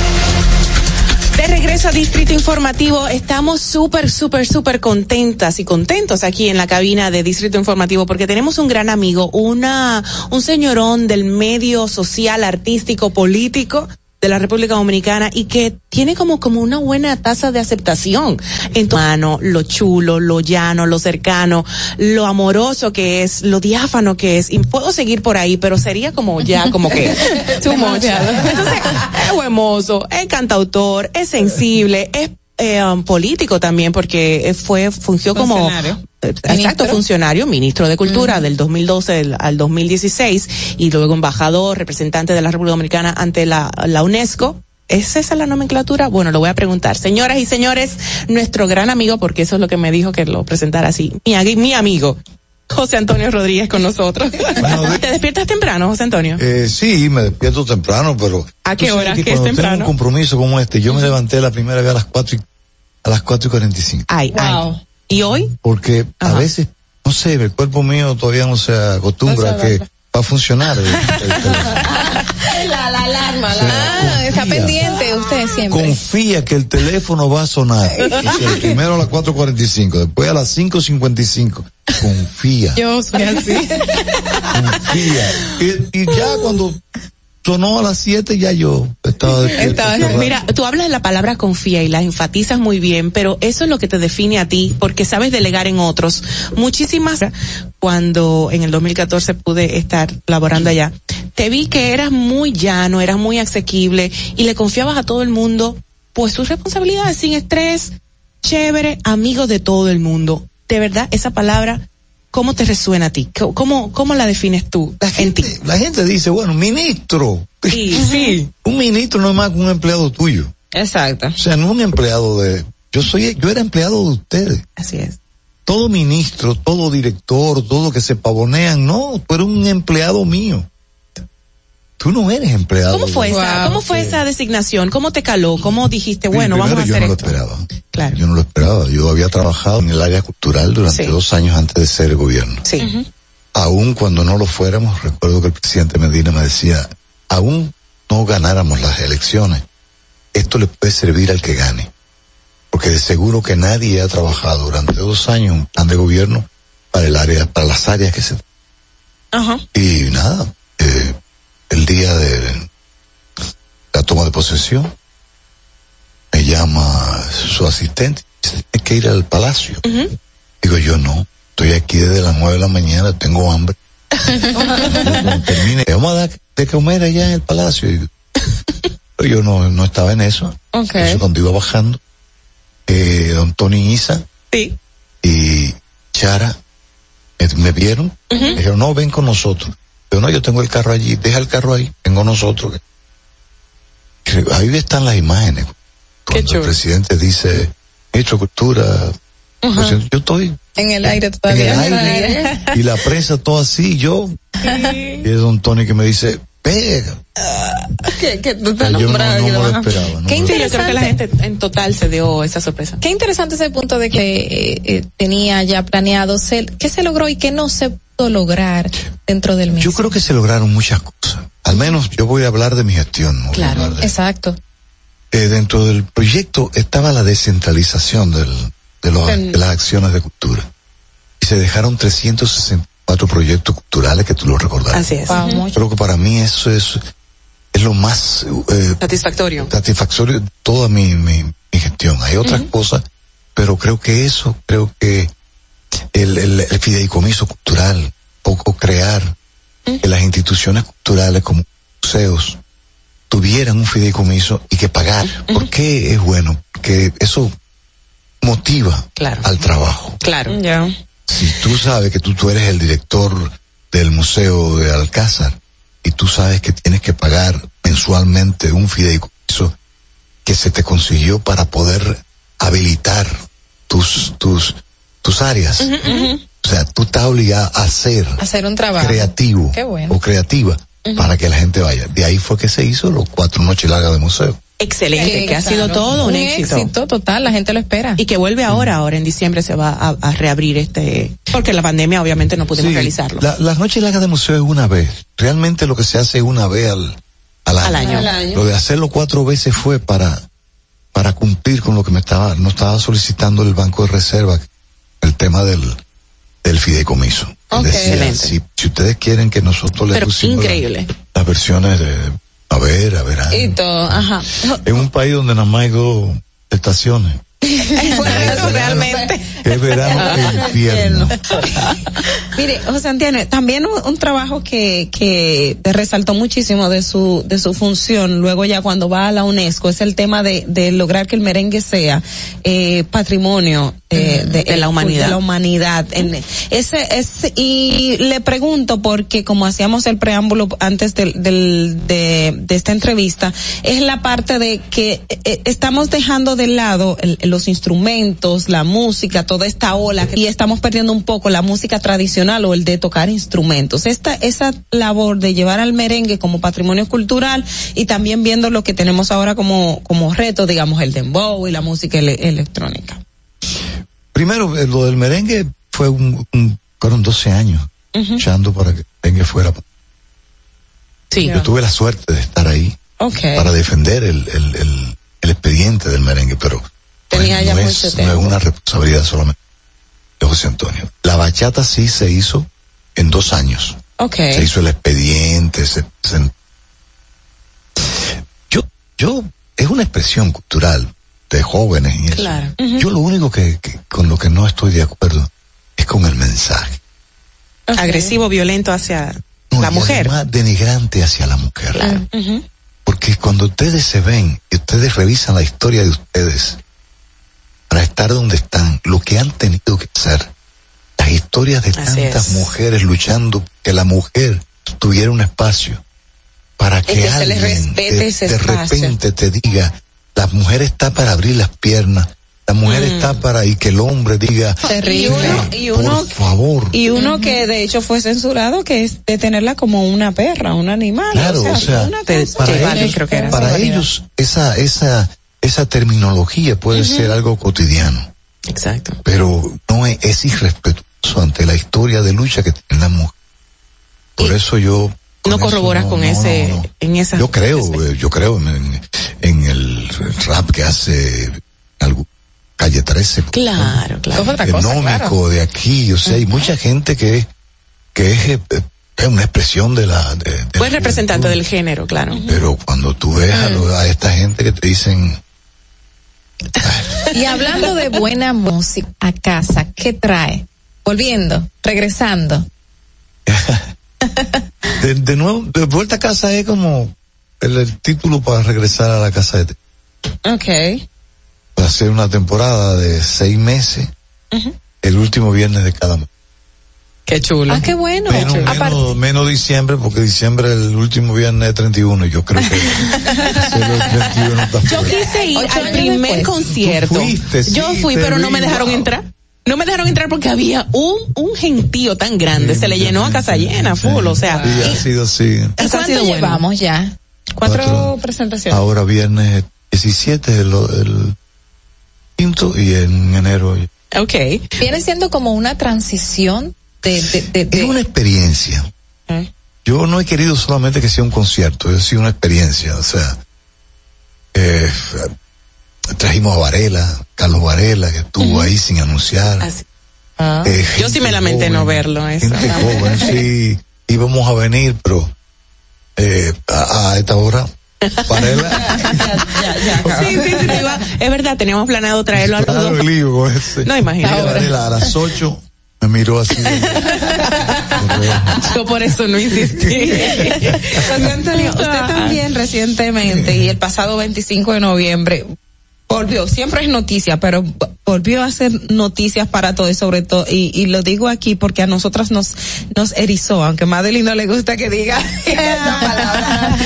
De regreso a Distrito Informativo, estamos súper, súper, súper contentas y contentos aquí en la cabina de Distrito Informativo porque tenemos un gran amigo, una, un señorón del medio social, artístico, político de la República Dominicana y que tiene como, como una buena tasa de aceptación. En tu mano, lo chulo, lo llano, lo cercano, lo amoroso que es, lo diáfano que es, y puedo seguir por ahí, pero sería como ya, como que. Entonces, es buen mozo, es cantautor, es sensible, es eh, um, político también porque fue fungió como Funcionario. eh, exacto Ministro. funcionario ministro de cultura del 2012 al- al 2016 y luego embajador representante de la República Dominicana ante la, la UNESCO ¿Es esa la nomenclatura? Bueno, lo voy a preguntar. Señoras y señores, nuestro gran amigo, porque eso es lo que me dijo que lo presentara así, mi amigo, José Antonio Rodríguez con nosotros. ¿Te despiertas temprano, José Antonio? Eh, sí, me despierto temprano, pero... ¿A qué hora? que ¿Qué es cuando tengo temprano? un compromiso como este, yo me levanté la primera vez a las cuatro y, a las cuatro y cuarenta y cinco. Ay, ay. ¿Y hoy? Porque a veces, no sé, el cuerpo mío todavía no se acostumbra No se que va a funcionar. el- La, la alarma, la, Ah, está pendiente usted siempre. confía que el teléfono va a sonar. Dice, primero a las 4.45, después a las 5.55. Confía, Yo soy así. confía. Y, y ya cuando sonó a las 7 ya yo estaba rato. Mira, tú hablas de la palabra confía y la enfatizas muy bien, pero eso es lo que te define a ti, porque sabes delegar en otros. Muchísimas, cuando en el 2014 pude estar laborando allá, te vi que eras muy llano, eras muy asequible y le confiabas a todo el mundo, pues sus responsabilidades sin estrés, chévere, amigo de todo el mundo. De verdad, esa palabra, ¿cómo te resuena a ti? ¿Cómo, cómo la defines tú en ti? La gente dice, bueno, ministro. Sí, sí. Un ministro no es más que un empleado tuyo. Exacto. O sea, no un empleado de... Yo soy, yo era empleado de ustedes. Así es. Todo ministro, todo director, todo que se pavonean, no, tú eres un empleado mío. Tú no eres empleado. ¿Cómo fue esa, cómo fue esa designación? ¿Cómo te caló? ¿Cómo dijiste, bueno, vamos a hacer yo no esto? lo esperaba. Yo no lo esperaba. Yo había trabajado en el área cultural durante dos años antes de ser gobierno. Sí. Aún cuando no lo fuéramos, recuerdo que el presidente Medina me decía, aún no ganáramos las elecciones, esto le puede servir al que gane. Porque de seguro que nadie ha trabajado durante dos años un plan de gobierno para el área, para las áreas que se Ajá. y nada, el día de la toma de posesión, me llama su asistente, dice, tienes que ir al palacio. Digo yo no, estoy aquí desde las nueve de la mañana, tengo hambre. Termine, vamos a dar de comer allá en el palacio. Y- pero yo no, no estaba en eso. Ok. Entonces, cuando iba bajando, eh, don Tony Isa Sí. y Chara me, me vieron, me dijeron, no, ven con nosotros. Yo no, yo tengo el carro allí, deja el carro ahí, ven con nosotros. Ahí están las imágenes. Cuando el presidente dice, ministro de Cultura, presidente, yo estoy En el aire en todavía. el aire y la prensa todo así, yo. Y es don Tony que me dice, pega. que, que tú Yo estás no, no me lo esperaba. ¿no? Qué yo creo que interesante. la gente en total se dio esa sorpresa. Qué interesante ese punto de que eh, eh, tenía ya planeado ser, qué se logró y qué no se pudo lograr dentro del mes. Yo creo que se lograron muchas cosas. Al menos yo voy a hablar de mi gestión. no hablar de- Exacto. Eh, dentro del proyecto estaba la descentralización del, de, los- de las acciones de cultura. Y se dejaron 364 proyectos culturales que tú lo recordarás. Así es. Creo que para mí eso es, es lo más eh, Satisfactorio. satisfactorio de toda mi, mi, mi gestión. Hay otras cosas, pero creo que eso, creo que el, el, el fideicomiso cultural, poco crear que las instituciones culturales como museos tuvieran un fideicomiso y que pagar. ¿Por qué es bueno? Porque eso motiva al trabajo. Claro. Si tú sabes que tú, tú eres el director del Museo de Alcázar y tú sabes que tienes que pagar mensualmente un fideicomiso que se te consiguió para poder habilitar tus, tus, tus áreas. O sea, tú estás obligado a hacer Hacer un trabajo. creativo bueno. o creativa para que la gente vaya. De ahí fue que se hizo los cuatro noches largas de museo. Excelente, que ha sido todo un, éxito. total, la gente lo espera. Y que vuelve ahora, ahora en diciembre se va a, a reabrir este, porque la pandemia obviamente no pudimos Sí, realizarlo. la- las noches largas de museo es una vez. Realmente lo que se hace es una vez al, al año. Al año. Al año. Lo de hacerlo cuatro veces fue para, para cumplir con lo que me estaba, nos estaba solicitando el Banco de Reserva, el tema del, del fideicomiso. Ok. Decía, Excelente. si, si ustedes quieren que nosotros les Pero la- las versiones de, a ver, a ver, Y todo, ajá. en un país donde nada más hay dos estaciones. Bueno, realmente. Es verano e infierno. Mire, José Antonio, también un, un trabajo que, que te resaltó muchísimo de su, de su función, luego ya cuando va a la UNESCO, es el tema de, de lograr que el merengue sea eh, patrimonio eh, de, De la humanidad. de la humanidad. En ese, ese, y le pregunto, porque como hacíamos el preámbulo antes del, del, de, de esta entrevista, es la parte de que eh, estamos dejando de lado el- los instrumentos, la música, toda esta ola, y estamos perdiendo un poco la música tradicional o el de tocar instrumentos. Esta, esa labor de llevar al merengue como patrimonio cultural y también viendo lo que tenemos ahora como, como reto, digamos, el dembow y la música ele- electrónica. Primero, eh, lo del merengue fue un, un- fueron 12 años luchando para que el merengue fuera. Sí. Yo tuve la suerte de estar ahí Okay. para defender el, el, el, el expediente del merengue, pero Tenía pues, ya no, mucho es, no tiempo. es una responsabilidad solamente de José Antonio. La bachata sí se hizo en dos años. Okay. Se hizo el expediente, se, se- yo, yo, es una expresión cultural de jóvenes y eso. Claro. Yo lo único que, que- con lo que no estoy de acuerdo es con el mensaje. Agresivo, violento hacia No, la y mujer. además denigrante hacia la mujer. Porque cuando ustedes se ven y ustedes revisan la historia de ustedes para estar donde están, lo que han tenido que hacer, las historias de Así tantas es. mujeres luchando que la mujer tuviera un espacio para que, que se le alguien respete de, de repente te diga, la mujer está para abrir las piernas, la mujer Mm. está para y que el hombre diga, Y uno, y uno, por favor. y uno que de hecho fue censurado, que es de tenerla como una perra, un animal. Claro, o sea, una para, ellos, para ellos esa, esa, esa terminología puede ser algo cotidiano, Exacto. pero no es, es irrespetuoso ante la historia de lucha que tiene la mujer. Por eso yo... con No eso corroboras no- con no, ese, no, no. en esa. Yo creo, eh, yo creo en, en el rap que hace algo, Calle 13. Claro, claro. Económico de aquí, o sea, hay mucha gente que, que es, eh, es una expresión de la... de- de Fue representante del género, claro. pero cuando tú ves a, lo- a esta gente que te dicen, Y hablando de buena música a casa, ¿qué trae? Volviendo, regresando. de, de nuevo, de vuelta a casa es como el, el título para regresar a la casa de Ok. para hacer una temporada de seis meses, el último viernes de cada mes. Qué chulo. Ah, qué bueno. Menos, Aparte- menos, menos diciembre, porque diciembre el último viernes es 31, y yo creo que hacerlo el 31 está Yo quise ir Ocho al primer después. concierto. Fuiste, sí, Yo fui, pero no me dejaron wow. entrar. No me dejaron entrar porque había un, un gentío tan grande. Se le llenó a casa llena, full, o sea. Y ha sido así. ¿Y Eso ha cuánto sido bueno. llevamos ya? Cuatro, Cuatro. presentaciones. Ahora viernes 17 el, el quinto y en enero. Ok. Viene siendo como una transición de, de, de, de- Es una experiencia. Yo no he querido solamente que sea un concierto, es sido una experiencia. O sea, eh, trajimos a Varela, Carlos Varela, que estuvo ahí sin anunciar. Así. Eh, Yo sí me lamenté joven, no verlo. Eso. Gente joven, sí, íbamos a venir, pero eh, a, a esta hora, Varela, Sí, sí, sí, te iba- Es verdad, teníamos planeado traerlo a los claro, dos. el lío ese. No, imagínate. Varela a las 8 Me miró así. Yo por eso no insistí. José Antonio, usted también recientemente y el pasado 25 de noviembre volvió, siempre es noticia, pero volvió a hacer noticias para todo y sobre todo, y, y lo digo aquí porque a nosotras nos, nos erizó, aunque a Madeline no le gusta que diga esa palabra.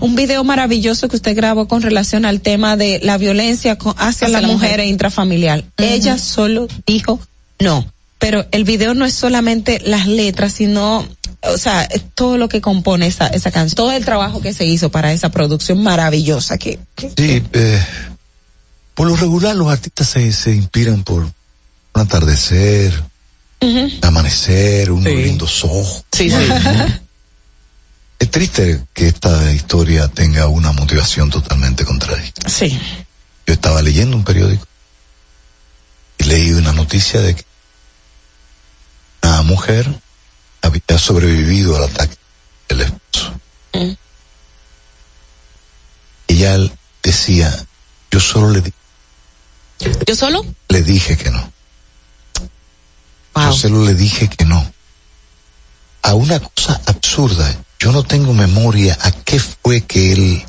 Un video maravilloso que usted grabó con relación al tema de la violencia con- hacia, la, la mujer, mujer. e intrafamiliar. Ella solo dijo no, pero el video no es solamente las letras, sino o sea, es todo lo que compone esa, esa canción, todo el trabajo que se hizo para esa producción maravillosa que, que- Sí, eh, por lo regular los artistas se, se inspiran por un atardecer, amanecer, unos lindos ojos. Sí, sí. Es triste que esta historia tenga una motivación totalmente contraria. Sí. Yo estaba leyendo un periódico y leí una noticia de que mujer había sobrevivido al ataque del esposo. Ella decía, yo solo le, di- ¿Yo solo? le dije que no. Yo solo le dije que no. A una cosa absurda. Yo no tengo memoria a qué fue que él...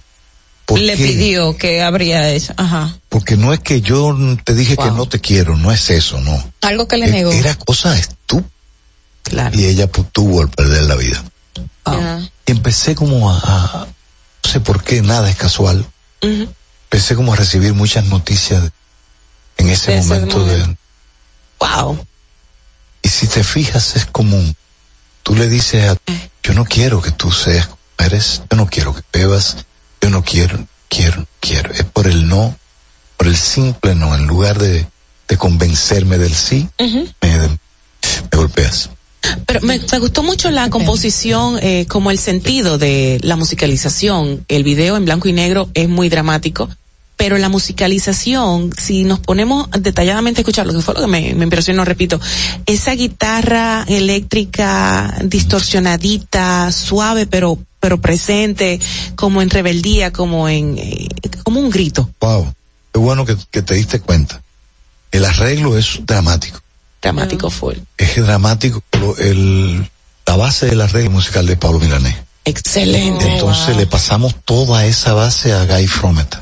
¿por le qué? pidió que habría hecho. Ajá. Porque no es que yo te dije que no te quiero, no es eso, no. Algo que le negó. Era cosa estúpida. Claro. Y ella pues, tuvo el perder la vida. Y empecé como a, a- no sé por qué, nada es casual. Empecé como a recibir muchas noticias en ese De ese momento de. Wow. y si te fijas es común. Tú le dices a, yo no quiero que tú seas como eres, yo no quiero que bebas, yo no quiero, quiero, quiero. Es por el no, por el simple no, en lugar de, de convencerme del sí, me, me golpeas. Pero me, me gustó mucho la composición, eh, como el sentido de la musicalización. El video en blanco y negro es muy dramático, pero la musicalización, si nos ponemos detalladamente a escucharlo, que fue lo que me, me impresionó, repito, esa guitarra eléctrica distorsionadita, suave, pero pero presente, como en rebeldía, como en eh, como un grito. Wow, qué bueno que, que te diste cuenta. El arreglo es dramático. Dramático full. Es dramático, pero el, la base del arreglo musical de Pablo Milanés. Excelente. Entonces le pasamos toda esa base a Guy Fromet.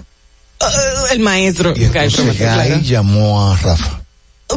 Uh, el maestro. Y entonces Guy claro. llamó a Rafa.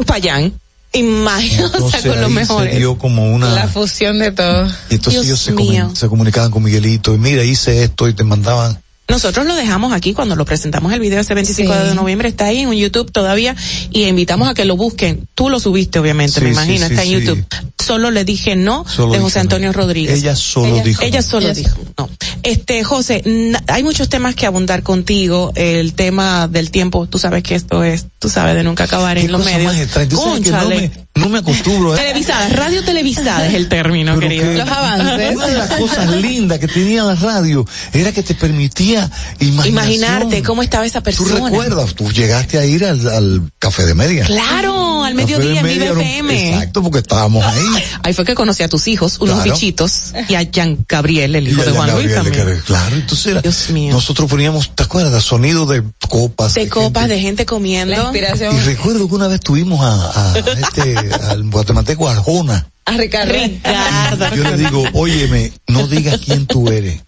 Payán. Imagínate, o sea, con los mejores. se dio como una... La fusión de todo. y entonces Dios ellos se, comun- se comunicaban con Miguelito y mira, hice esto y te mandaban... Nosotros lo dejamos aquí cuando lo presentamos el video este 25 Sí. de noviembre, está ahí en YouTube todavía y invitamos a que lo busquen. Tú lo subiste obviamente, Sí, me imagino, sí, está en sí. YouTube. Solo le dije no Solo de José no. Antonio Rodríguez. Ella solo dijo Ella solo Ella dijo no. Este, José, hay muchos temas que abundar contigo. El tema del tiempo, tú sabes que esto es, tú sabes, de nunca acabar en los medios. Tú no Cónchale. me, no me acostumbro a Televisada, radio televisada es el término, Pero querido. que Los avances. Una de las cosas lindas que tenía la radio era que te permitía. Imaginarte cómo estaba esa Tú persona. recuerdas, tú llegaste a ir al, al café de media. Claro, al mediodía en un- FM. Exacto, porque estábamos ahí. Ahí fue que conocí a tus hijos, unos Claro. bichitos, y a Jean Gabriel, el hijo Y de Juan Luis Gabriel, también. que- Claro, entonces era- Dios mío. nosotros poníamos, ¿te acuerdas? Sonido de copas. De copas, de gente comiendo. La inspiración. Y recuerdo que una vez tuvimos a, a este, al guatemalteco Arjona. A Ricardo. Ricardo. Yo le digo, óyeme, no digas quién tú eres.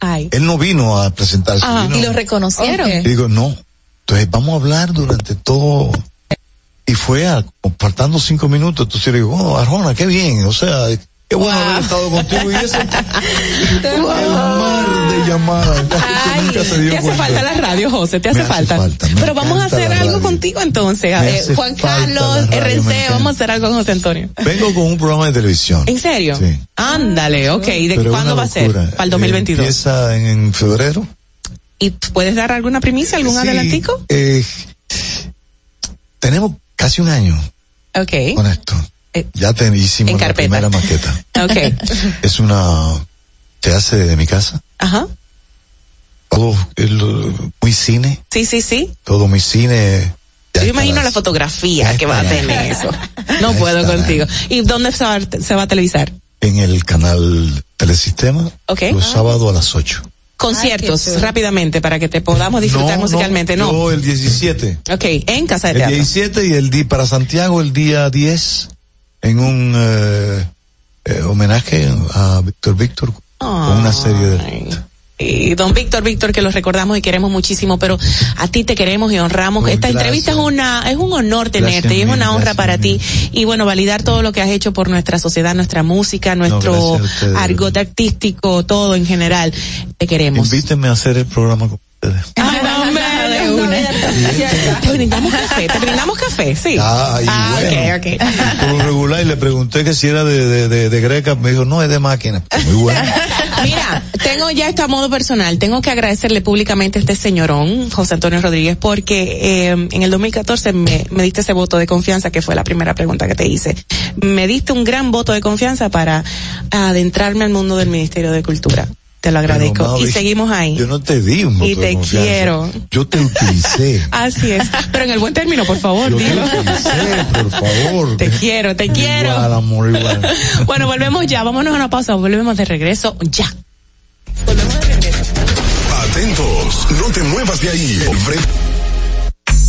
Ay. Él no vino a presentarse. Ah, vino- y lo reconocieron. Y digo, no. Entonces vamos a hablar durante todo. Y fue a, faltando cinco minutos, entonces le digo, oh, Arjona, qué bien, o sea, qué bueno haber estado contigo. Y ese, el mar de llamadas, que nunca se dio Te hace cuenta. falta la radio, José, te hace hace falta. falta, Pero vamos a hacer algo radio. contigo entonces. Juan Carlos, radio, RC, vamos a hacer algo con José Antonio. Vengo con un programa de televisión. ¿En serio? Sí. Ándale, ok. ¿Y de Pero cuándo va a ser? Para el 2022. Eh, Empieza en, en febrero. ¿Y puedes dar alguna primicia, algún Sí, adelantico? eh, tenemos casi un año Ok. con esto. Eh, ya te hicimos en la primera maqueta. Ok. es una se hace desde mi casa Ajá. todo el- muy cine Sí, sí, sí. todo muy cine Yo imagino la- fotografía que va a tener eso. No Ya puedo contigo. ¿Y dónde se va, se va a televisar? en el canal Telesistema Ok. los sábados a las 8 Conciertos, rápidamente, para que te podamos disfrutar musicalmente, ¿no? yo el 17 Ok, en Casa de el Teatro. 17 y el día para Santiago el día 10 en un eh, eh, homenaje a Víctor Víctor con una serie de y don Víctor, Víctor, que los recordamos y queremos muchísimo, pero a ti te queremos y honramos. Pues Esta gracias. entrevista es una, es un honor tenerte Gracias y es una honra gracias para ti. Y bueno, validar todo lo que has hecho por nuestra sociedad, nuestra música, nuestro argot artístico, todo en general. Te queremos. Invítenme a hacer el programa con ustedes. Ay, Te brindamos café, te brindamos café, sí. Ah, bueno. ok, ok. Por lo regular y le pregunté que si era de, de, de, de greca, me dijo, no, es de máquina. Muy bueno. Mira, tengo ya esto a modo personal. Tengo que agradecerle públicamente a este señorón, José Antonio Rodríguez, porque eh, en el 2014 me, me diste ese voto de confianza, que fue la primera pregunta que te hice. Me diste un gran voto de confianza para adentrarme al mundo del Ministerio de Cultura. Te lo agradezco. Pero, y seguimos ahí. Yo no te di un Y de te confianza. quiero. Yo te utilicé. Así es. Pero en el buen término, por favor, Yo te dilo. utilicé, por favor. Te quiero, te quiero. Igual, amor, igual. Bueno, volvemos ya. Vámonos a una pausa. Volvemos de regreso ya. Atentos, no te muevas de ahí. El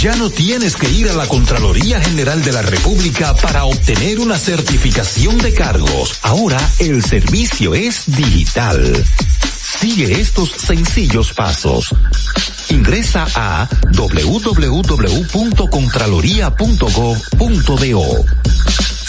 Ya no tienes que ir a la Contraloría General de la República para obtener una certificación de cargos. Ahora el servicio es digital. Sigue estos sencillos pasos. Ingresa a www.contraloría.gov.do.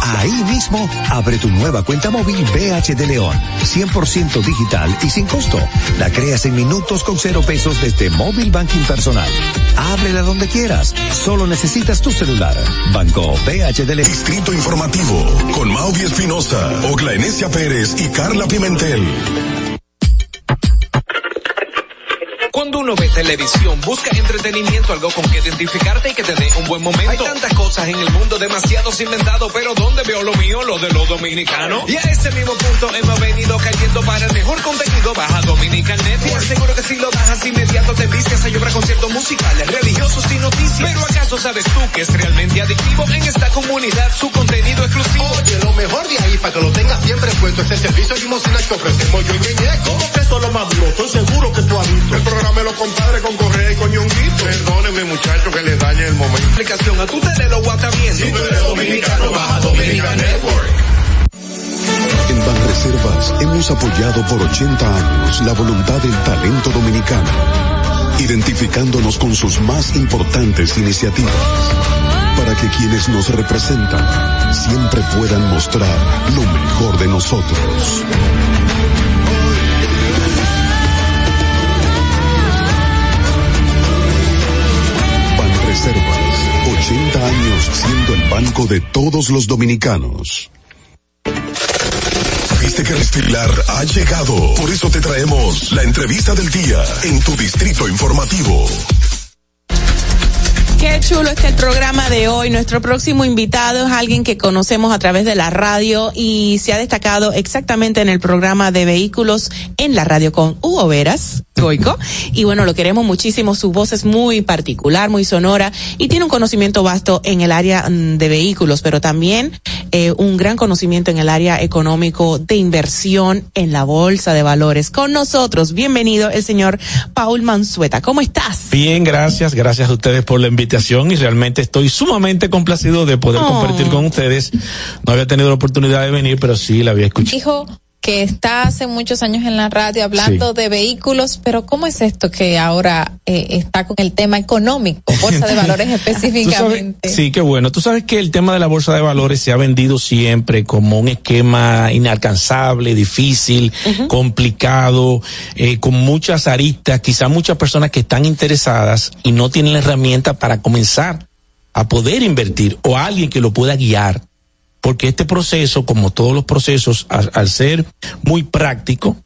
Ahí mismo, abre tu nueva cuenta móvil BH de León. 100% digital y sin costo. La creas en minutos con cero pesos desde Móvil Banking Personal. Ábrela donde quieras. Solo necesitas tu celular. Banco BH de León. Distrito Informativo con Maudi Espinosa, Ogla Enesia Pérez y Carla Pimentel. Cuando uno ve televisión, busca entretenimiento, algo con que identificarte y que te dé un buen momento. Hay tantas cosas en el mundo, demasiados inventados, pero ¿dónde veo lo mío? Lo de los dominicanos. Y a ese mismo punto hemos venido cayendo para el mejor contenido. Baja Dominican Network. Seguro que si lo bajas inmediato te vistes a llorar conciertos musicales, religiosos y noticias. Pero ¿acaso sabes tú que es realmente adictivo en esta comunidad su contenido exclusivo? Oye, lo mejor de ahí para que lo tengas siempre puesto es el servicio limosina que ofrecemos yo y Ñeñeco. ¿Cómo que eso es lo más duro? Estoy seguro que tú has visto. El programa los compadres con Correa y con Ñonguito. Perdónenme muchachos que les dañe el momento. Aplicación a tu tele lo. Si tú eres dominicano, baja Dominican Network. En Banreservas hemos apoyado por 80 años la voluntad del talento dominicano, identificándonos con sus más importantes iniciativas, para que quienes nos representan siempre puedan mostrar lo mejor de nosotros. Banreservas, 80 años siendo el banco de todos los dominicanos. Viste que Respirar ha llegado. Por eso te traemos la entrevista del día en tu distrito informativo. Qué chulo está el programa de hoy. Nuestro próximo invitado es alguien que conocemos a través de la radio y se ha destacado exactamente en el programa de vehículos en la radio con Hugo Veras. Goico. Y bueno, lo queremos muchísimo. Su voz es muy particular, muy sonora y tiene un conocimiento vasto en el área mm, de vehículos, pero también eh, un gran conocimiento en el área económico de inversión en la bolsa de valores. Con nosotros, bienvenido el señor Paul Mansueta. ¿Cómo estás? Bien, gracias, gracias a ustedes por la invitación y realmente estoy sumamente complacido de poder Oh. compartir con ustedes. No había tenido la oportunidad de venir, pero sí la había escuchado. Dijo que está hace muchos años en la radio hablando de vehículos, pero ¿cómo es esto que ahora eh, está con el tema económico, bolsa de valores sabes- específicamente? sí, qué bueno. Tú sabes que el tema de la bolsa de valores se ha vendido siempre como un esquema inalcanzable, difícil, complicado, eh, con muchas aristas, quizá muchas personas que están interesadas y no tienen la herramienta para comenzar a poder invertir o alguien que lo pueda guiar. Porque este proceso, como todos los procesos, al, al ser muy práctico,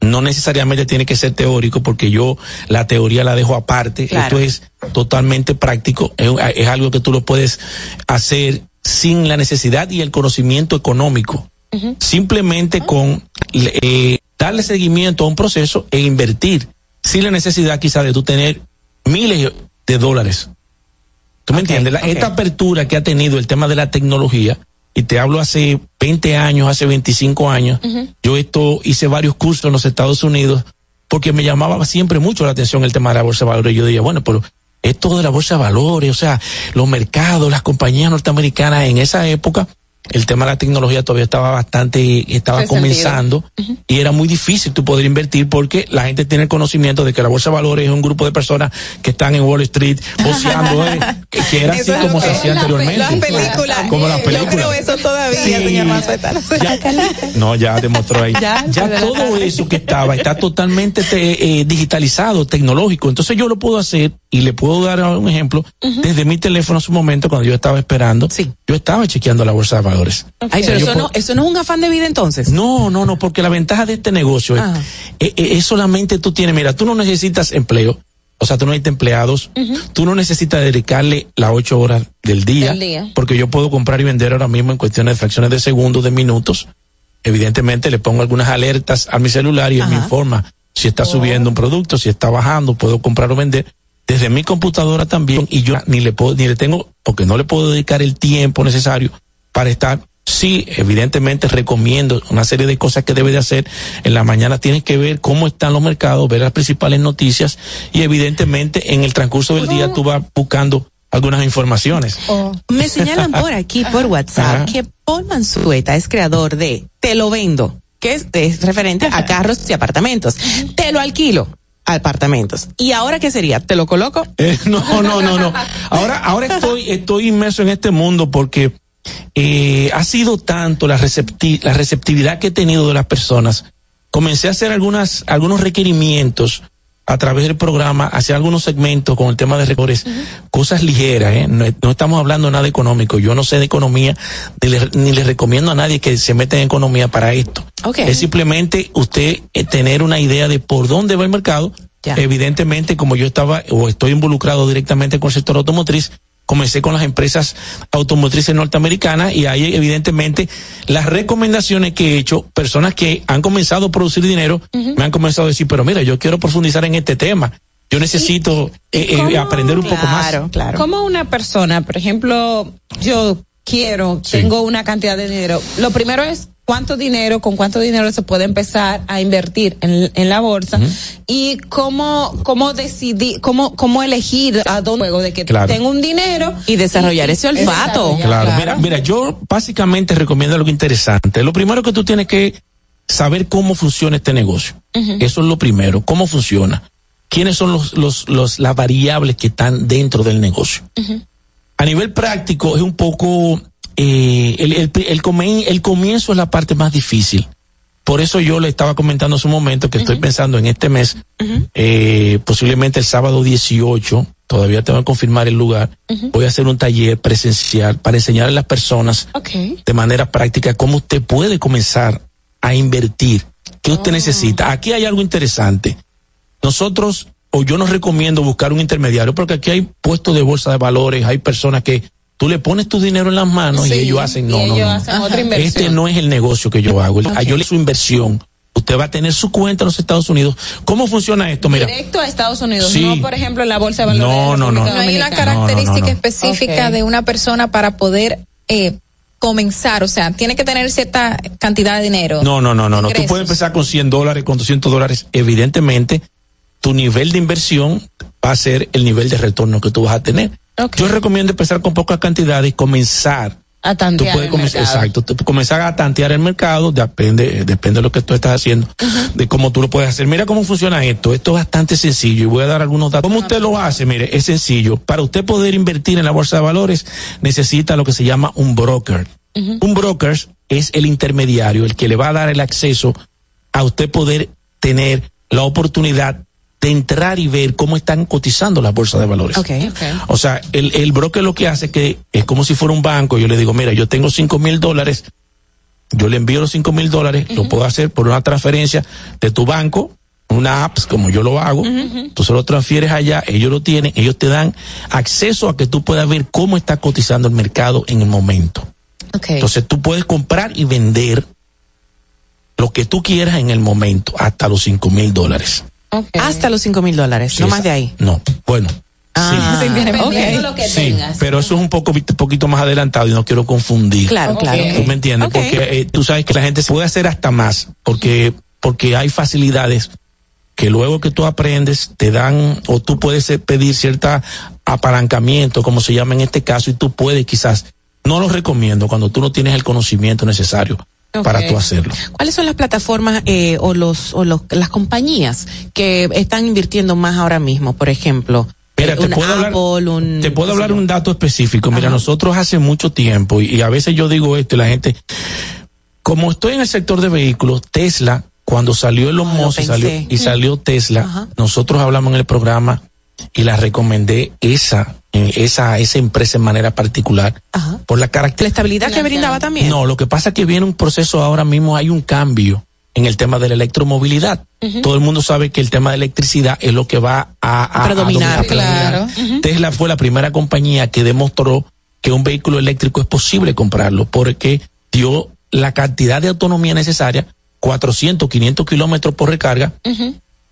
no necesariamente tiene que ser teórico, porque yo la teoría la dejo aparte. Claro. Esto es totalmente práctico, es, es algo que tú lo puedes hacer sin la necesidad y el conocimiento económico. Simplemente con eh, darle seguimiento a un proceso e invertir, sin la necesidad quizá de tú tener miles de dólares. ¿Tú me entiendes? Esta apertura que ha tenido el tema de la tecnología, y te hablo hace 20 años, hace 25 años, yo esto hice varios cursos en los Estados Unidos porque me llamaba siempre mucho la atención el tema de la bolsa de valores. Y yo decía, bueno, pero esto de la bolsa de valores, o sea, los mercados, las compañías norteamericanas en esa época, el tema de la tecnología todavía estaba bastante, estaba Resentido. comenzando y era muy difícil tú poder invertir porque la gente tiene el conocimiento de que la bolsa de valores es un grupo de personas que están en Wall Street boceando, eh, que, era así como se hacía anteriormente. Las películas. Como las Yo creo películas. eso todavía, Sí. señor Mansueta. No ya demostró ahí. Ya, Ya, todo eso que estaba está totalmente te- eh, digitalizado, tecnológico. Entonces yo lo puedo hacer y le puedo dar un ejemplo desde mi teléfono en su momento cuando yo estaba esperando. Yo estaba chequeando la bolsa de valores. Ay, pero eso puedo- no, eso no es un afán de vida entonces. no, no, no, porque la ventaja de este negocio es, eh, eh, es solamente tú tienes, mira, tú no necesitas empleo, o sea, tú no necesitas empleados, tú no necesitas dedicarle las ocho horas del día, Del día. porque yo puedo comprar y vender ahora mismo en cuestiones de fracciones de segundos, de minutos. Evidentemente le pongo algunas alertas a mi celular y él me informa si está subiendo un producto, si está bajando, puedo comprar o vender. Desde mi computadora también, y yo ni le puedo, ni le tengo, porque no le puedo dedicar el tiempo necesario para estar. Sí, evidentemente recomiendo una serie de cosas que debe de hacer. En la mañana tienes que ver cómo están los mercados, ver las principales noticias y evidentemente en el transcurso del día tú vas buscando algunas informaciones. Me señalan por aquí, por WhatsApp, Ajá. que Paul Mansueta es creador de Te lo vendo, que es, es referente a carros y apartamentos. Te lo alquilo, apartamentos. ¿Y ahora qué sería? ¿Te lo coloco? Eh, no, no, no, no. Ahora, ahora estoy, estoy inmerso en este mundo porque eh, ha sido tanto la, recepti- la receptividad que he tenido de las personas. Comencé a hacer algunas, algunos requerimientos a través del programa, hacer algunos segmentos con el tema de recores, cosas ligeras, ¿eh? no, no estamos hablando nada económico. Yo no sé de economía, ni le, ni le recomiendo a nadie que se meta en economía para esto. Ok. Es simplemente usted eh, tener una idea de por dónde va el mercado. Ya. Evidentemente, como yo estaba o estoy involucrado directamente con el sector automotriz, comencé con las empresas automotrices norteamericanas y ahí evidentemente las recomendaciones que he hecho, personas que han comenzado a producir dinero, me han comenzado a decir, pero mira, yo quiero profundizar en este tema. Yo necesito eh, eh, cómo? aprender un poco más. Claro, claro. Como una persona, por ejemplo, yo quiero, tengo una cantidad de dinero. Lo primero es cuánto dinero, con cuánto dinero se puede empezar a invertir en, en la bolsa y cómo, cómo decidir, cómo, cómo elegir a dónde juego de que Claro. tengo un dinero Y desarrollar ese olfato. Desarrollar, Claro, mira, mira, yo básicamente recomiendo algo interesante. Lo primero que tú tienes que saber cómo funciona este negocio. Eso es lo primero, cómo funciona. ¿Quiénes son los, los, los, las variables que están dentro del negocio? A nivel práctico es un poco, eh, el, el, el, come- el comienzo es la parte más difícil. Por eso yo le estaba comentando hace un momento que estoy pensando en este mes, eh, posiblemente el sábado 18, todavía tengo que confirmar el lugar, voy a hacer un taller presencial para enseñar a las personas de manera práctica cómo usted puede comenzar a invertir, qué usted necesita. Aquí hay algo interesante. Nosotros, o yo nos recomiendo buscar un intermediario, porque aquí hay puestos de bolsa de valores, hay personas que tú le pones tu dinero en las manos y ellos hacen, no, no, ellos no. hacen otra inversión. Este no es el negocio que yo hago. El- Yo le su inversión. Usted va a tener su cuenta en los Estados Unidos. ¿Cómo funciona esto? Mira, Directo a Estados Unidos, Sí. no por ejemplo en la bolsa de valores. No, de no, no. No hay una característica No, no, no, no. específica de una persona para poder eh, comenzar, o sea, tiene que tener cierta cantidad de dinero. No, no, no, no, no. Tú puedes empezar con 100 dólares, con 200 dólares. Evidentemente, tu nivel de inversión va a ser el nivel de retorno que tú vas a tener. Yo recomiendo empezar con pocas cantidades y comenzar. A Tú tantear puedes el comenzar, mercado. exacto, tú comenzar a tantear el mercado, depende, eh, depende de lo que tú estás haciendo, de cómo tú lo puedes hacer. Mira cómo funciona esto. Esto es bastante sencillo y voy a dar algunos datos. ¿Cómo usted lo hace? Mire, es sencillo. Para usted poder invertir en la bolsa de valores, necesita lo que se llama un broker. Un broker es el intermediario, el que le va a dar el acceso a usted poder tener la oportunidad de entrar y ver cómo están cotizando las bolsas de valores. O sea, el, el broker lo que hace que es como si fuera un banco. Yo le digo, mira, yo tengo cinco mil dólares, yo le envío los cinco mil dólares, lo puedo hacer por una transferencia de tu banco, una apps como yo lo hago. Tú se lo transfieres allá, ellos lo tienen, ellos te dan acceso a que tú puedas ver cómo está cotizando el mercado en el momento. Entonces tú puedes comprar y vender lo que tú quieras en el momento, hasta los cinco mil dólares. Hasta los cinco mil dólares, no más de ahí. No, bueno. Ah, sí. ok. lo que Sí, pero eso es un poco un poquito más adelantado y no quiero confundir. Claro, claro. ¿Tú me entiendes? Porque eh, tú sabes que la gente se puede hacer hasta más, porque porque hay facilidades que luego que tú aprendes te dan o tú puedes eh, pedir cierta apalancamiento, como se llama en este caso, y tú puedes quizás no lo recomiendo cuando tú no tienes el conocimiento necesario para tú hacerlo. ¿Cuáles son las plataformas eh, o los o los, las compañías que están invirtiendo más ahora mismo? Por ejemplo, Mira, eh, te un puedo hablar- un Te puedo hablar un dato específico. Mira, nosotros hace mucho tiempo, y, y a veces yo digo esto, y la gente, como estoy en el sector de vehículos, Tesla, cuando salió Elon Musk y pensé. salió, y salió Tesla, Ajá. nosotros hablamos en el programa y la recomendé esa, eh, esa, esa empresa en manera particular. Por la característica. la estabilidad que brindaba también. No, lo que pasa es que viene un proceso ahora mismo, hay un cambio en el tema de la electromovilidad. Todo el mundo sabe que el tema de electricidad es lo que va a, a- a Predominar. dominar, a predominar. Claro. Tesla fue la primera compañía que demostró que un vehículo eléctrico es posible comprarlo porque dio la cantidad de autonomía necesaria, 400, 500 kilómetros por recarga,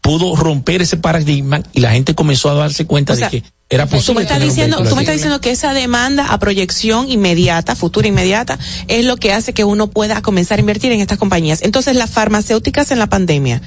pudo romper ese paradigma y la gente comenzó a darse cuenta O sea, de que era Tú posible. me estás diciendo, tú me estás diciendo que esa demanda a proyección inmediata, futura inmediata, es lo que hace que uno pueda comenzar a invertir en estas compañías. Entonces, las farmacéuticas en la pandemia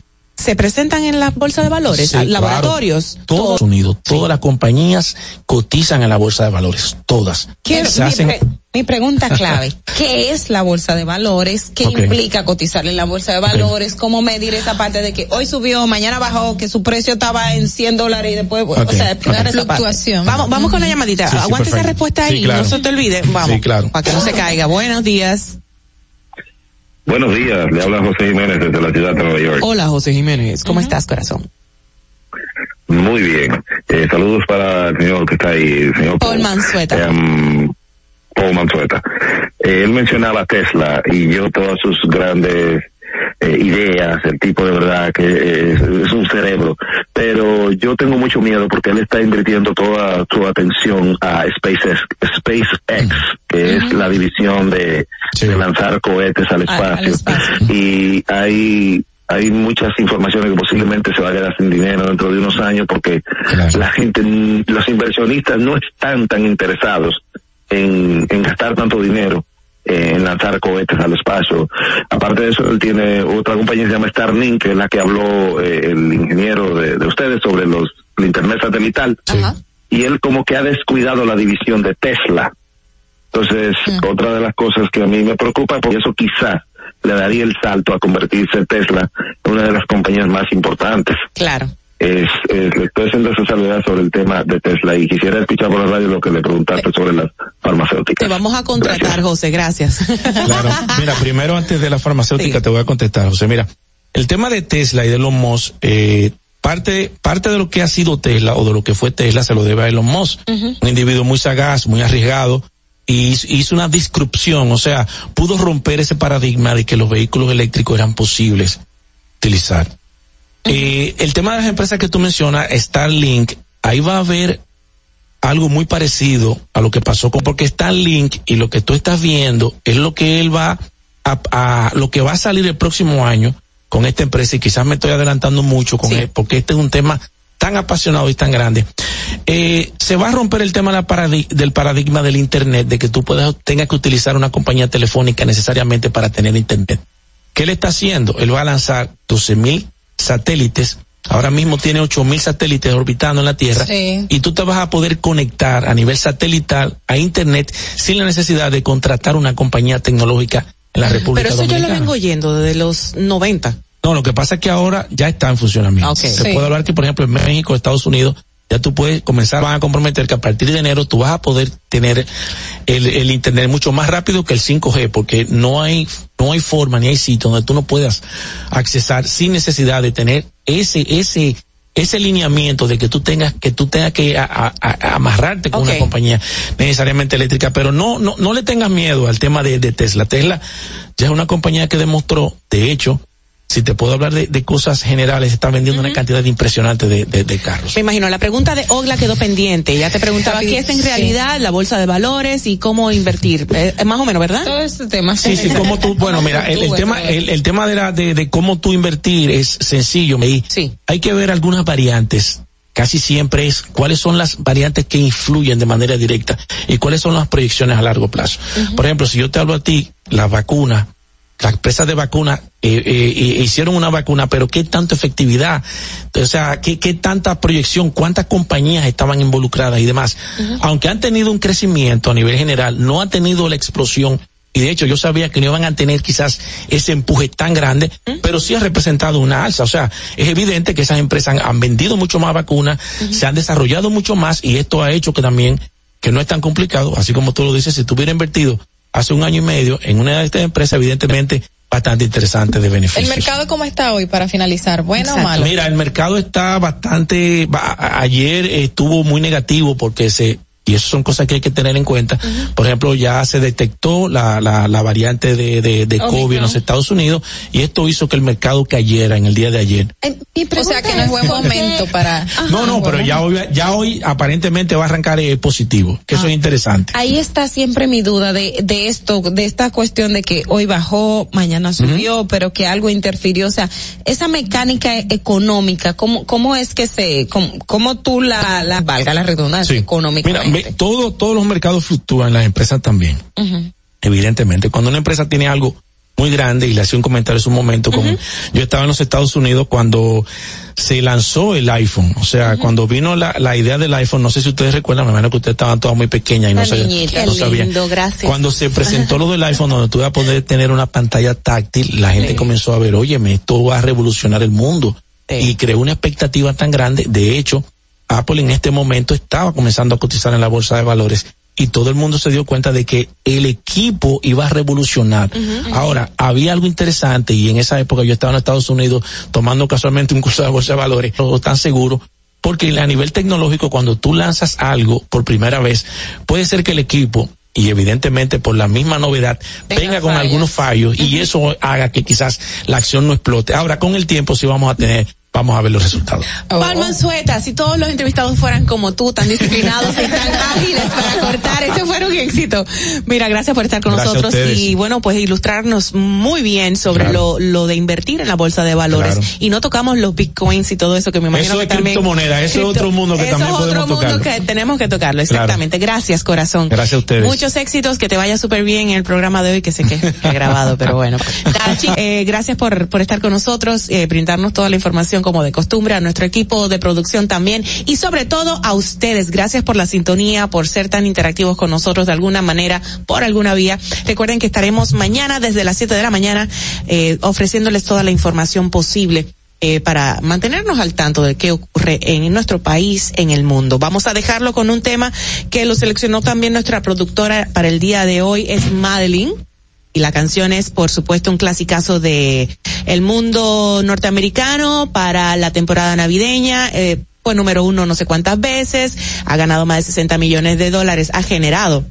se presentan en la bolsa de valores, Sí, laboratorios. claro. Todos Unidos, todas las compañías cotizan en la bolsa de valores, todas. Quiero, Se mi, hacen- pre- mi pregunta clave, ¿qué es la bolsa de valores? ¿Qué implica cotizar en la bolsa de valores? ¿Cómo medir esa parte de que hoy subió, mañana bajó, que su precio estaba en 100 dólares y después, o sea, explicar esa parte. Vamos, vamos con la llamadita. Sí, sí, Aguante esa respuesta Sí, ahí, claro. no se te olvide. Vamos, Sí, claro. para que no se caiga. Buenos días. Buenos días, le habla José Jiménez desde la ciudad de Nueva York. Hola, José Jiménez. ¿Cómo estás, corazón? Muy bien. Eh, saludos para el señor que está ahí, el señor Paul Mansueta. Em, Paul Mansueta. Eh, él mencionaba Tesla y yo todas sus grandes eh, ideas, el tipo de verdad que es, es un cerebro, pero yo tengo mucho miedo porque él está invirtiendo toda su atención a SpaceX, SpaceX que es la división de, de lanzar cohetes al espacio, y hay hay muchas informaciones que posiblemente se va a quedar sin dinero dentro de unos años porque la gente, los inversionistas no están tan interesados en, en gastar tanto dinero en lanzar cohetes al espacio. Aparte de eso, él tiene otra compañía que se llama Starlink, que es la que habló eh, el ingeniero de, de ustedes sobre los el internet satelital. Y él como que ha descuidado la división de Tesla. Entonces, otra de las cosas que a mí me preocupa, porque eso quizá le daría el salto a convertirse Tesla en una de las compañías más importantes. Claro. Es, es- le estoy haciendo esa salvedad sobre el tema de Tesla y quisiera escuchar por la radio lo que le preguntaste sobre las farmacéuticas. Te vamos a contratar, José. Gracias. Claro. Mira, primero antes de la farmacéutica te voy a contestar, José. Mira, el tema de Tesla y de los Musk, eh, parte, parte de lo que ha sido Tesla o de lo que fue Tesla se lo debe a Elon Musk, un individuo muy sagaz, muy arriesgado, y hizo- hizo una disrupción, o sea, pudo romper ese paradigma de que los vehículos eléctricos eran posibles utilizar. Eh, el tema de las empresas que tú mencionas, Starlink, ahí va a haber algo muy parecido a lo que pasó con, porque Starlink y lo que tú estás viendo es lo que él va a, a- lo que va a salir el próximo año con esta empresa y quizás me estoy adelantando mucho con él, porque este es un tema tan apasionado y tan grande. Eh, se va a romper el tema la del paradigma del internet, de que tú puedas, tengas que utilizar una compañía telefónica necesariamente para tener internet. ¿Qué él está haciendo? Él va a lanzar 12 mil satélites. Ahora mismo tiene 8 mil satélites orbitando en la Tierra. Sí. Y tú te vas a poder conectar a nivel satelital a Internet sin la necesidad de contratar una compañía tecnológica en la República Pero eso yo Dominicana. lo vengo oyendo desde los 90. No, lo que pasa es que ahora ya está en funcionamiento. Se Sí. puede hablar que, por ejemplo, en México, Estados Unidos, ya tú puedes comenzar, van a comprometer que a partir de enero tú vas a poder tener el, el internet mucho más rápido que el 5G, porque no hay, no hay forma ni hay sitio donde tú no puedas accesar sin necesidad de tener ese, ese, ese lineamiento de que tú tengas, que tú tengas que a- a- a- amarrarte con una compañía necesariamente eléctrica, pero no, no, no le tengas miedo al tema de, de Tesla. Tesla ya es una compañía que demostró, de hecho, si te puedo hablar de, de cosas generales, está vendiendo una cantidad impresionante de, de, de carros. Me imagino, la pregunta de Ogla quedó pendiente. Ya te preguntaba qué es en Sí. realidad la bolsa de valores y cómo invertir. Eh, más o menos, ¿verdad? Todo este tema. Sí, sí, como tú, bueno, mira, el, el tema, el, el tema de la, de, de cómo tú invertir es sencillo, me Hay que ver algunas variantes. Casi siempre es cuáles son las variantes que influyen de manera directa y cuáles son las proyecciones a largo plazo. Por ejemplo, si yo te hablo a ti, las vacunas, las empresas de vacunas eh, eh, eh, hicieron una vacuna, pero qué tanta efectividad, o sea, qué, qué tanta proyección, cuántas compañías estaban involucradas y demás. Aunque han tenido un crecimiento a nivel general, no ha tenido la explosión. Y de hecho yo sabía que no iban a tener quizás ese empuje tan grande, pero sí ha representado una alza. O sea, es evidente que esas empresas han, han vendido mucho más vacunas, se han desarrollado mucho más y esto ha hecho que también, que no es tan complicado, así como tú lo dices, si tú hubieras invertido hace un año y medio en una de estas empresas, evidentemente bastante interesante de ¿El beneficios. mercado cómo está hoy para finalizar? ¿Bueno o malo? Mira, el mercado está bastante, ayer estuvo muy negativo porque se, y eso son cosas que hay que tener en cuenta. Por ejemplo, ya se detectó la, la, la variante de, de, de COVID en los Estados Unidos y esto hizo que el mercado cayera en el día de ayer. o sea que no es buen momento para... no, no, pero ya hoy, ya hoy aparentemente va a arrancar eh, positivo, que eso es interesante. Ahí está siempre mi duda de, de esto, de esta cuestión de que hoy bajó, mañana subió, pero que algo interfirió. O sea, esa mecánica e- económica, ¿cómo, cómo es que se, cómo, cómo tú la, la valga la redundancia Mira, todo, todos los mercados fluctúan, las empresas también. Evidentemente. Cuando una empresa tiene algo muy grande, y le hacía un comentario hace un momento, como yo estaba en los Estados Unidos cuando se lanzó el iPhone, o sea, cuando vino la, la idea del iPhone, no sé si ustedes recuerdan, me imagino que ustedes estaban todas muy pequeñas y no, sabían. Cuando se presentó lo del iPhone, donde tú ibas a poder tener una pantalla táctil, la gente comenzó a ver, óyeme, esto va a revolucionar el mundo. Y creó una expectativa tan grande. De hecho, Apple en este momento estaba comenzando a cotizar en la bolsa de valores y todo el mundo se dio cuenta de que el equipo iba a revolucionar. Ahora, había algo interesante y en esa época yo estaba en Estados Unidos tomando casualmente un curso de bolsa de valores, no tan seguro, porque a nivel tecnológico cuando tú lanzas algo por primera vez, puede ser que el equipo y evidentemente por la misma novedad venga con algunos fallos y eso haga que quizás la acción no explote. Ahora con el tiempo sí vamos a tener, vamos a ver los resultados. Palma Sueta, si todos los entrevistados fueran como tú, tan disciplinados y tan ágiles para cortar, este fuera un éxito. Mira, gracias por estar con Gracias nosotros y bueno, pues ilustrarnos muy bien sobre Claro. lo, lo de invertir en la bolsa de valores. Claro. Y no tocamos los bitcoins y todo eso que me imagino Eso que es también. criptomoneda, eso es otro mundo que eso también es otro podemos mundo tocarlo. que tenemos que tocarlo, Claro. exactamente. Gracias, corazón. Gracias a ustedes. Muchos éxitos, que te vaya súper bien en el programa de hoy, que sé que he grabado, pero bueno. Tachi, eh, gracias por, por estar con nosotros, eh, brindarnos toda la información como de costumbre, a nuestro equipo de producción también, y sobre todo a ustedes, gracias por la sintonía, por ser tan interactivos con nosotros de alguna manera, por alguna vía. Recuerden que estaremos mañana desde las 7 de la mañana, eh, ofreciéndoles toda la información posible eh, para mantenernos al tanto de qué ocurre en nuestro país, en el mundo. Vamos a dejarlo con un tema que lo seleccionó también nuestra productora para el día de hoy, es Madeline. Y la canción es, por supuesto, un clasicazo de el mundo norteamericano para la temporada navideña. Eh, fue número uno no sé cuántas veces, ha ganado más de 60 millones de dólares, ha generado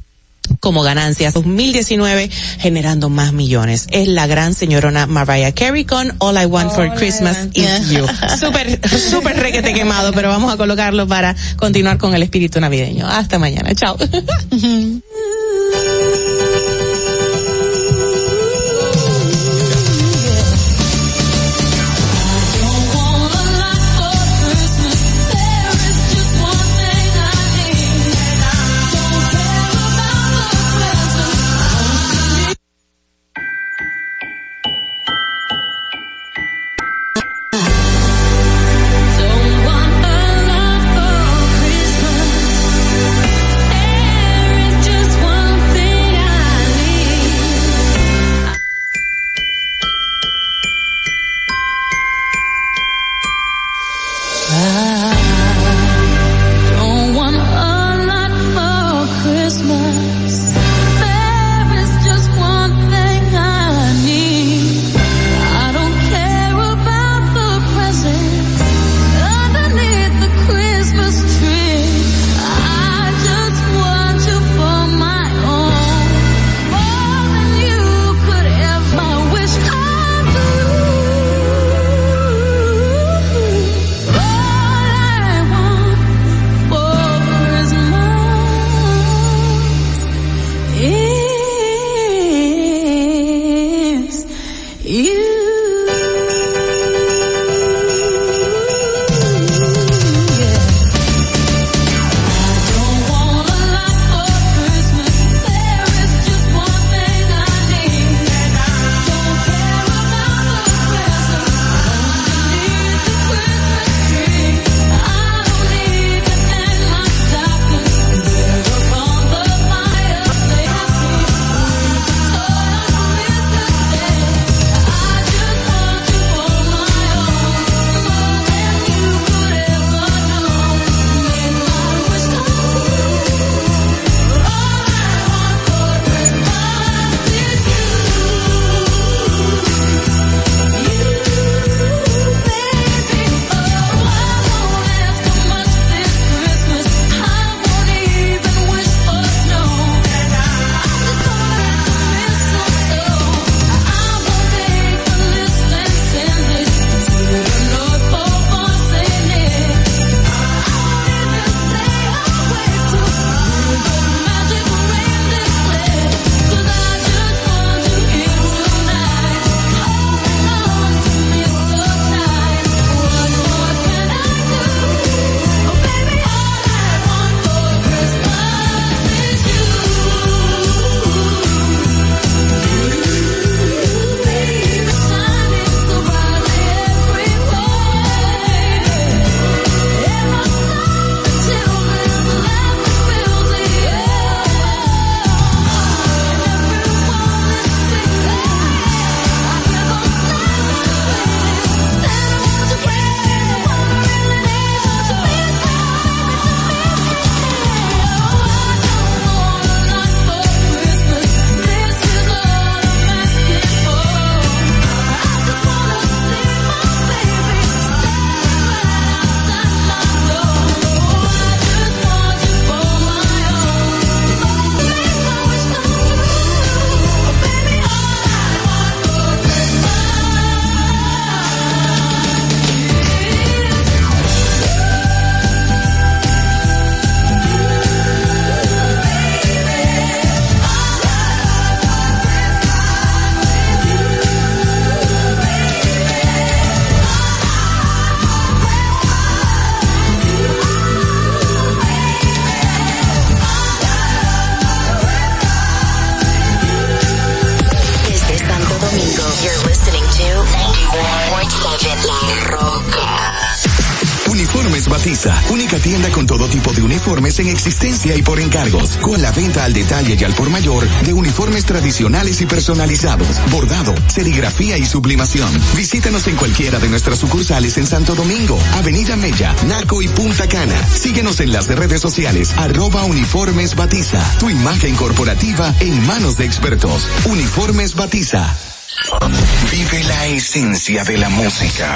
como ganancias 2019 generando más millones. Es la gran señorona Mariah Carey con All I Want for Christmas is You. Súper, súper requete quemado, pero vamos a colocarlo para continuar con el espíritu navideño. Hasta mañana. Chao. en existencia y por encargos, con la venta al detalle y al por mayor de uniformes tradicionales y personalizados, bordado, serigrafía y sublimación. Visítanos en cualquiera de nuestras sucursales en Santo Domingo, Avenida Mella, Naco y Punta Cana. Síguenos en las redes sociales, arroba uniformes Batiza, tu imagen corporativa en manos de expertos. Uniformes Batiza. Vive la esencia de la música.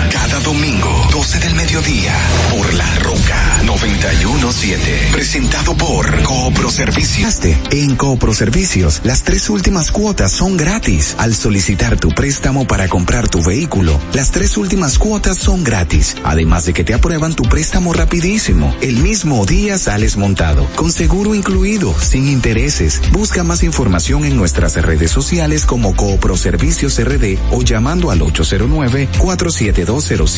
domingo, 12 del mediodía, por La Roca 917. Presentado por Coopro Servicios. En Coopro Servicios, las tres últimas cuotas son gratis. Al solicitar tu préstamo para comprar tu vehículo, las tres últimas cuotas son gratis. Además de que te aprueban tu préstamo rapidísimo. El mismo día sales montado, con seguro incluido, sin intereses. Busca más información en nuestras redes sociales como Coopro Servicios RD o llamando al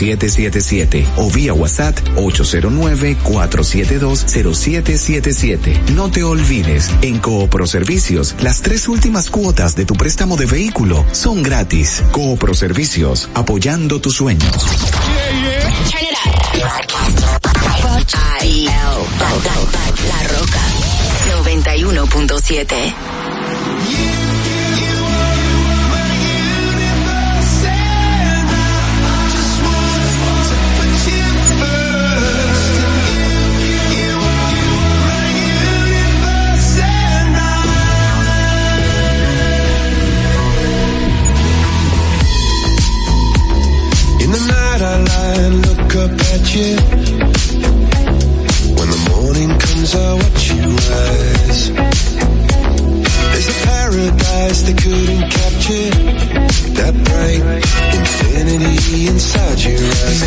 809-4720777 o vía WhatsApp 809-4720777. No te olvides, en Coopro Servicios, las tres últimas cuotas de tu préstamo de vehículo son gratis. Coopro Servicios, apoyando tus sueños. Turn it up. La Roca 91.7. I look up at you. When the morning comes I watch you rise. There's a paradise they couldn't capture. That bright infinity inside your eyes.